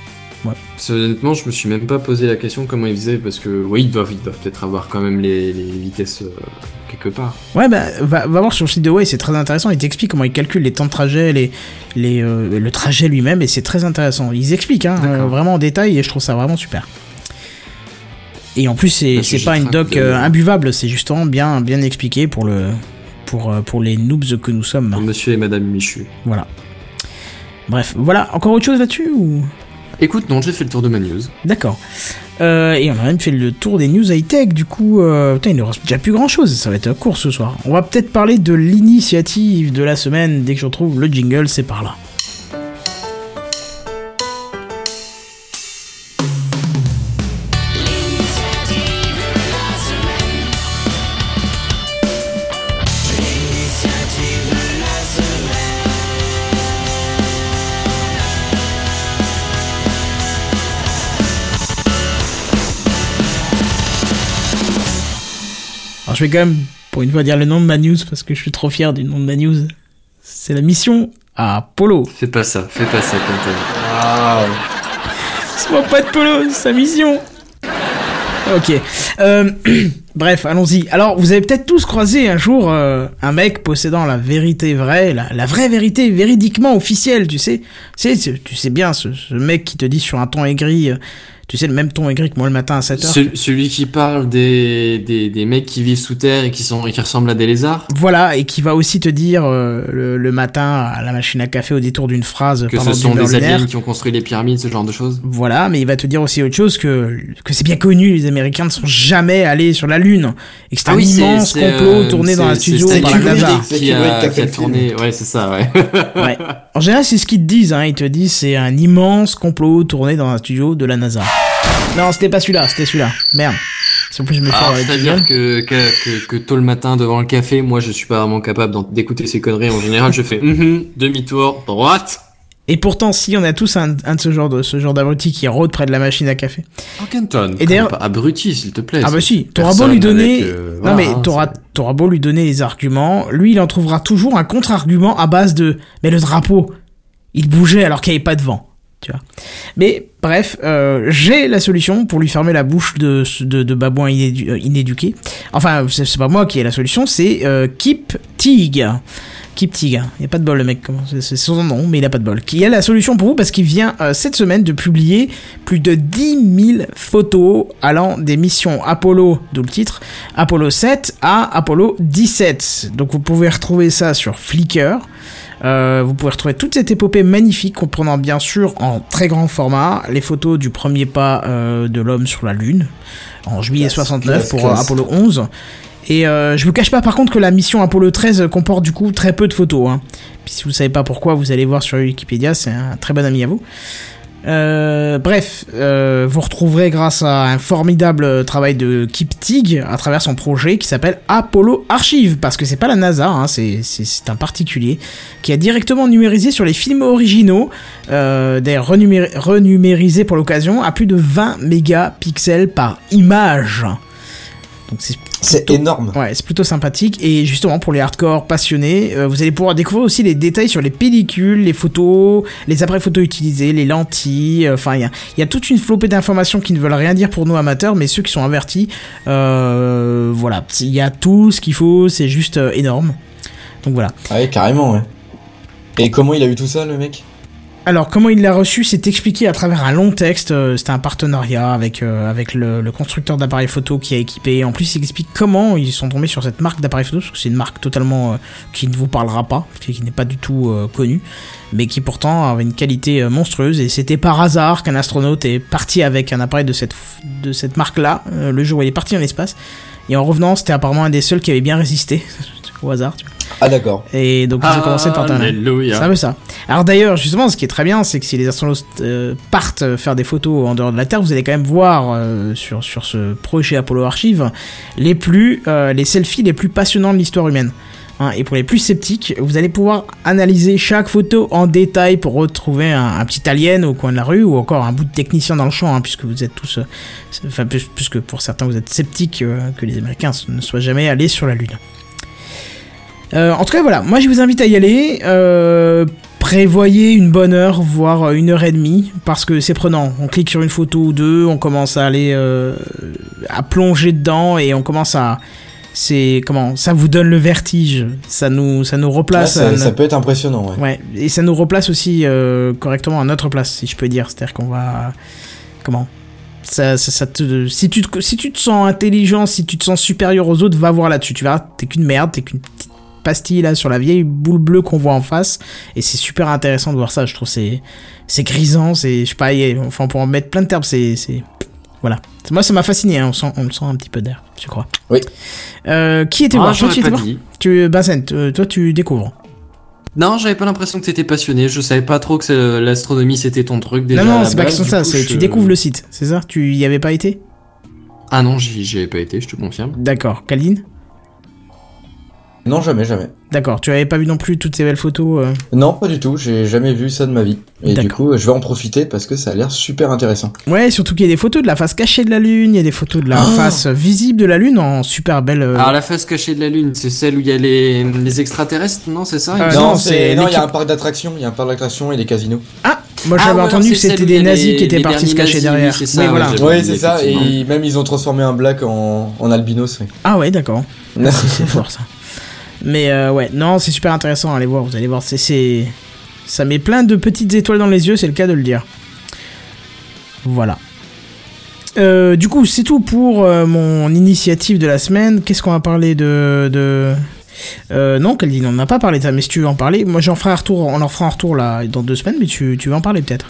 Honnêtement, je me suis même pas posé la question comment ils faisaient parce que oui, ils doivent, ils doivent peut-être avoir quand même les, les vitesses quelque part. Ouais, bah va, va voir sur le site de Way, c'est très intéressant, ils t'expliquent comment ils calculent les temps de trajet, les, les, euh, le trajet lui-même, et c'est très intéressant. Ils expliquent hein, euh, vraiment en détail, et je trouve ça vraiment super. Et en plus, c'est c'est pas une doc euh, imbuvable, c'est justement bien, bien expliqué pour, le, pour, pour les noobs que nous sommes. Monsieur et Madame Michu. Voilà. Bref, voilà, encore autre chose là-dessus ou... Écoute, non, j'ai fait le tour de ma news. D'accord. Euh, et on a même fait le tour des news high-tech, du coup, euh, il ne reste déjà plus grand-chose, ça va être court ce soir. On va peut-être parler de l'initiative de la semaine, dès que je retrouve le jingle, c'est par là. Alors je vais quand même, pour une fois, dire le nom de ma news, parce que je suis trop fier du nom de ma news. C'est la mission Apollo. Fais pas ça, fais pas ça, Quentin. Moi pas de Polo, c'est sa mission. Ok. Euh, bref, allons-y. Alors, vous avez peut-être tous croisé un jour euh, un mec possédant la vérité vraie, la, la vraie vérité véridiquement officielle, tu sais. Tu sais, tu sais bien, ce, ce mec qui te dit sur un ton aigri, euh, Tu sais, le même ton aigri que moi le matin à 7h. Ce- celui qui parle des, des, des mecs qui vivent sous terre et qui sont et qui ressemblent à des lézards. Voilà, et qui va aussi te dire euh, le, le matin à la machine à café au détour d'une phrase Que ce sont des lunaire. aliens qui ont construit les pyramides, ce genre de choses. Voilà, mais il va te dire aussi autre chose que, que c'est bien connu, les Américains ne sont jamais allés sur la Lune. Et que c'est Ah un oui, c'est- immense c'est, complot euh, tourné dans c'est- un c'est studio par la. NASA. C'est qui a, qui a tourné. Ouais, c'est ça, ouais. Ouais. En général, c'est ce qu'ils te disent, hein. Ils te disent c'est un immense complot tourné dans un studio de la NASA. Non, c'était pas celui-là, c'était celui-là. Merde. Si en plus je me euh, c'est-à-dire que, que, que, que tôt le matin devant le café, moi je suis pas vraiment capable d'écouter ces conneries. En général, je fais mhm, demi-tour, droite. Et pourtant, si on a tous un, un de ce genre de ce genre d'abruti qui rôde près de la machine à café. Parkenton. Et d'ailleurs- Pas abruti, s'il te plaît. Ah bah si, t'auras beau lui donner, euh, non voilà, mais hein, t'auras t'auras beau lui donner les arguments, lui il en trouvera toujours un contre-argument à base de mais le drapeau, il bougeait alors qu'il n'y avait pas de vent, tu vois. Mais bref, euh, j'ai la solution pour lui fermer la bouche de de, de babouin inédu- euh, inéduqué. Enfin, c'est pas moi qui ai la solution, c'est euh, Kip Teague. Kip Teague, il y a pas de bol le mec, c'est son nom, mais il a pas de bol. Qui a la solution pour vous parce qu'il vient cette semaine de publier plus de 10 000 photos allant des missions Apollo, d'où le titre, Apollo 7 à Apollo 17. Donc vous pouvez retrouver ça sur Flickr. Euh, vous pouvez retrouver toute cette épopée magnifique comprenant bien sûr en très grand format les photos du premier pas euh, de l'homme sur la Lune en juillet Classe, 69 classe, pour euh, classe. Apollo 11. Et euh, je vous cache pas par contre que la mission Apollo 13 comporte du coup très peu de photos. Hein. Puis si vous savez pas pourquoi, vous allez voir sur Wikipédia, c'est un très bon ami à vous. Euh, bref, euh, vous retrouverez grâce à un formidable travail de Kip Teague à travers son projet qui s'appelle Apollo Archive, parce que c'est pas la NASA, hein, c'est, un particulier qui a directement numérisé sur les films originaux, euh, d'ailleurs renumé- renumérisé pour l'occasion à plus de 20 mégapixels par image. Donc c'est énorme. Ouais, c'est plutôt sympathique. Et justement, pour les hardcore passionnés, euh, vous allez pouvoir découvrir aussi les détails sur les pellicules, les photos, les appareils photos utilisés, les lentilles. euh, Enfin, il y a, il y a toute une flopée d'informations qui ne veulent rien dire pour nous amateurs, mais ceux qui sont avertis, euh, voilà. Il y a tout ce qu'il faut, c'est juste énorme. Donc voilà. Ah ouais, carrément, ouais. Et comment il a eu tout ça, le mec? Alors, comment il l'a reçu, c'est expliqué à travers un long texte. euh, C'était un partenariat avec, euh, le, constructeur d'appareils photo qui a équipé. En plus, il explique comment ils sont tombés sur cette marque d'appareils photo, parce que c'est une marque totalement euh, qui ne vous parlera pas, qui n'est pas du tout connue, mais qui pourtant avait une qualité monstrueuse. Et c'était par hasard qu'un astronaute est parti avec un appareil de cette, marque-là, le jour où il est parti dans l'espace. Et en revenant, c'était apparemment un des seuls qui avait bien résisté. Au hasard. Ah d'accord. Et donc, ils ont commencé partenariat. Alléluia. C'est un peu ça. Alors d'ailleurs, justement, ce qui est très bien, c'est que si les astronautes euh, partent faire des photos en dehors de la Terre, vous allez quand même voir euh, sur, sur ce projet Apollo Archive les plus euh, les selfies les plus passionnants de l'histoire humaine. Hein, et pour les plus sceptiques, vous allez pouvoir analyser chaque photo en détail pour retrouver un, un petit alien au coin de la rue ou encore un bout de technicien dans le champ, hein, puisque vous êtes tous, euh, enfin, plus- puisque pour certains vous êtes sceptiques euh, que les Américains ne soient jamais allés sur la Lune. Euh, en tout cas, voilà, moi je vous invite à y aller. Euh, prévoyez une bonne heure, voire une heure et demie, parce que c'est prenant. On clique sur une photo ou deux, on commence à aller euh, à plonger dedans et on commence à. C'est comment Ça vous donne le vertige. Ça nous, ça nous replace. à ça, peut être impressionnant, ouais. Ouais, et ça nous replace aussi euh, correctement à notre place, si je peux dire. C'est-à-dire qu'on va. Comment ça, ça, ça te, si, tu te, si tu te sens intelligent, si tu te sens supérieur aux autres, va voir là-dessus. Tu verras, t'es qu'une merde, t'es qu'une pastille là sur la vieille boule bleue qu'on voit en face. Et c'est super intéressant de voir ça. Je trouve c'est c'est grisant, c'est. Je sais pas, y a- enfin, peut en mettre plein de termes, c'est. c'est- Voilà. Moi, ça m'a fasciné, hein, on, sent, on le sent un petit peu d'air, je crois. Oui. Euh, qui était Ah, voir? Toi, tu étais pas voir? tu, Vincent, euh, toi, tu découvres. Non, j'avais pas l'impression que t'étais passionné. Je savais pas trop que c'est- l'astronomie c'était ton truc déjà. non, non, c'est pas question de ça, coup, je- tu découvres le site, c'est ça? Tu y avais pas été? Ah non, j'y j'y avais pas été, je te confirme. D'accord. Kaline Non, jamais, jamais. D'accord, tu avais pas vu non plus toutes ces belles photos euh Non, pas du tout. J'ai jamais vu ça de ma vie. Et du coup, je vais en profiter parce que ça a l'air super intéressant. Ouais, surtout qu'il y a des photos de la face cachée de la Lune, il y a des photos de la Ah face visible de la Lune en super belle. euh, Alors la face cachée de la Lune, c'est celle où il y a les, les extraterrestres, non C'est ça? Euh, non, c'est il y a un parc d'attractions. Il y a un parc d'attractions et des casinos. Ah Moi Ah, j'avais ouais, entendu que c'était des nazis les- qui étaient partis se cacher nazis, oui, derrière. c'est ça, oui, ouais, voilà. oublié, c'est ça. Et même ils ont transformé un black en, en albinos. oui. Ah ouais, d'accord. C'est fort ça. Mais euh, ouais, non, c'est super intéressant, allez voir, vous allez voir, c'est- c'est. Ça met plein de petites étoiles dans les yeux, c'est le cas de le dire. Voilà. Euh, du coup, c'est tout pour euh, mon initiative de la semaine. Qu'est-ce qu'on va parler de... de... Euh, non, Caldine, on n'a pas parlé de ça, mais si tu veux en parler, moi j'en ferai un retour, on en fera un retour là dans deux semaines, mais tu, tu veux en parler peut-être?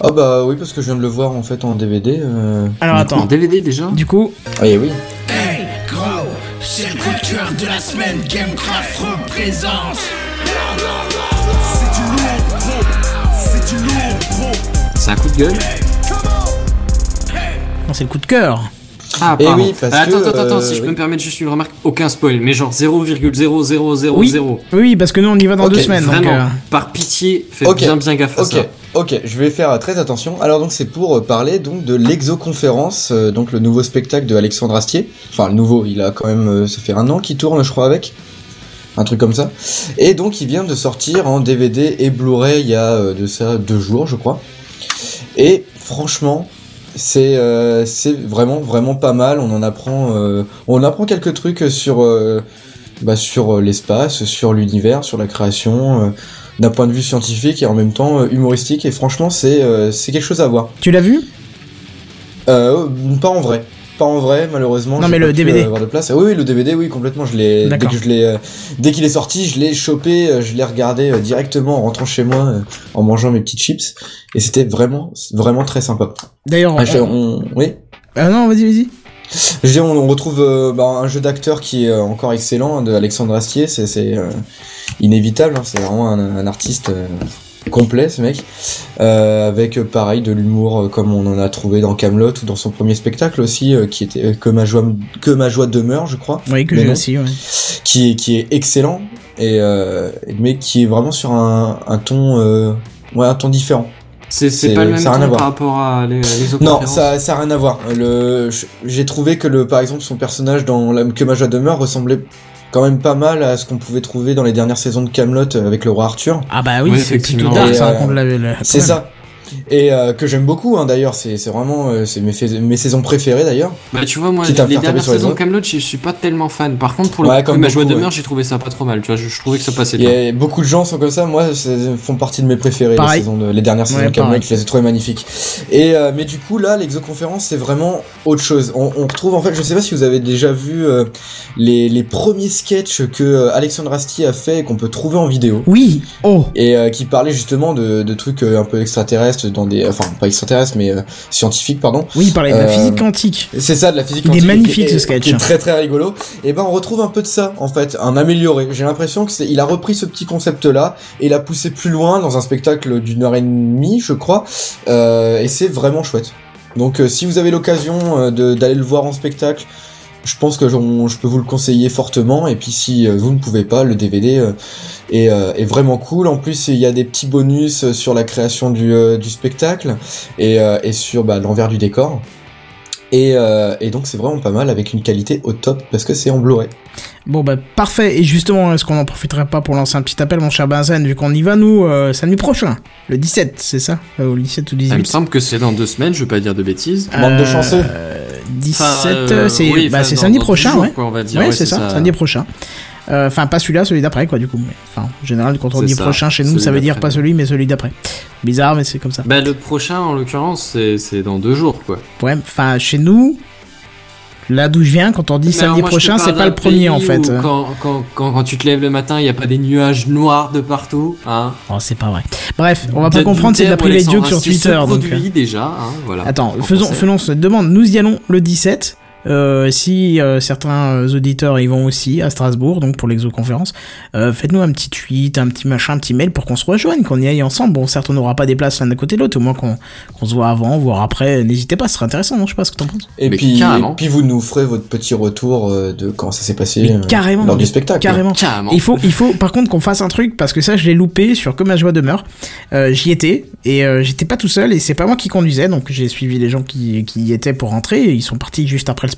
Ah bah oui, parce que je viens de le voir en fait en DVD. Euh... Alors En attends, DVD déjà? Du coup, Ah et oui. C'est le coup de cœur de la semaine. Gamecraft représente. C'est un coup de gueule non, c'est le coup de cœur. Ah, Eh pardon. oui, parce attends, que, attends, attends, euh, si je peux oui. me permettre juste une remarque, aucun spoil, mais genre 0,0000. Oui. Oui, parce que nous on y va dans deux semaines. donc, Vraiment, euh, par pitié, faites bien bien gaffe à Ok, ça. Ok, je vais faire très attention. Alors donc c'est pour euh, parler donc de l'exoconférence, euh, donc le nouveau spectacle de Alexandre Astier. Enfin le nouveau, il a quand même, euh, ça fait un an qu'il tourne, je crois avec, un truc comme ça. Et donc il vient de sortir en DVD et Blu-ray il y a de ça deux jours, je crois. Et franchement, c'est c'est vraiment vraiment pas mal. On en apprend, on apprend quelques trucs sur bah, sur l'espace, sur l'univers, sur la création. D'un point de vue scientifique et en même temps euh, humoristique et franchement c'est euh, c'est quelque chose à voir. Tu l'as vu? Euh, pas en vrai. Pas en vrai malheureusement. Non, mais le DVD. avoir de place. Ah oui, oui, le DVD oui complètement je l'ai dès que je l'ai euh, dès qu'il est sorti, je l'ai chopé, euh, je l'ai regardé euh, directement en rentrant chez moi en mangeant mes petites chips et c'était vraiment vraiment très sympa. D'ailleurs, Ah, on- oui? Ah non, vas-y, vas-y. Je dis, on, on retrouve euh, bah, un jeu d'acteur qui est euh, encore excellent de Alexandre Astier, c'est euh, inévitable, hein, c'est vraiment un, un artiste euh, complet ce mec, euh, avec pareil de l'humour comme on en a trouvé dans Camelot ou dans son premier spectacle aussi, qui était que ma joie que ma joie demeure, je crois, Oui, que j'ai aussi, ouais. qui est qui est excellent et euh, mais qui est vraiment sur un, un ton euh, ouais un ton différent. C'est pas le même ton par rapport à les, les autres Non, ça, ça a rien à voir. Le, j'ai trouvé que le, par exemple, son personnage dans la, Que ma joie demeure ressemblait quand même pas mal à ce qu'on pouvait trouver dans les dernières saisons de Camelot avec le roi Arthur. Ah bah oui, Oui, c'est plutôt dark, ça euh, raconte la... la- C'est ça. Et euh, que j'aime beaucoup, hein, d'ailleurs. C'est, c'est vraiment, euh, c'est mes, mes saisons préférées d'ailleurs. Bah tu vois moi les dernières saisons. Camelot je, je suis pas tellement fan. Par contre pour le Ouais, coup, comme ma joie beaucoup, demeure ouais. j'ai trouvé ça pas trop mal. Tu vois je, je trouvais que ça passait bien. a beaucoup de gens sont comme ça. Moi, c'est- font partie de mes préférés. Les, Pareil. saisons de- les dernières saisons Ouais, de Camelot, je les ai trouvées magnifiques. Et euh, mais du coup là, l'exoconférence, c'est vraiment autre chose. On, on retrouve en fait, je sais pas si vous avez déjà vu euh, les, les premiers sketchs que euh, Alexandre Astier a fait et qu'on peut trouver en vidéo. Oui, oh et euh, qui parlait justement de, de trucs euh, un peu extraterrestres dans des enfin pas extraterrestres mais euh, scientifiques pardon. Oui, il parlait de la Euh, physique quantique. c'est ça de la physique Il est quantique, magnifique, qui ce sketch. qui est très très rigolo. Et ben on retrouve un peu de ça en fait un amélioré. J'ai l'impression que c'est il a repris ce petit concept là et l'a poussé plus loin dans un spectacle d'une heure et demie je crois. Euh, et c'est vraiment chouette. Donc euh, si vous avez l'occasion euh, d'aller le voir en spectacle je pense que je peux vous le conseiller fortement. Et puis si euh, vous ne pouvez pas le DVD euh, est, euh, est vraiment cool. En plus il y a des petits bonus sur la création du, spectacle et, et sur bah, l'envers du décor et, euh, et donc c'est vraiment pas mal avec une qualité au top parce que c'est en Blu-ray. Bon bah parfait, et justement, est-ce qu'on en profiterait pas pour lancer un petit appel, mon cher Benzen, vu qu'on y va, nous, euh, samedi prochain, le 17, c'est ça euh, Ou le 17 ou Ça me 18 semble que c'est dans deux semaines, je vais pas dire de bêtises. Bande de chanceux. Euh, 17, Enfin, euh, euh, c'est oui, bah, samedi prochain, jours, ouais. quoi, on va dire. Ouais, Ouais, c'est ça, samedi prochain. Euh, Enfin, pas celui-là, celui d'après, quoi, du coup. Enfin, en général, quand on dit ça, prochain chez nous, celui ça veut dire pas celui, mais celui d'après. Bizarre, mais c'est comme ça. Bah le prochain en l'occurrence c'est c'est dans deux jours quoi. Ouais, enfin, chez nous, là d'où je viens, quand on dit Mais samedi moi, prochain, c'est pas le premier, en fait. Quand, quand, quand, quand tu te lèves le matin, il n'y a pas des nuages noirs de partout. Hein. Oh, c'est pas vrai. Bref, on va pas comprendre, c'est de la Alexandre joke sur Twitter. se donc, euh. déjà, hein, voilà. Attends, En faisons, faisons cette demande. Nous y allons le 17. Euh, si euh, certains euh, auditeurs y vont aussi à Strasbourg, donc pour l'exoconférence, euh, faites-nous un petit tweet, un petit machin, un petit mail pour qu'on se rejoigne, qu'on y aille ensemble. Bon, certes, on n'aura pas des places l'un d'un côté de l'autre, au moins qu'on qu'on se voit avant, voire après. N'hésitez pas, ce serait intéressant, non? Je sais pas ce que t'en penses. Et puis, carrément. et puis vous nous ferez votre petit retour de comment ça s'est passé euh, carrément, lors du spectacle. Carrément. Carrément. Il faut, il faut par contre qu'on fasse un truc parce que ça je l'ai loupé sur Comme ma joie demeure. Euh, J'y étais et euh, j'étais pas tout seul et c'est pas moi qui conduisais donc j'ai suivi les gens qui, qui y étaient pour rentrer et ils sont partis juste après le spectacle.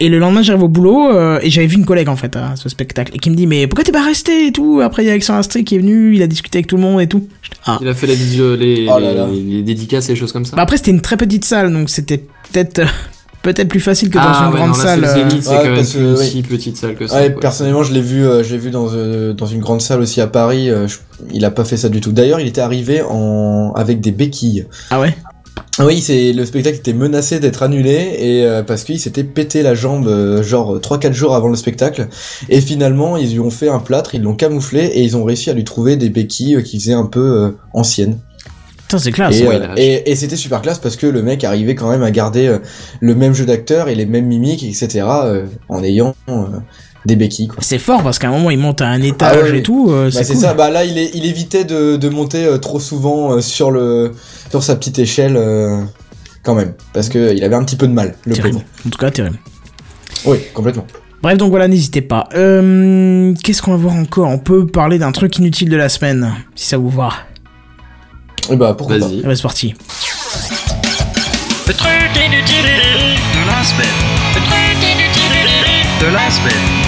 Et le lendemain j'arrive au boulot euh, et j'avais vu une collègue en fait à ce spectacle et qui me dit mais pourquoi t'es pas resté et tout après il y a Alexandre Astré qui est venu il a discuté avec tout le monde et tout. Ah. Il a fait les, Oh là là. les, les dédicaces et les choses comme ça. Bah après c'était une très petite salle donc c'était peut-être peut-être plus facile que dans ah, une ouais, grande non, là, salle. C'est euh, c'est Ouais, quand même oui. petite salle que ça. Ouais, quoi. personnellement, je l'ai vu, euh, je l'ai vu dans, euh, dans une grande salle aussi à Paris. euh, je- il a pas fait ça du tout. D'ailleurs, il était arrivé en avec des béquilles. Ah ouais? Oui, c'est le spectacle était menacé d'être annulé et euh, parce qu'il s'était pété la jambe euh, genre 3-4 jours avant le spectacle et finalement ils lui ont fait un plâtre, ils l'ont camouflé et ils ont réussi à lui trouver des béquilles euh, qui faisaient un peu euh, anciennes. Putain, c'est classe. Et, ouais, euh, et, et c'était super classe parce que le mec arrivait quand même à garder euh, le même jeu d'acteur et les mêmes mimiques, etc. euh, en ayant euh, des béquilles. Quoi. C'est fort parce qu'à un moment il monte à un étage Ah ouais, et tout. euh, Bah, c'est cool. ça. Bah là, il, est, il évitait de, de monter euh, trop souvent euh, sur le sur sa petite échelle euh, quand même parce que il avait un petit peu de mal. Le Terrible. pauvre. En tout cas, terrible. Oui, complètement. Bref, donc voilà, n'hésitez pas. Euh, Qu'est-ce qu'on va voir encore? On peut parler d'un truc inutile de la semaine, si ça vous va. Et bah pourquoi pas. Vas-y. Ah bah, c'est parti. Le truc inutile de la semaine. Le truc inutile de la semaine.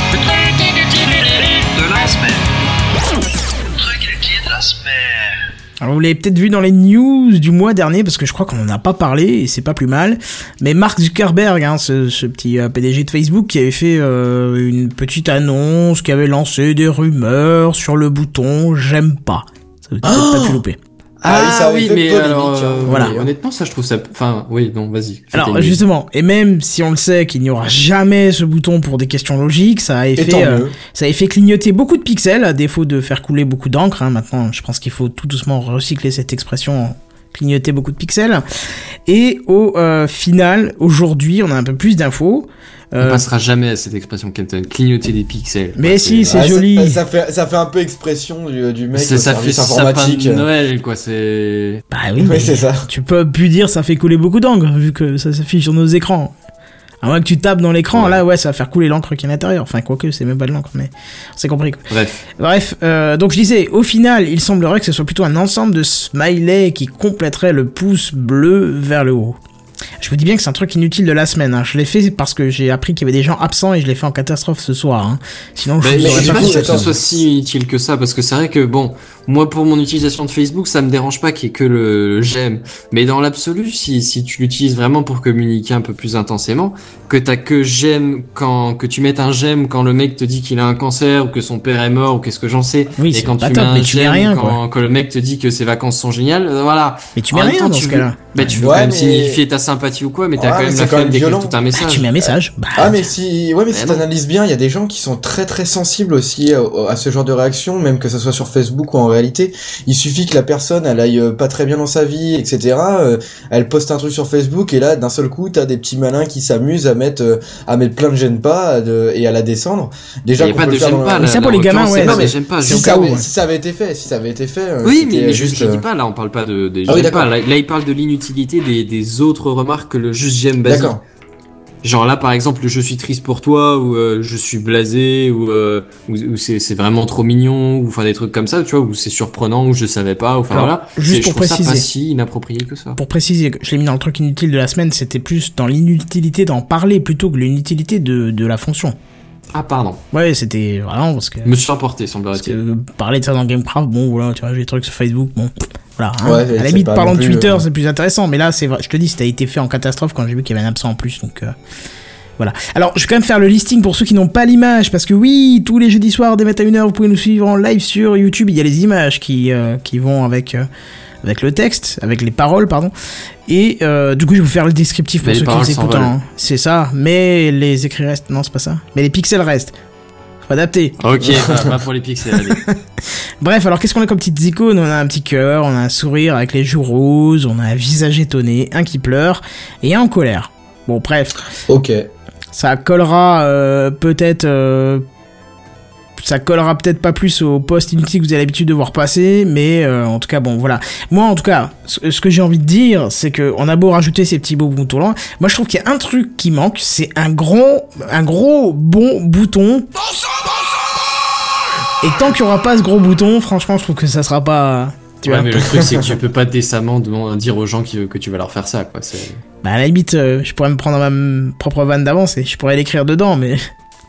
Alors vous l'avez peut-être vu dans les news du mois dernier, parce que je crois qu'on en a pas parlé, et c'est pas plus mal. Mais Mark Zuckerberg, hein, ce, ce petit euh, PDG de Facebook, qui avait fait euh, une petite annonce, qui avait lancé des rumeurs sur le bouton « J'aime pas ». Ça vous peut-être pas pu louper. Ah oui, ça oui, fait mais alors, hein. euh, Voilà. honnêtement, ça, je trouve ça. Enfin, oui, non, vas-y. Alors justement, et même si on le sait qu'il n'y aura jamais ce bouton pour des questions logiques, ça a fait, euh, ça a fait clignoter beaucoup de pixels, à défaut de faire couler beaucoup d'encre. hein. Maintenant, je pense qu'il faut tout doucement recycler cette expression clignoter beaucoup de pixels. Et au euh, final, aujourd'hui, on a un peu plus d'infos. On Euh, passera jamais à cette expression, Kenton. Clignoter des pixels. Mais si, c'est Ah, ça- joli. Ça, fait ça fait un peu expression du, du mec C'est- ça fait sapin informatique. de Noël, quoi. C'est. Bah oui, Oui, mais c'est ça. tu peux plus dire ça fait couler beaucoup d'encre vu que ça s'affiche sur nos écrans. À moins que tu tapes dans l'écran, Ouais. là ouais, ça va faire couler l'encre qui est à l'intérieur. Enfin, quoique, c'est même pas de l'encre, mais on s'est compris. Quoi. Bref. Bref, euh, donc je disais, au final, il semblerait que ce soit plutôt un ensemble de smileys qui compléterait le pouce bleu vers le haut. Je vous dis bien que c'est un truc inutile de la semaine. hein. Je l'ai fait parce que j'ai appris qu'il y avait des gens absents et je l'ai fait en catastrophe ce soir. hein. Sinon, je aurais je pas suis pas ça. ce soit si utile que ça, parce que c'est vrai que bon, moi pour mon utilisation de Facebook, ça me dérange pas qu'il y ait que le j'aime. Mais dans l'absolu, si, si tu l'utilises vraiment pour communiquer un peu plus intensément, que t'as que j'aime quand, que tu mettes un j'aime quand le mec te dit qu'il a un cancer ou que son père est mort ou qu'est-ce que j'en sais. Oui, et c'est quand tu top, mets un j'aime quand, quand le mec te dit que ses vacances sont géniales, euh, voilà. Mais tu mets rien temps, dans tu ce veux- cas-là. Bah, tu veux Ouais, quand même mais- signifier ta sympathie ou quoi, mais t'as Ouais, quand même la quand flemme d'écrire tout un Ah, message. tu mets un message. Bah, Ah mais si ouais mais si Mais non. t'analyses bien, il y a des gens qui sont très très sensibles aussi à, à ce genre de réaction, même que ce soit sur Facebook ou en réalité. Il suffit que la personne elle aille euh, pas très bien dans sa vie, etc. euh, elle poste un truc sur Facebook et là d'un seul coup t'as des petits malins qui s'amusent à mettre euh, à mettre plein de j'aime pas de- et à la descendre. Déjà Il y a pas de Mais ça, pour les gamins, ouais, non, mais j'aime pas. si ça, avait, ouais. si ça avait été fait, si ça avait été fait. Oui, mais, juste. je dis pas, là, on parle pas de, des Ah. Là, il parle de l'inutilité des autres remarques que le juste j'aime basique. D'accord. Genre là, par exemple, le je suis triste pour toi, ou euh, je suis blasé, ou, euh, ou, ou c'est vraiment trop mignon, ou enfin des trucs comme ça, tu vois, ou c'est surprenant, ou je savais pas, ou enfin voilà. juste pour je trouve ça préciser. pas si inapproprié que ça. Pour préciser, je l'ai mis dans le truc inutile de la semaine, c'était plus dans l'inutilité d'en parler plutôt que l'inutilité de, de la fonction. Ah, pardon. Ouais, c'était vraiment parce que, Me suis emporté, semblerait-il. parler de ça dans Gamecraft, bon voilà, tu vois, j'ai des trucs sur Facebook, bon, voilà. hein. Ouais, à la limite, non de Twitter, euh, c'est plus intéressant, mais là, c'est vrai, je te dis, ça a été fait en catastrophe quand j'ai vu qu'il y avait un absent en plus, donc. euh, Voilà. Alors, je vais quand même faire le listing pour ceux qui n'ont pas l'image, parce que oui, tous les jeudis soirs, dès 21h, vous pouvez nous suivre en live sur YouTube. Il y a les images qui, euh, qui vont avec, euh, avec le texte, avec les paroles, pardon. Et euh, du coup, je vais vous faire le descriptif pour Mais les ceux qui nous écoutent. C'est ça, mais les écrits restent. Non, c'est pas ça. Mais les pixels restent. Faut adapter. Ok, pas pour les pixels, allez. Bref, alors qu'est-ce qu'on a comme petites icônes On a un petit cœur, on a un sourire avec les joues roses, on a un visage étonné, un qui pleure et un en colère. Bon, bref. Ok. Ça collera euh, peut-être. euh, ça collera peut-être pas plus au post inutile que vous avez l'habitude de voir passer, mais euh, en tout cas, bon, voilà. Moi, en tout cas, ce, ce que j'ai envie de dire, c'est que on a beau rajouter ces petits beaux boutons là, moi je trouve qu'il y a un truc qui manque, c'est un gros, un gros bon bouton. Et tant qu'il y aura pas ce gros bouton, franchement, je trouve que ça sera pas. Tu ouais, vois mais le truc, c'est que tu peux pas décemment dire aux gens que tu vas leur faire ça, quoi. Bah à la limite, euh, je pourrais me prendre ma propre vanne d'avance et je pourrais l'écrire dedans, mais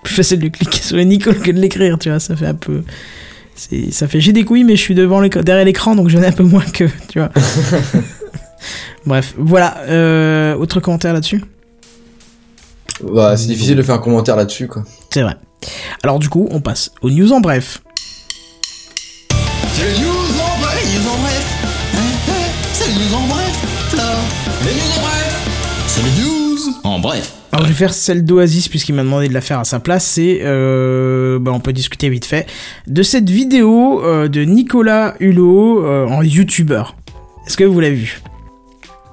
plus facile de cliquer sur une icône que de l'écrire, tu vois, ça fait un peu... C'est, ça fait j'ai des couilles mais je suis devant l'écran- derrière l'écran donc j'en ai un peu moins que tu vois. Bref, voilà. Euh, autre commentaire là-dessus? Bah, c'est difficile de faire un commentaire là-dessus, quoi. C'est vrai. Alors du coup, on passe aux news en bref. C'est les news en bref, les news en bref. Hein, hein, C'est les news en bref. Alors, les bref. Alors je vais faire celle d'Oasis puisqu'il m'a demandé de la faire à sa place. C'est, euh, bah, on peut discuter vite fait de cette vidéo euh, de Nicolas Hulot euh, en YouTuber. Est-ce que vous l'avez vu?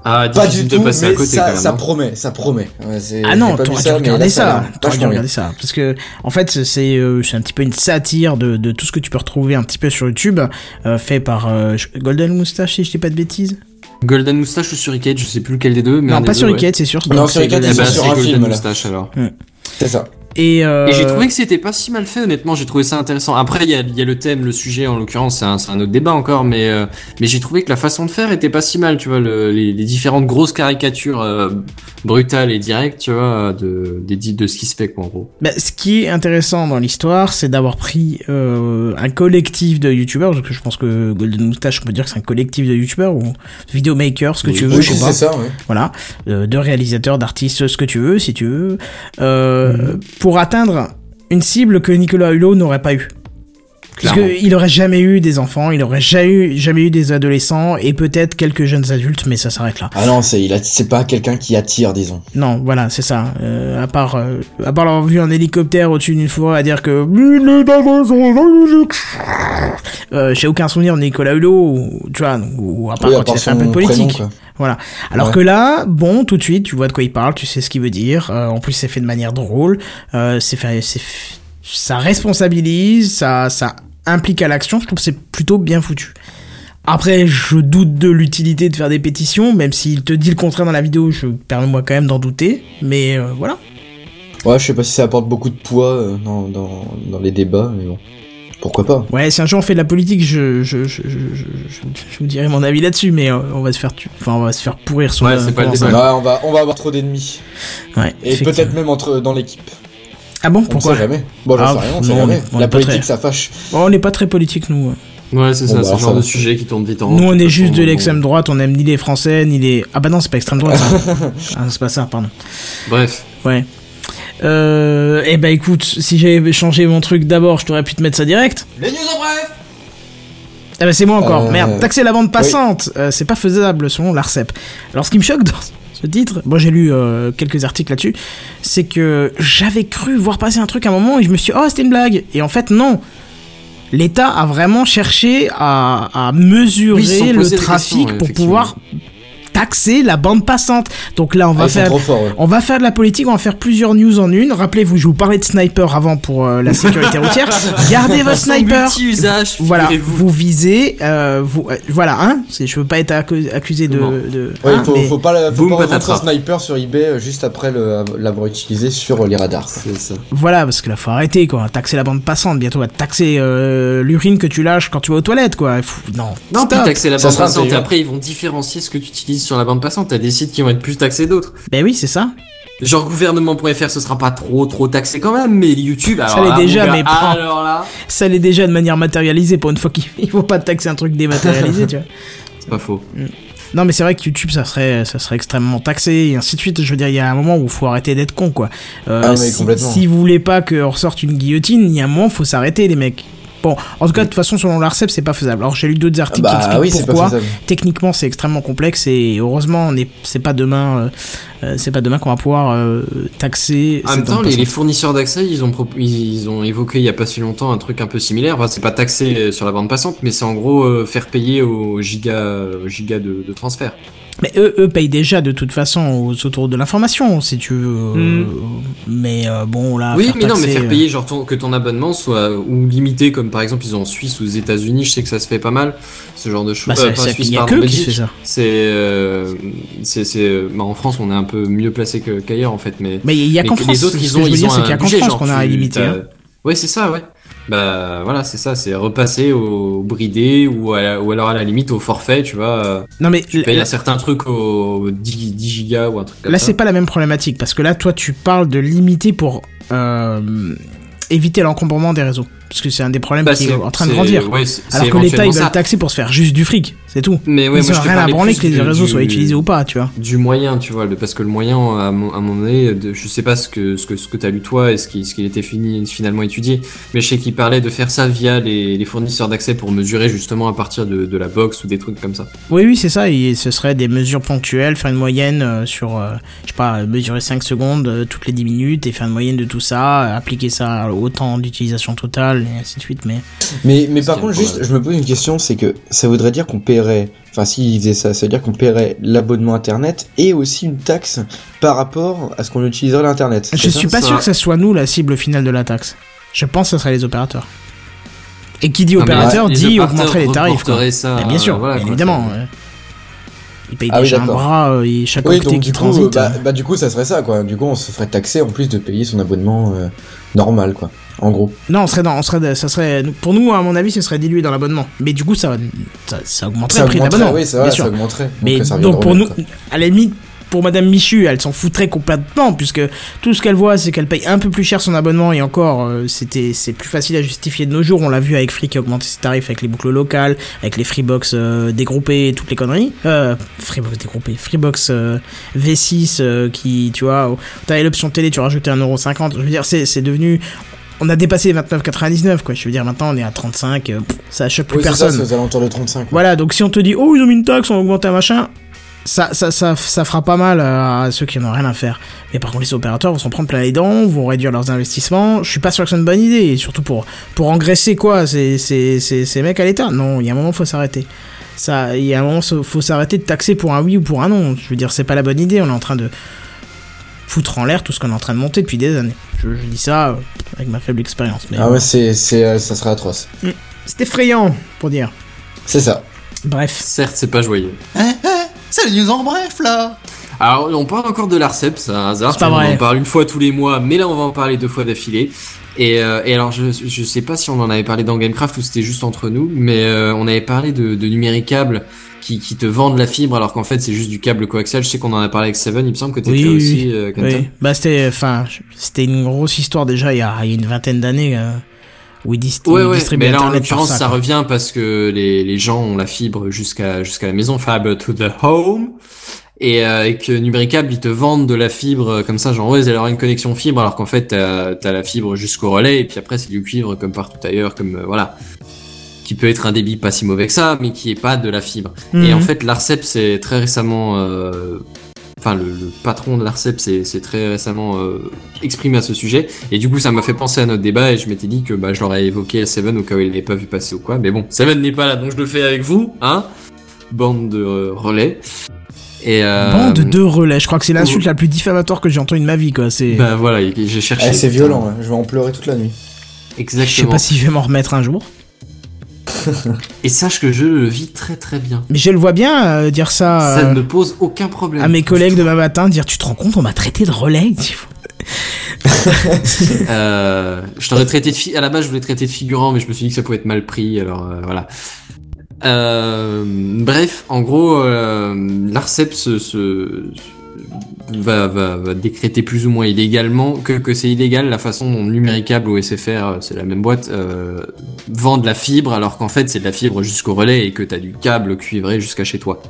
Ah, Pas du tout, de passer mais à côté ça, quand même. ça hein. promet, ça promet. Ouais, Ah non, t'aurais dû regarder ça. T'aurais dû regarder ça. Parce que, en fait, c'est euh, c'est un petit peu une satire de, de tout ce que tu peux retrouver un petit peu sur YouTube, euh, fait par euh, Golden Moustache, si je dis pas de bêtises. Golden Moustache ou Suricat, je sais plus lequel des deux. Mais non, pas deux, sur ouais. C'est sûr. Non, Donc, sur c'est Golden sur c'est un Golden film, là. Moustache alors. C'est ça. Et, euh, Et j'ai trouvé que c'était pas si mal fait, honnêtement. J'ai trouvé ça intéressant. Après, il y a, il y a le thème, le sujet, en l'occurrence, c'est un, c'est un autre débat encore, mais euh, mais j'ai trouvé que la façon de faire était pas si mal. Tu vois, le- les, les différentes grosses caricatures euh, brutales et directes, tu vois, de des de ce qui se fait, quoi, en gros. Bah, ce qui est intéressant dans l'histoire, c'est d'avoir pris euh, un collectif de youtubeurs, parce que je pense que Golden Moustache, on peut dire que c'est un collectif de youtubeurs ou vidéomakers, ce que Oui. tu veux, Oui, je sais pas. ça, ouais. Voilà, euh, de réalisateurs, d'artistes, ce que tu veux, si tu veux, euh, pour atteindre une cible que Nicolas Hulot n'aurait pas eu. Parce Clairement. qu'il aurait jamais eu des enfants, il aurait jamais eu, jamais eu des adolescents et peut-être quelques jeunes adultes, mais ça s'arrête là. Ah non, c'est il a- c'est pas quelqu'un qui attire, disons. Non, voilà, c'est ça. Euh, à part, euh, à part l'avoir vu en hélicoptère au-dessus d'une forêt à dire que euh, j'ai aucun souvenir de Nicolas Hulot, ou, tu vois, ou, ou à part Oui, à quand il fait un peu de politique. prénom. Voilà. Alors Ouais. que là, bon, tout de suite, tu vois de quoi il parle, tu sais ce qu'il veut dire. Euh, en plus, c'est fait de manière drôle. Euh, c'est fait, c'est, ça responsabilise, ça, ça implique à l'action. Je trouve que c'est plutôt bien foutu. Après, je doute de l'utilité de faire des pétitions, même s'il te dit le contraire dans la vidéo, je permets-moi quand même d'en douter. Mais euh, voilà. Ouais, je sais pas si ça apporte beaucoup de poids euh, dans, dans, dans les débats, mais bon. Pourquoi pas Ouais, si un jour on fait de la politique, je, je, je, je, je, je- je vous dirai mon avis là-dessus, mais euh, on va se faire, tu... enfin, on va se faire pourrir sur Ouais, le- c'est pas le débat. Ouais, on va, on va avoir trop d'ennemis. Ouais, Et peut-être même entre dans l'équipe. Ah bon, On pourquoi sait jamais. Bon, j'en Ah, sais rien, on non, sait on jamais. est- on est La politique, très- ça fâche. Bon, on n'est pas très politique, nous. Ouais, c'est Bon, ça, bah, c'est le genre de sujet qui tourne vite en Nous, on est juste de l'extrême droite, on aime ni les Français, ni les... Ah bah non, c'est pas extrême droite. ça. ah, c'est pas ça, pardon. Bref. Ouais. Euh, eh bah écoute, si j'avais changé mon truc d'abord, je t'aurais pu te mettre ça direct. Les news en bref Ah bah c'est moi encore, Euh, merde, taxer la bande passante, euh, c'est pas faisable selon l'ARCEP. Alors ce qui me choque dans ce titre, moi j'ai lu euh, quelques articles là-dessus, c'est que j'avais cru voir passer un truc à un moment et je me suis dit, oh c'était une blague. Et en fait non. L'État a vraiment cherché à, à mesurer Oui, le trafic pour pouvoir taxer la bande passante. Donc là on va Ah, faire... ouais. On va faire de la politique, on va faire plusieurs news en une. Rappelez-vous, je vous parlais de sniper avant pour euh, la sécurité routière. Gardez votre sniper. multi-usage, Voilà, vous visez, euh, vous, euh, voilà, hein. Je veux pas être accu- accusé de, de Ouais, hein, il faut, mais- faut pas, faut pas son sniper sur eBay euh, juste après l'avoir utilisé sur les radars. ça. voilà, parce que là, faut arrêter, quoi. Taxer la bande passante, bientôt, on va te taxer euh, l'urine que tu lâches quand tu vas aux toilettes, quoi. Faut- non, Non, puis taxer la Ça bande passante, après ils vont différencier ce que tu utilises sur la bande passante. T'as des sites qui vont être plus taxés d'autres. Ben oui, c'est ça. Genre gouvernement.fr, ce sera pas trop trop taxé quand même, mais YouTube, alors Ça l'est là, déjà, gars, mais prends- alors là, Ça l'est déjà de manière matérialisée pour une fois qu'il il faut pas taxer un truc dématérialisé, tu vois. c'est pas faux. Non, mais c'est vrai que YouTube, ça serait, ça serait extrêmement taxé et ainsi de suite. Je veux dire, il y a un moment où il faut arrêter d'être con, quoi. Euh, Ah, mais si, complètement. si vous voulez pas qu'on ressorte une guillotine, il y a un moment, faut s'arrêter, les mecs. Bon, en tout cas, de toute façon, selon l'ARCEP, c'est pas faisable. Alors, j'ai lu d'autres articles qui bah expliquent oui, c'est pas pourquoi. Techniquement, c'est extrêmement complexe et heureusement, c'est pas demain, euh, euh, c'est pas demain qu'on va pouvoir euh, taxer. En même temps, les, fournisseurs d'accès, ils ont, ils, ils ont évoqué il y a pas si longtemps un truc un peu similaire. Enfin, c'est pas taxé sur la bande passante, mais c'est en gros euh, faire payer aux gigas, aux gigas de, de transfert. Mais eux, eux payent déjà de toute façon aux autour de l'information, si tu veux. euh, Hmm. Mais euh, bon, là. oui, faire mais non, mais faire euh, payer genre ton- que ton abonnement soit ou limité, comme par exemple ils ont en Suisse ou aux États-Unis. Je sais que ça se fait pas mal, ce genre de choses. Bah, Euh, c'est- pas Suisse, il y a pardon, que qui fait ça. C'est, euh, c'est, c'est, bah, en France, on est un peu mieux placé que, qu'ailleurs en fait, mais. Mais il y a qu'en que France. les autres, ce ils ont, ils dire, ont c'est un qu'il y a qu'en France qu'on a t'as- hein. Ouais, c'est ça, ouais. Bah voilà, c'est ça, c'est repasser au bridé ou, à la- ou alors à la limite au forfait, tu vois. euh, Non, mais Tu payes là, un certain truc au 10, 10 gigas ou un truc comme là, ça. c'est pas la même problématique parce que là, toi, tu parles de limiter pour. euh, éviter l'encombrement des réseaux. Parce que c'est un des problèmes Bah, qui est en train de grandir. ouais, Alors que l'État, ils veulent taxer pour se faire juste du fric, c'est tout. Mais ouais, ils rien à branler que les du- réseaux soient utilisés ou pas, tu vois. du moyen, tu vois, parce que le moyen, à mon, à mon donné, de, je sais pas ce que ce que ce que t'as lu toi et ce qui ce qu'il était fini, finalement étudié, mais je sais qu'il parlait de faire ça via les, les fournisseurs d'accès pour mesurer justement à partir de, de la box ou des trucs comme ça. Oui, oui, c'est ça. Et ce serait des mesures ponctuelles, faire une moyenne euh, sur, euh, je sais pas, mesurer 5 secondes euh, toutes les 10 minutes et faire une moyenne de tout ça, appliquer ça au temps d'utilisation totale et ainsi de suite. Mais Mais, mais par contre, juste, je me pose une question, c'est que ça voudrait dire qu'on paierait, enfin, s'ils faisaient ça, ça veut dire qu'on paierait l'abonnement internet et aussi une taxe par rapport à ce qu'on utiliserait l'internet. je suis pas ça. sûr que ce soit nous la cible finale de la taxe. Je pense que ce serait les opérateurs. Et qui dit Ah, opérateur dit augmenterait les tarifs. Quoi. reporteraient ça, Mais bien sûr, euh, voilà, bien quoi, évidemment. ouais. Ils payent Ah oui, déjà un d'accord. bras euh, et chaque Oui, donc qui du coup, transite. bah, euh. bah, du coup, ça serait ça, quoi. Du coup, on se ferait taxer en plus de payer son abonnement euh, normal, quoi. En gros. Non, on serait dans, on serait, ça serait, pour nous, à mon avis, ce serait dilué dans l'abonnement. Mais du coup, ça, ça, ça augmenterait Ça le prix de l'abonnement. oui, bien vrai, sûr. ça augmenterait. Mais euh, ça donc pour nous, à la limite, pour Madame Michu, elle s'en foutrait complètement puisque tout ce qu'elle voit, c'est qu'elle paye un peu plus cher son abonnement et encore, euh, c'était, c'est plus facile à justifier de nos jours. On l'a vu avec Free qui a augmenté ses tarifs avec les boucles locales, avec les Freebox euh, dégroupés, et toutes les conneries. Euh, Freebox dégroupés, Freebox euh, V6 euh, qui, tu vois, t'avais l'option télé, tu rajoutais 1,50€. Je veux dire, c'est, c'est devenu on a dépassé les 29,99 quoi. Je veux dire, maintenant on est à 35, euh, pff, ça choque plus Oui, c'est ça, personne. c'est aux alentours de 35. quoi. Voilà, donc si on te dit, oh, ils ont mis une taxe, on a augmenté un machin, ça, ça, ça, ça fera pas mal à ceux qui n'ont rien à faire. Mais par contre, les opérateurs vont s'en prendre plein les dents, vont réduire leurs investissements. Je suis pas sûr que c'est une bonne idée, et surtout pour, pour engraisser quoi, ces, ces, ces, ces mecs à l'État. Non, il y a un moment, faut s'arrêter. Ça, il y a un moment, faut s'arrêter de taxer pour un oui ou pour un non. Je veux dire, c'est pas la bonne idée, on est en train de foutre en l'air tout ce qu'on est en train de monter depuis des années. Je, je dis ça euh, avec ma faible expérience. Mais Ah ouais, c'est, c'est, euh, ça serait atroce. c'est effrayant, pour dire. C'est ça. Bref. Certes, c'est pas joyeux. C'est les news en bref là Alors, on parle encore de l'ARCEP, c'est un hasard. C'est pas on vrai. en parle une fois tous les mois, mais là, on va en parler deux fois d'affilée. Et, euh, et alors, je, je sais pas si on en avait parlé dans Gamecraft ou c'était juste entre nous, mais euh, on avait parlé de, de numéricable qui, qui te vendent la fibre alors qu'en fait c'est juste du câble coaxial. Je sais qu'on en a parlé avec Seven, il me semble que t'étais Oui, oui, aussi, oui. euh. Oui, bah c'était, enfin, c'était une grosse histoire déjà il y a, il y a une vingtaine d'années euh, où ils, dis- Ouais, ils ouais, distribuaient mais là en Internet l'occurrence ça. revient parce que les, les gens ont la fibre jusqu'à jusqu'à la maison, fiber to the home, et euh, et que Nubricable ils te vendent de la fibre euh, comme ça, genre ouais, elle aura une connexion fibre alors qu'en fait t'as as la fibre jusqu'au relais et puis après c'est du cuivre comme partout ailleurs, comme euh, voilà, qui peut être un débit pas si mauvais que ça, mais qui est pas de la fibre. Et Mhm. en fait l'Arcep c'est très récemment euh, Enfin, le, le patron de l'Arcep s'est très récemment euh, exprimé à ce sujet. Et du coup, ça m'a fait penser à notre débat et je m'étais dit que bah, je l'aurais évoqué à Seven au cas où il l'avait pas vu passer ou quoi. Mais bon, Seven n'est pas là, donc je le fais avec vous, hein Bande de euh, relais. Et euh, Bande de relais, je crois que c'est l'insulte la plus diffamatoire que j'ai entendue de ma vie, quoi. C'est, Bah voilà, et j'ai cherché. Eh, c'est violent, hein. je vais en pleurer toute la nuit. je sais Exactement. pas si je vais m'en remettre un jour. Et sache que je le vis très très bien. Mais je le vois bien euh, dire ça, Ça euh, ne me pose aucun problème. à mes collègues demain matin, dire tu te rends compte, on m'a traité de relais. Euh, je t'aurais traité de à la base je voulais traiter de figurant mais je me suis dit que ça pouvait être mal pris alors euh, voilà. Euh, bref, en gros, l'Arcep se, se- va, va, va décréter plus ou moins illégalement que, que c'est illégal la façon dont Numéricable ou SFR, c'est la même boîte, euh, vendent la fibre alors qu'en fait c'est de la fibre jusqu'au relais et que t'as du câble cuivré jusqu'à chez toi.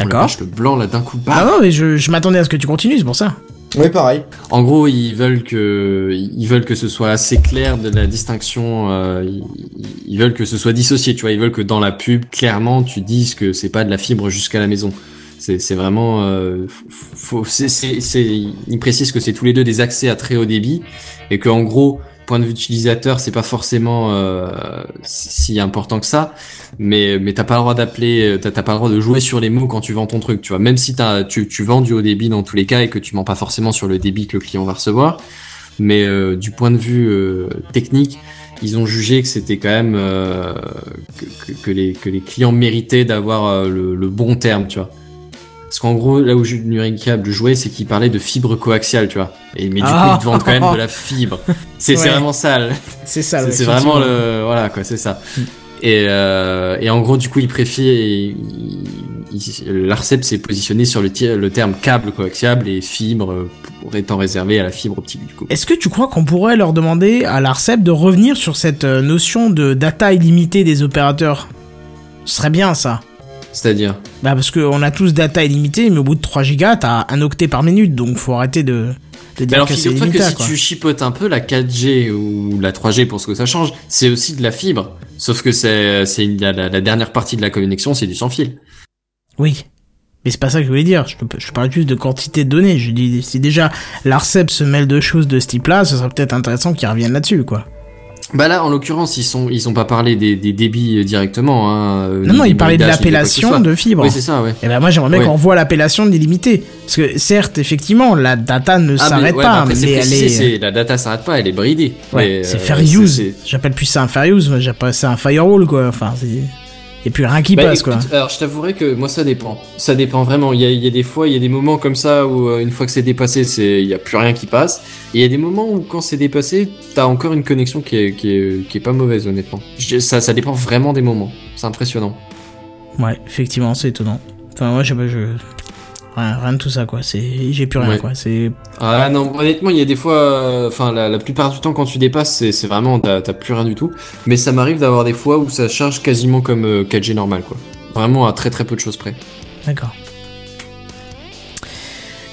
Oh D'accord. le blanc là d'un coup. bam Ah non, mais je, je m'attendais à ce que tu continues, c'est pour ça. Oui, pareil. En gros, ils veulent que ils veulent que ce soit assez clair de la distinction. euh, ils veulent que ce soit dissocié. Tu vois, ils veulent que dans la pub, clairement, tu dises que c'est pas de la fibre jusqu'à la maison. C'est vraiment. Euh, faut, c'est c'est c'est- ils précisent que c'est tous les deux des accès à très haut débit et que en gros, point de vue utilisateur, c'est pas forcément euh, si important que ça. Mais mais t'as pas le droit d'appeler, t'as t'as pas le droit de jouer sur les mots quand tu vends ton truc. Tu vois, même si t'as tu tu vends du haut débit dans tous les cas et que tu mens pas forcément sur le débit que le client va recevoir. Mais euh, du point de vue euh, technique, ils ont jugé que c'était quand même euh, que, que, que les que les clients méritaient d'avoir euh, le, le bon terme, tu vois. Parce qu'en gros, là où Nuricable jouait, c'est qu'il parlait de fibre coaxiale, tu vois. Et, mais du Ah. coup, ils te vendent quand même de la fibre. C'est Ouais. vraiment ça. le- C'est ça, c'est ouais, vraiment le voilà quoi c'est ça et euh, et en gros du coup il préfère l'Arcep s'est positionné sur le, terme câble coaxiable et fibre étant réservé à la fibre optique du coup. Est-ce que tu crois qu'on pourrait leur demander à l'ARCEP de revenir sur cette euh, notion de data illimitée des opérateurs? Ce serait bien ça. C'est-à-dire Bah parce qu'on a tous data illimitée, mais au bout de 3 gigas, t'as un octet par minute, donc faut arrêter de, de dire alors que c'est figure-toi que si quoi. tu chipotes un peu, la 4G ou la 3G pour ce que ça change, c'est aussi de la fibre. Sauf que c'est la dernière partie de la connexion, c'est du sans fil. Oui. Mais c'est pas ça que je voulais dire. Je, je parle juste de quantité de données. Je dis, si déjà l'ARCEP se mêle de choses de ce type-là, ce serait peut-être intéressant qu'ils reviennent là-dessus, quoi. Bah là, en l'occurrence, ils sont ils ont pas parlé des, des débits euh, directement. Hein, euh, Non, non, ni il des parlait de l'appellation de fibre. Oui, c'est ça, ouais. Et ben moi j'aimerais bien Ouais. qu'on revoie l'appellation de l'illimité. Parce que certes, effectivement, la data ne Ah, s'arrête ouais, pas, mais après, elle précisé, est... la data s'arrête pas, elle est bridée. Ouais, c'est euh, fair use. J'appelle plus ça un fair use, j'appelle ça un firewall, quoi. Enfin, c'est... A plus rien qui Bah, passe, écoute, quoi. Alors, je t'avouerai que moi, ça dépend. Ça dépend vraiment. Il y a, il y a des fois, il y a des moments comme ça où, euh, une fois que c'est dépassé, c'est, il y a plus rien qui passe. Et il y a des moments où, quand c'est dépassé, t'as encore une connexion qui est, qui est, qui est pas mauvaise, honnêtement. Je- Ça, ça dépend vraiment des moments. C'est impressionnant. Ouais, effectivement, c'est étonnant. Enfin, moi, je sais pas, je... Rien, rien de tout ça, quoi. C'est... J'ai plus rien, Ouais. quoi. C'est... Ah non, honnêtement, il y a des fois, euh, enfin, la, la plupart du temps, quand tu dépasses, c'est, c'est vraiment, t'as, t'as plus rien du tout. Mais ça m'arrive d'avoir des fois où ça charge quasiment comme euh, 4G normal, quoi. Vraiment à très très peu de choses près. D'accord.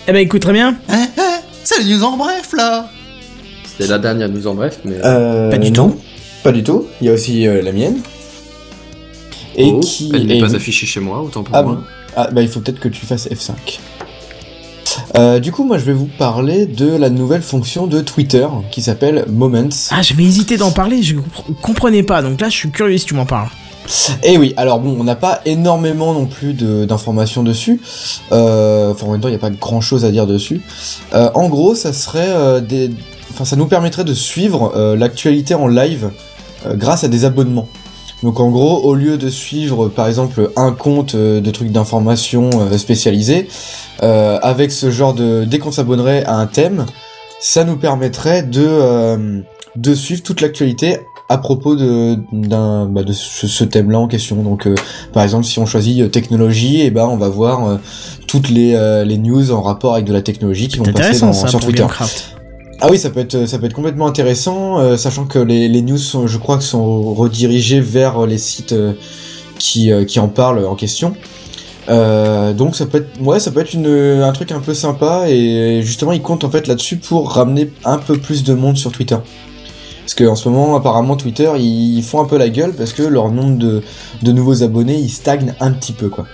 Eh ben, écoute, très bien. Eh, eh, c'est les news en bref là C'était la dernière news en bref, mais. Euh, Pas du non, tout. Pas du tout. Il y a aussi euh, la mienne. Et Oh, qui elle n'est est- pas affichée chez moi, autant pour Ah moi. bon Ah bah il faut peut-être que tu fasses F5. Euh, du coup, moi je vais vous parler de la nouvelle fonction de Twitter qui s'appelle Moments. Ah, j'avais hésité d'en parler, je compre- comprenais pas. Donc là, je suis curieux si tu m'en parles. Et Eh oui, alors bon, on n'a pas énormément non plus de- d'informations dessus. Euh, Enfin, en même temps, il n'y a pas grand chose à dire dessus. Euh, en gros, ça serait des. Enfin, ça nous permettrait de suivre l'actualité en live grâce à des abonnements. Donc en gros, au lieu de suivre par exemple un compte euh, de trucs d'information euh, spécialisés, euh, avec ce genre de... Dès qu'on s'abonnerait à un thème, ça nous permettrait de, euh, de suivre toute l'actualité à propos de, d'un, bah, de ce, ce thème-là en question. Donc euh, par exemple, si on choisit technologie, et ben on va voir euh, toutes les, euh, les news en rapport avec de la technologie qui vont passer intéressant dans, ça sur Twitter. Gamecraft. Ah oui, ça peut être complètement intéressant, euh, sachant que les, news sont, je crois, sont redirigées vers les sites euh, qui euh, qui en parlent en question. Donc ça peut être un truc un peu sympa et justement ils comptent en fait là-dessus pour ramener un peu plus de monde sur Twitter. Parce qu'en ce moment apparemment Twitter ils font un peu la gueule parce que leur nombre de, de nouveaux abonnés il stagne un petit peu quoi.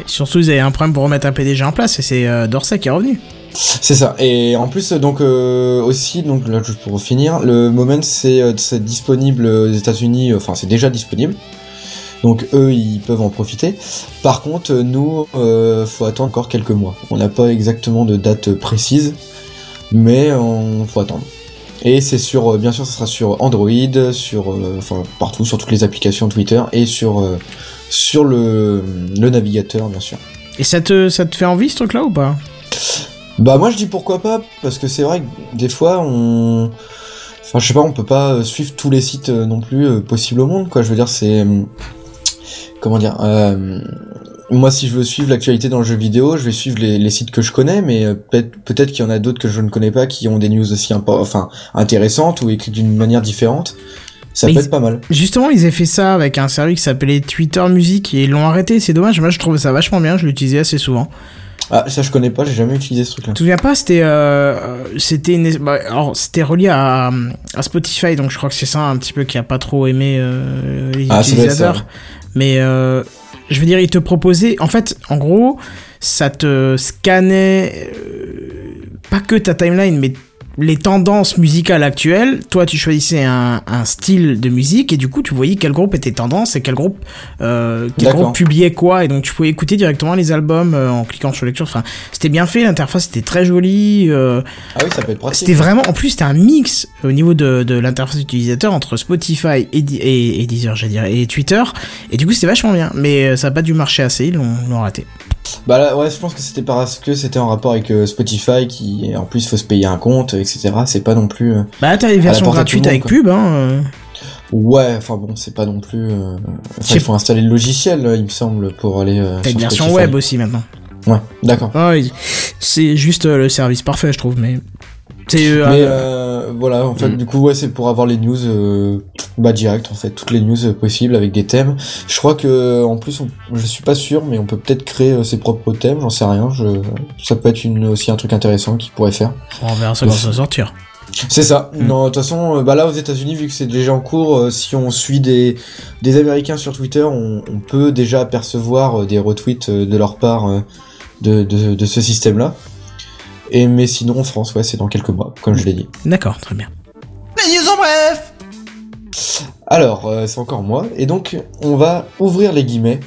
Et surtout, ils avaient un problème pour remettre un PDG en place et c'est Dorsey qui est revenu. C'est ça. Et en plus, donc euh, aussi, donc là, juste pour finir, le Moment c'est euh, c'est disponible aux États-Unis. euh, Enfin, c'est déjà disponible. Donc eux, ils peuvent en profiter. Par contre, euh, nous, euh, faut attendre encore quelques mois. On n'a pas exactement de date précise, mais on faut attendre. Et c'est sur, euh, bien sûr, ça sera sur Android, sur, euh, partout, sur toutes les applications Twitter et sur euh, sur le, le navigateur, bien sûr. Et ça te, ça te fait envie ce truc-là ou pas? Bah moi je dis pourquoi pas parce que c'est vrai que des fois on enfin je sais pas on peut pas euh, suivre tous les sites euh, non plus euh, possibles au monde quoi je veux dire c'est comment dire euh, moi si je veux suivre l'actualité dans le jeu vidéo je vais suivre les, les sites que je connais mais peut-être qu'il y en a d'autres que je ne connais pas qui ont des news aussi impo- enfin intéressantes ou écrites d'une manière différente ça Mais peut ils- être pas mal Justement, ils avaient fait ça avec un service qui s'appelait Twitter Music et ils l'ont arrêté. C'est dommage. Moi, je trouve ça vachement bien. Je l'utilisais assez souvent. Ah ça je connais pas j'ai jamais utilisé ce truc là Tu te souviens pas C'était, euh, c'était, une... bah, alors c'était relié à, à Spotify, donc je crois que c'est ça un petit peu qui a pas trop aimé euh, les Ah, ça être ça, utilisateurs. Mais euh, je veux dire, ils te proposaient, en fait, en gros, ça te scannait euh, pas que ta timeline, mais les tendances musicales actuelles, toi tu choisissais un, un style de musique et du coup tu voyais quel groupe était tendance et quel groupe euh, quel D'accord. groupe publiait quoi et donc tu pouvais écouter directement les albums euh, en cliquant sur lecture. Enfin, c'était bien fait, l'interface était très jolie. euh, ah oui ça peut être pratique c'était vraiment, en plus, c'était un mix au niveau de, de l'interface utilisateur entre Spotify et, et, et Deezer, j'allais dire, et Twitter. Et du coup, c'était vachement bien. Mais ça n'a pas dû marcher assez, ils l'ont raté. Bah là, ouais, je pense que c'était parce que c'était en rapport avec euh, Spotify qui, en plus, faut se payer un compte, etc. C'est pas non plus. euh, Bah, t'as les versions gratuites avec quoi. pub, hein. euh. Ouais, enfin bon, c'est pas non plus. euh, Enfin, il faut installer le logiciel, il me semble, pour aller. euh, T'as une version Spotify. web aussi maintenant. Ouais, d'accord. Ah, c'est juste le service parfait, je trouve, mais. C'est. euh, Mais euh, voilà, en fait, Mm. du coup, ouais, c'est pour avoir les news euh, bah direct, en fait, toutes les news euh, possibles avec des thèmes. Je crois que, en plus, on- je suis pas sûr, mais on peut peut-être créer euh, ses propres thèmes. J'en sais rien. Je, ça peut être une, aussi un truc intéressant qu'il pourrait faire. on verra ça quand ça va sortir. C'est ça. Mm. Non, de toute façon, euh, bah là aux États-Unis, vu que c'est déjà en cours, euh, si on suit des des Américains sur Twitter, on, on peut déjà apercevoir euh, des retweets euh, de leur part euh, de, de de ce système-là. Et mais sinon en France, ouais, c'est dans quelques mois, comme je l'ai dit. D'accord, très bien. Les news en bref Alors, euh, c'est encore moi, et donc on va ouvrir les guillemets,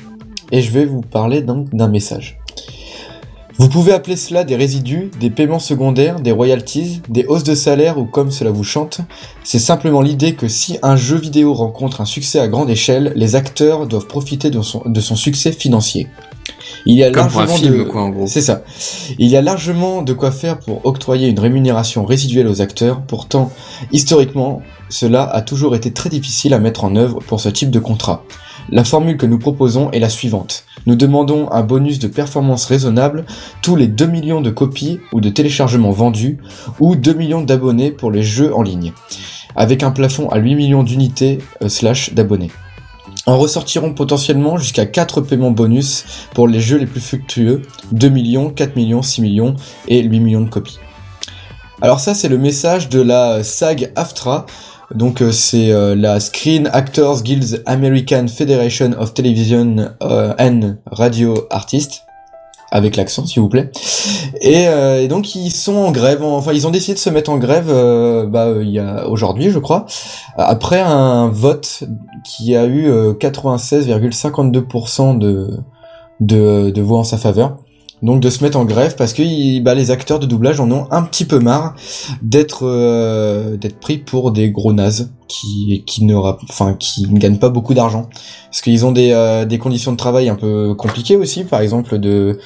et je vais vous parler donc d'un message. Vous pouvez appeler cela des résidus, des paiements secondaires, des royalties, des hausses de salaire ou comme cela vous chante. C'est simplement l'idée que si un jeu vidéo rencontre un succès à grande échelle, les acteurs doivent profiter de son, de son succès financier. Il y a Comme pour un largement film, de... quoi, en gros. C'est ça. Il y a largement de quoi faire pour octroyer une rémunération résiduelle aux acteurs. Pourtant, historiquement, cela a toujours été très difficile à mettre en œuvre pour ce type de contrat. La formule que nous proposons est la suivante. Nous demandons un bonus de performance raisonnable tous les 2 millions de copies ou de téléchargements vendus ou 2 millions d'abonnés pour les jeux en ligne, avec un plafond à 8 millions d'unités euh, slash d'abonnés. En ressortiront potentiellement jusqu'à 4 paiements bonus pour les jeux les plus fructueux, 2 millions, 4 millions, 6 millions et 8 millions de copies. Alors ça c'est le message de la SAG AFTRA, donc euh, c'est euh, la Screen Actors Guild American Federation of Television euh, and Radio Artists, avec l'accent s'il vous plaît. Et, euh, donc ils sont en grève, en- enfin ils ont décidé de se mettre en grève euh, bah, euh, il aujourd'hui je crois, après un vote qui a eu euh, 96,52% de, de, de voix en sa faveur. Donc de se mettre en grève parce que bah, les acteurs de doublage en ont un petit peu marre d'être euh, d'être pris pour des gros nazes qui qui ne enfin qui ne gagnent pas beaucoup d'argent. Parce qu'ils ont des euh, des conditions de travail un peu compliquées aussi par exemple de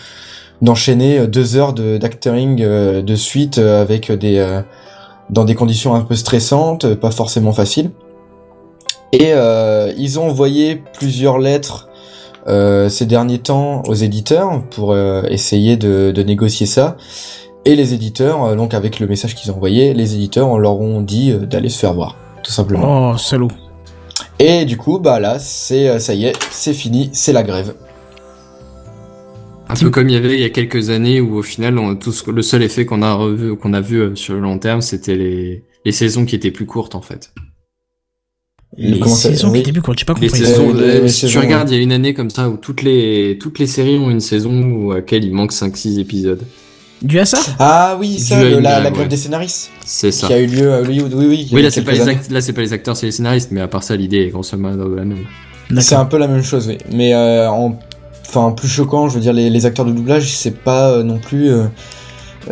d'enchaîner deux heures de d'acting euh, de suite avec des euh, dans des conditions un peu stressantes pas forcément faciles. Et euh, ils ont envoyé plusieurs lettres ces derniers temps aux éditeurs pour euh, essayer de, de négocier ça. Et les éditeurs, euh, donc avec le message qu'ils ont envoyé, les éditeurs on leur ont dit euh, d'aller se faire voir, tout simplement. Oh, salaud. Et du coup, bah là, c'est euh, ça y est, c'est fini, c'est la grève. Un peu comme il y avait il y a quelques années où au final, on, tout ce- le seul effet qu'on a revu, qu'on a vu euh, sur le long terme, c'était les, les saisons qui étaient plus courtes en fait. Les saisons oui. étaient plus courtes, j'ai pas Les compris. saisons, les- les si tu regardes, il y a une année comme ça où toutes les toutes les séries ont une saison où à laquelle il manque 5-6 épisodes. Dû à ça Ah oui, ça, Du le- la, grève, la grève ouais. des scénaristes C'est ça. qui a eu lieu à Hollywood. Oui, oui. Oui, là c'est pas les act- là pas les acteurs, c'est les scénaristes, mais à part ça, l'idée est grosso modo la même. C'est un peu la même chose, oui. Mais euh, en, enfin, en plus choquant, je veux dire, les, les acteurs de doublage, c'est pas euh, non plus euh,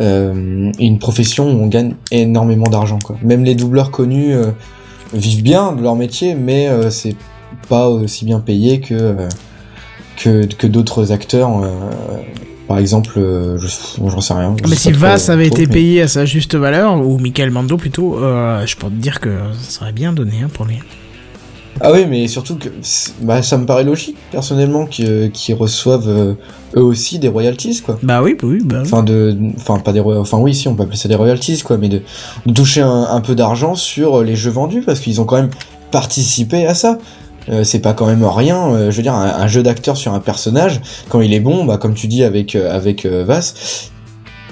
euh, une profession où on gagne énormément d'argent, quoi. Même les doubleurs connus euh, vivent bien de leur métier, mais euh, c'est pas aussi bien payé que euh, que, que d'autres acteurs. euh, par exemple, je j'en sais rien. Ah, je mais sais si Vass avait trop, été mais- payé à sa juste valeur, ou Michael Mando plutôt, je peux te dire que ça serait bien donné hein, pour lui. Ah oui, mais surtout que bah, ça me paraît logique, personnellement, qu'ils reçoivent euh, eux aussi des royalties, quoi. Bah oui, oui, bah oui. Enfin, de, enfin, pas des, enfin, oui, si, on peut appeler ça des royalties, quoi, mais de, de toucher un, un peu d'argent sur les jeux vendus, parce qu'ils ont quand même participé à ça. Euh, c'est pas quand même rien, euh, je veux dire, un, un jeu d'acteur sur un personnage, quand il est bon, bah, comme tu dis avec, euh, avec euh, Vass,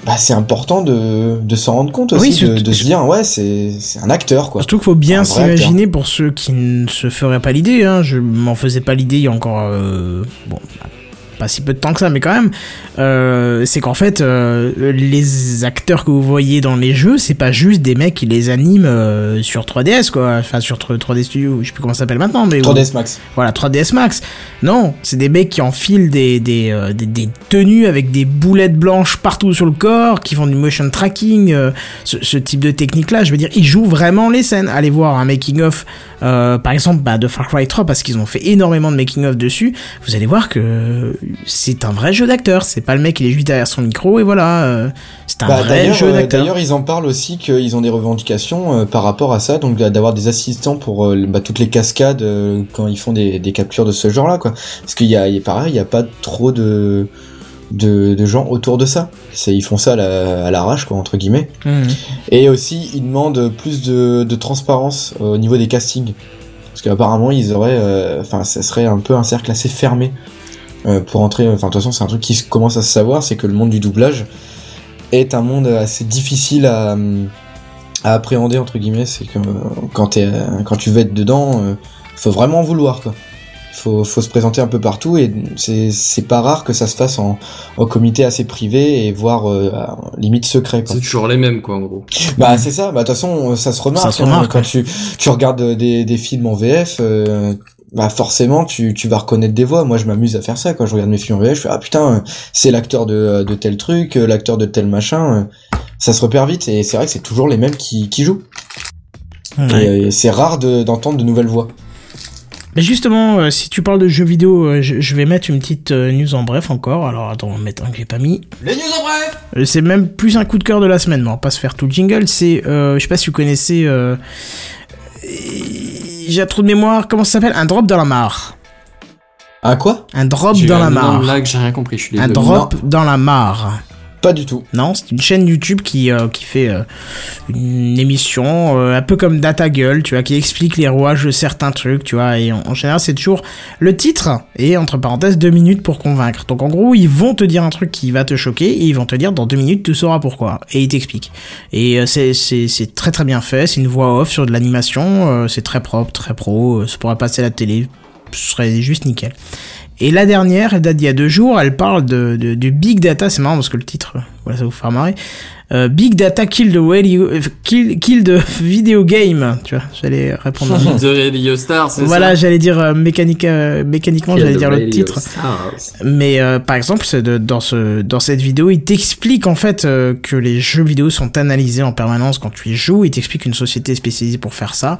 bah, c'est important de, de s'en rendre compte Oui, aussi, de, surtout- de se dire, ouais, c'est, un acteur, quoi. Surtout qu'il faut bien s'imaginer pour ceux qui ne se feraient pas l'idée, hein, je m'en faisais pas l'idée il y a encore, euh, bon, pas si peu de temps que ça, mais quand même, euh, c'est qu'en fait, euh, les acteurs que vous voyez dans les jeux, c'est pas juste des mecs qui les animent euh, sur 3DS, quoi, enfin sur 3D Studio, je sais plus comment ça s'appelle maintenant, mais... 3DS Max. Voilà, 3DS Max. Non, c'est des mecs qui enfilent des, des, des, des tenues avec des boulettes blanches partout sur le corps, qui font du motion tracking, ce, ce type de technique-là. Je veux dire, ils jouent vraiment les scènes. Allez voir un making-of, par exemple, bah, de Far Cry 3, parce qu'ils ont fait énormément de making-of dessus. Vous allez voir que c'est un vrai jeu d'acteur. C'est pas le mec, il est juste derrière son micro, et voilà. euh, c'est un Bah, vrai jeu euh, d'acteur. D'ailleurs, ils en parlent aussi qu'ils ont des revendications euh, par rapport à ça, donc d'avoir des assistants pour bah, toutes les cascades quand ils font des, des captures de ce genre-là, quoi. Parce qu'il y a, il y a pareil, il y a pas trop de de, de gens autour de ça. Ils font ça à la- l'arrache, quoi, entre guillemets. Mhm. Et aussi, ils demandent plus de, de transparence au niveau des castings. Parce qu'apparemment, ils auraient. euh, Enfin, ça serait un peu un cercle assez fermé euh, pour entrer. Enfin, de toute façon, c'est un truc qui se- commence à se savoir c'est que le monde du doublage est un monde assez difficile à, à appréhender, entre guillemets. C'est que euh, quand, t'es, euh, quand tu veux être dedans, euh, faut vraiment en vouloir, quoi. Faut, faut se présenter un peu partout et c'est, c'est pas rare que ça se fasse en, en comité assez privé et voire euh, à- limite secret. Quoi. C'est toujours les mêmes, quoi, en gros. Bah c'est ça, bah de toute façon ça se remarque, Ça se hein, remarque, quand ouais. tu, tu regardes euh, des, des films en VF, euh, bah forcément tu, tu vas reconnaître des voix. Moi je m'amuse à faire ça quand je regarde mes films en VF, je fais ah putain euh, c'est l'acteur de, de tel truc, euh, l'acteur de tel machin, euh, ça se repère vite et c'est vrai que c'est toujours les mêmes qui, qui jouent. Ouais. Et, euh, c'est rare de- d'entendre de nouvelles voix. Mais justement, euh, si tu parles de jeux vidéo, euh, je, je vais mettre une petite euh, news en bref encore. Alors attends, on va mettre un que j'ai pas mis. Les news en bref Euh, C'est même plus un coup de cœur de la semaine, mais on va pas se faire tout le jingle. C'est, euh, je sais pas si vous connaissez, euh, j'ai un trou de mémoire, comment ça s'appelle? Un drop dans la mare. Ah quoi? Un drop dans un la mare. lag, j'ai rien compris, je suis Un drop dans la mare. Pas du tout. Non, c'est une chaîne YouTube qui, euh, qui fait euh, une émission euh, un peu comme Data Gueule, tu vois, qui explique les rouages de certains trucs, tu vois, et en, en général c'est toujours le titre et entre parenthèses deux minutes pour convaincre. Donc en gros ils vont te dire un truc qui va te choquer et ils vont te dire dans deux minutes tu sauras pourquoi et ils t'expliquent. Et c'est très très bien fait, c'est une voix off sur de l'animation, c'est très propre, très pro, ça pourrait passer à la télé, ce serait juste nickel. Et la dernière, elle date d'il y a deux jours, elle parle de, du big data, c'est marrant parce que le titre, voilà, ça vous faire marrer. Euh, big data kill the radio, euh, kill, kill the video game, tu vois, j'allais répondre. The Radio Star, c'est voilà, ça j'allais dire euh, mécanique, euh, mécaniquement, Kill j'allais the dire le titre. Stars. Mais euh, par exemple, c'est de- dans ce dans cette vidéo, il t'explique en fait euh, que les jeux vidéo sont analysés en permanence quand tu y joues. Il t'explique une société spécialisée pour faire ça.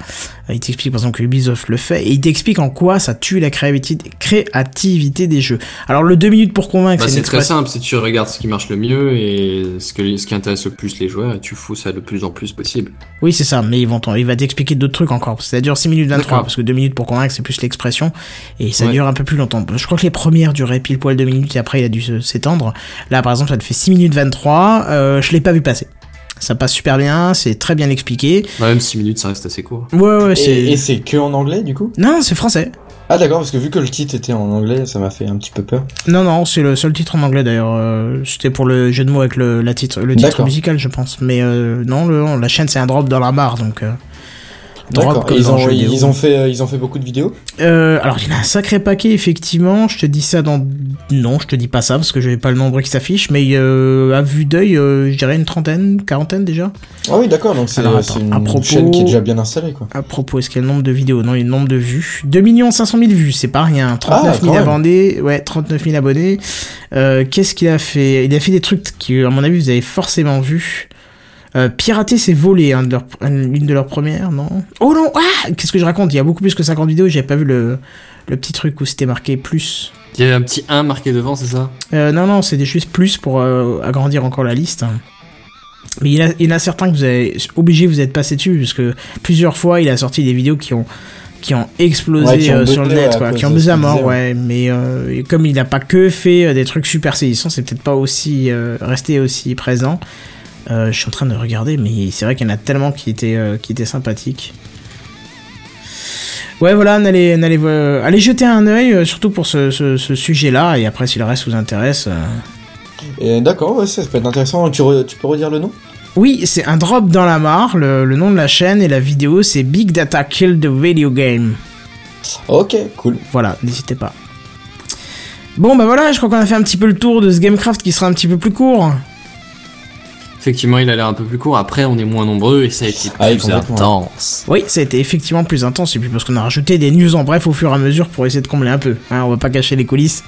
Il t'explique par exemple que Ubisoft le fait et il t'explique en quoi ça tue la créativité, créativité des jeux. Alors le 2 minutes pour convaincre, Bah, c'est très expression- simple, c'est tu regardes ce qui marche le mieux et ce, que, ce qui intéresse le plus les joueurs et tu fous ça le plus en plus possible. Oui, c'est ça, mais ils vont il va t'expliquer d'autres trucs encore. Ça dure 6 minutes 23, D'accord. parce que 2 minutes pour convaincre, c'est plus l'expression, et ça Ouais. dure un peu plus longtemps. Je crois que les premières duraient pile poil 2 minutes, et après il a dû s'étendre. Là, par exemple, ça te fait 6 minutes 23, euh, je l'ai pas vu passer. Ça passe super bien, c'est très bien expliqué. Même 6 minutes, ça reste assez court. Ouais, ouais, et c'est que en anglais du coup? Non, c'est français. Ah d'accord, parce que vu que le titre était en anglais, ça m'a fait un petit peu peur. Non, non, c'est le seul titre en anglais d'ailleurs. Euh, C'était pour le jeu de mots avec le, la titre, le titre musical, je pense. Mais euh, non, le, la chaîne c'est un drop dans la barre, donc... Euh, D'accord. Ils ont, ils ont fait, euh, ils ont fait beaucoup de vidéos. Euh, alors il y en a un sacré paquet effectivement. Je te dis ça dans non, je te dis pas ça parce que je n'ai pas le nombre qui s'affiche, mais euh, à vue d'œil, euh, je dirais une trentaine, quarantaine déjà. Ah oui, d'accord. Donc c'est une à propos- chaîne qui est déjà bien installée quoi. À propos, est-ce qu'il y a le nombre de vidéos? Non, il y a le nombre de vues. 2 500 000 vues, c'est pas rien. 39 Ah, 000 quand même. abonnés. Ouais, 39 000 abonnés. Euh, Qu'est-ce qu'il a fait? Il a fait des trucs qui, à mon avis, vous avez forcément vu. Euh, pirater, c'est voler, hein, de leur- l'une de leurs premières, non? Oh non Ah Qu'est-ce que je raconte? Il y a beaucoup plus que 50 vidéos, j'avais pas vu le, le petit truc où c'était marqué plus. Il y a un petit 1 marqué devant, c'est ça? Euh, non, non, c'est des juste plus pour euh, agrandir encore la liste. Mais il y, en a, il y en a certains que vous avez obligé vous êtes passé dessus, parce que plusieurs fois il a sorti des vidéos qui ont qui ont explosé Ouais, qui ont euh, sur le net, quoi, qui ont ce à mort, ouais. Mais euh, comme il n'a pas que fait euh, des trucs super saisissants, c'est peut-être pas aussi euh, resté aussi présent. Euh, je suis en train de regarder, mais c'est vrai qu'il y en a tellement qui étaient euh, qui étaient sympathiques. Ouais, voilà, allez, allez, euh, allez jeter un œil, euh, surtout pour ce, ce, ce sujet-là, et après, si le reste vous intéresse. euh, d'accord, ouais, ça, peut être intéressant. Tu, re- tu peux redire le nom? Oui, c'est un drop dans la mare, le, le nom de la chaîne, et la vidéo, c'est Big Data Kill the Video Game. Ok, cool. Voilà, n'hésitez pas. Bon, bah voilà, je crois qu'on a fait un petit peu le tour de ce Gamecraft qui sera un petit peu plus court. Effectivement, il a l'air un peu plus court. Après, on est moins nombreux et ça a été Ah plus complètement. intense. Oui, ça a été effectivement plus intense, et puis parce qu'on a rajouté des news en bref au fur et à mesure pour essayer de combler un peu. Hein, on va pas cacher les coulisses.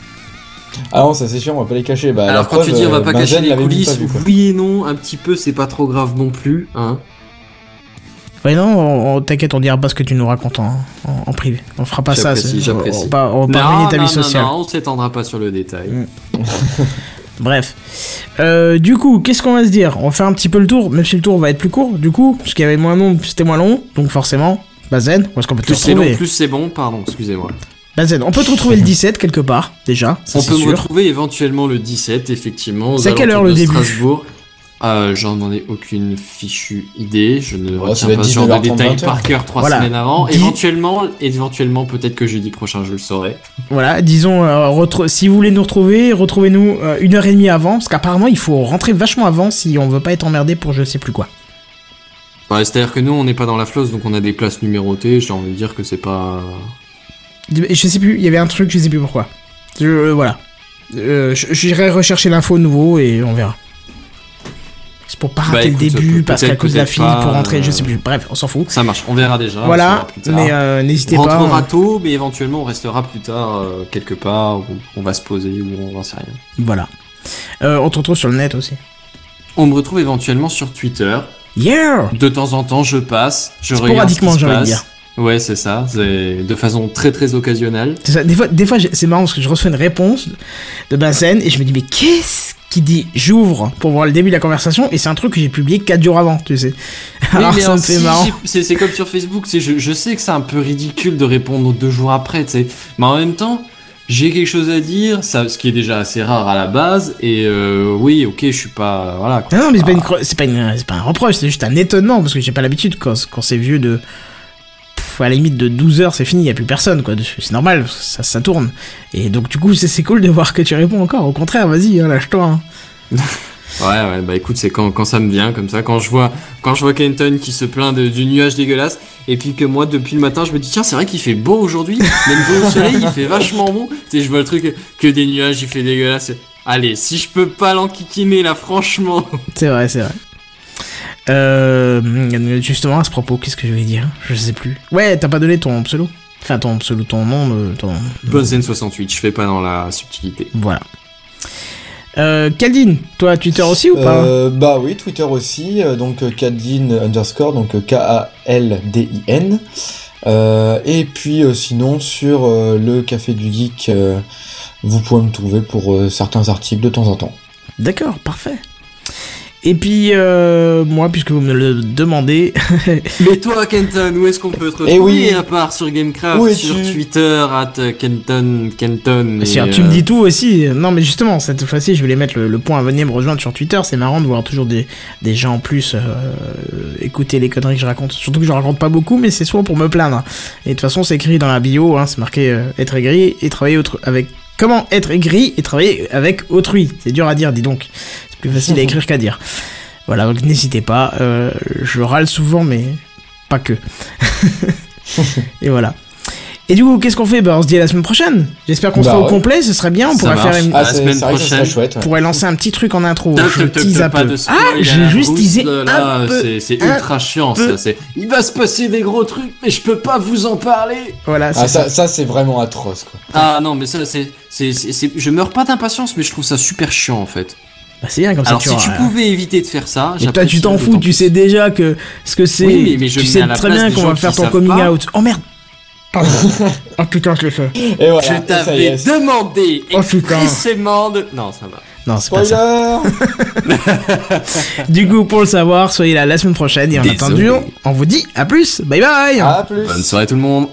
Ah non, ça c'est sûr, on va pas les cacher. Bah, Alors, quand preuve, tu dis on va euh, pas Benzen cacher les coulisses, vu, oui et non, un petit peu, c'est pas trop grave non plus. Hein. Ouais, non, on- on- t'inquiète, on dira pas ce que tu nous racontes en, en- en privé. On fera pas ça. On- j'apprécie. On va pas, on va pas non, ruiner ta non, vie non, sociale. non, on s'étendra pas sur le détail. Bref. Euh, du coup, qu'est-ce qu'on va se dire? On va faire un petit peu le tour, même si le tour va être plus court, du coup, parce qu'il y avait moins long, c'était moins long, donc forcément, bah zen, où est-ce qu'on peut te Plus long, retrouver? plus c'est bon, pardon, excusez-moi. Benzen, on peut te retrouver le 17 quelque part, déjà. ça, On peut me retrouver éventuellement le 17, effectivement. C'est à quelle heure le de début? Strasbourg. Euh, J'en ai aucune fichue idée. Je ne Oh, retiens pas ce genre 19h30, de détails 20h. par cœur trois Voilà. semaines avant. Dis- Éventuellement, éventuellement, peut-être que jeudi prochain, je le saurai. Voilà, disons, euh, si vous voulez nous retrouver, retrouvez-nous euh, une heure et demie avant, parce qu'apparemment il faut rentrer vachement avant si on veut pas être emmerdé pour je sais plus quoi. Ouais, C'est-à-dire que nous, on n'est pas dans la flosse, donc on a des places numérotées. J'ai envie de dire que c'est pas. Je sais plus, il y avait un truc, je sais plus pourquoi. Je, euh, voilà. Euh, je- J'irai rechercher l'info nouveau et on verra. C'est pour pas Bah, rater écoute, le début, parce qu'à cause de la file pour rentrer, je euh, sais plus. Bref, on s'en fout. Ça marche, on verra déjà. on voilà, mais euh, n'hésitez on pas. rentrera tôt, mais éventuellement on restera plus tard euh, quelque part où on va se poser ou on va sait rien. Voilà. Euh, on te retrouve sur le net aussi. On me retrouve éventuellement sur Twitter. Yeah De temps en temps, je passe, je regarde Sporadiquement, j'ai envie de dire. Ouais, c'est ça, c'est de façon très très occasionnelle. C'est ça, Des fois, des fois c'est marrant parce que je reçois une réponse de Benzen et je me dis, mais qu'est-ce qu'il dit J'ouvre pour voir le début de la conversation et c'est un truc que j'ai publié 4 jours avant, tu sais. Alors Oui, ça me fait marrant. C'est comme sur Facebook, tu sais, je, je sais que c'est un peu ridicule de répondre deux jours après, tu sais. Mais en même temps, j'ai quelque chose à dire, ça, ce qui est déjà assez rare à la base, et euh, oui, ok, je suis pas... Voilà. quoi. Non, non, mais c'est pas, Ah. une pas, une- c'est pas un reproche, c'est juste un étonnement parce que j'ai pas l'habitude quand, quand c'est vieux de. À la limite de 12 heures, c'est fini, y a plus personne quoi. dessus. C'est normal, ça, ça tourne. Et donc, du coup, c'est c'est cool de voir que tu réponds encore. Au contraire, vas-y, hein, lâche-toi. hein. Ouais, ouais, bah écoute, c'est quand, quand ça me vient comme ça, quand je vois, quand je vois Kenton qui se plaint de- du nuage dégueulasse, et puis que moi, depuis le matin, je me dis, tiens, c'est vrai qu'il fait beau aujourd'hui, même beau au soleil, il fait vachement bon. Tu sais, je vois le truc, que des nuages, il fait dégueulasse. Allez, si je peux pas l'enquiquiner là, franchement. C'est vrai, c'est vrai. Euh, justement, à ce propos, qu'est-ce que je vais dire Je sais plus. Ouais, t'as pas donné ton pseudo Enfin, ton pseudo, ton nom, de, ton. Buzzen68, je fais pas dans la subtilité. Voilà. Euh, Kaldin, toi, Twitter aussi ou pas Euh, bah oui, Twitter aussi, euh, donc euh, Kadin underscore, donc euh, K-A-L-D-I-N. Euh, et puis euh, sinon sur euh, le Café du Geek, euh, vous pouvez me trouver pour euh, certains articles de temps en temps. D'accord, parfait. Et puis, euh, moi, puisque vous me le demandez, Mais toi, Kenton, où est-ce qu'on peut te retrouver Eh oui. à part sur Gamecraft, sur Twitter, at Kenton, Kenton. et, tu me euh, dis tout aussi. Non, mais justement, cette fois-ci, je les mettre le, le point à venir me rejoindre sur Twitter. C'est marrant de voir toujours des, des gens en plus euh, écouter les conneries que je raconte. Surtout que je raconte pas beaucoup, mais c'est souvent pour me plaindre. Et de toute façon, c'est écrit dans la bio, hein, c'est marqué être aigri et travailler autre avec. Comment être aigri et travailler avec autrui C'est dur à dire, dis donc. Plus facile à écrire qu'à dire. Voilà, donc n'hésitez pas. euh, je râle souvent, mais pas que. et voilà. Et du coup, qu'est-ce qu'on fait? Bah, on se dit à la semaine prochaine. J'espère qu'on Bah sera au complet, ce serait bien. On pourrait faire une, À la semaine prochaine. chouette. on ouais. pourrait lancer un petit truc en intro. Top, Je top, tease un pas peu. spoil Ah, j'ai juste rousse, teasé un peu. c'est- un ultra chiant, peu. ça. c'est- Il va se passer des gros trucs, mais je peux pas vous en parler. Voilà, c'est Ah, ça. ça, ça c'est vraiment atroce quoi. Ah non, mais ça, c'est, c'est, c'est, c'est- je meurs pas d'impatience, mais je trouve ça super chiant en fait. Bah, c'est bien comme Alors ça. si tu tu auras- pouvais éviter de faire ça, Mais toi, tu t'en fous, tu sais déjà que ce que c'est. Oui, mais- mais je tu sais très bien qu'on va faire ton coming pas. out. Oh merde Pardon. oh putain, je l'ai fait. Et voilà, Je t'avais demandé Oh, putain. expressément de... Non, ça va. Non, c'est pas ça. Du coup, pour le savoir, soyez là la semaine prochaine. Et en Désolé. attendant, on vous dit à plus. Bye bye À plus Bonne soirée tout le monde.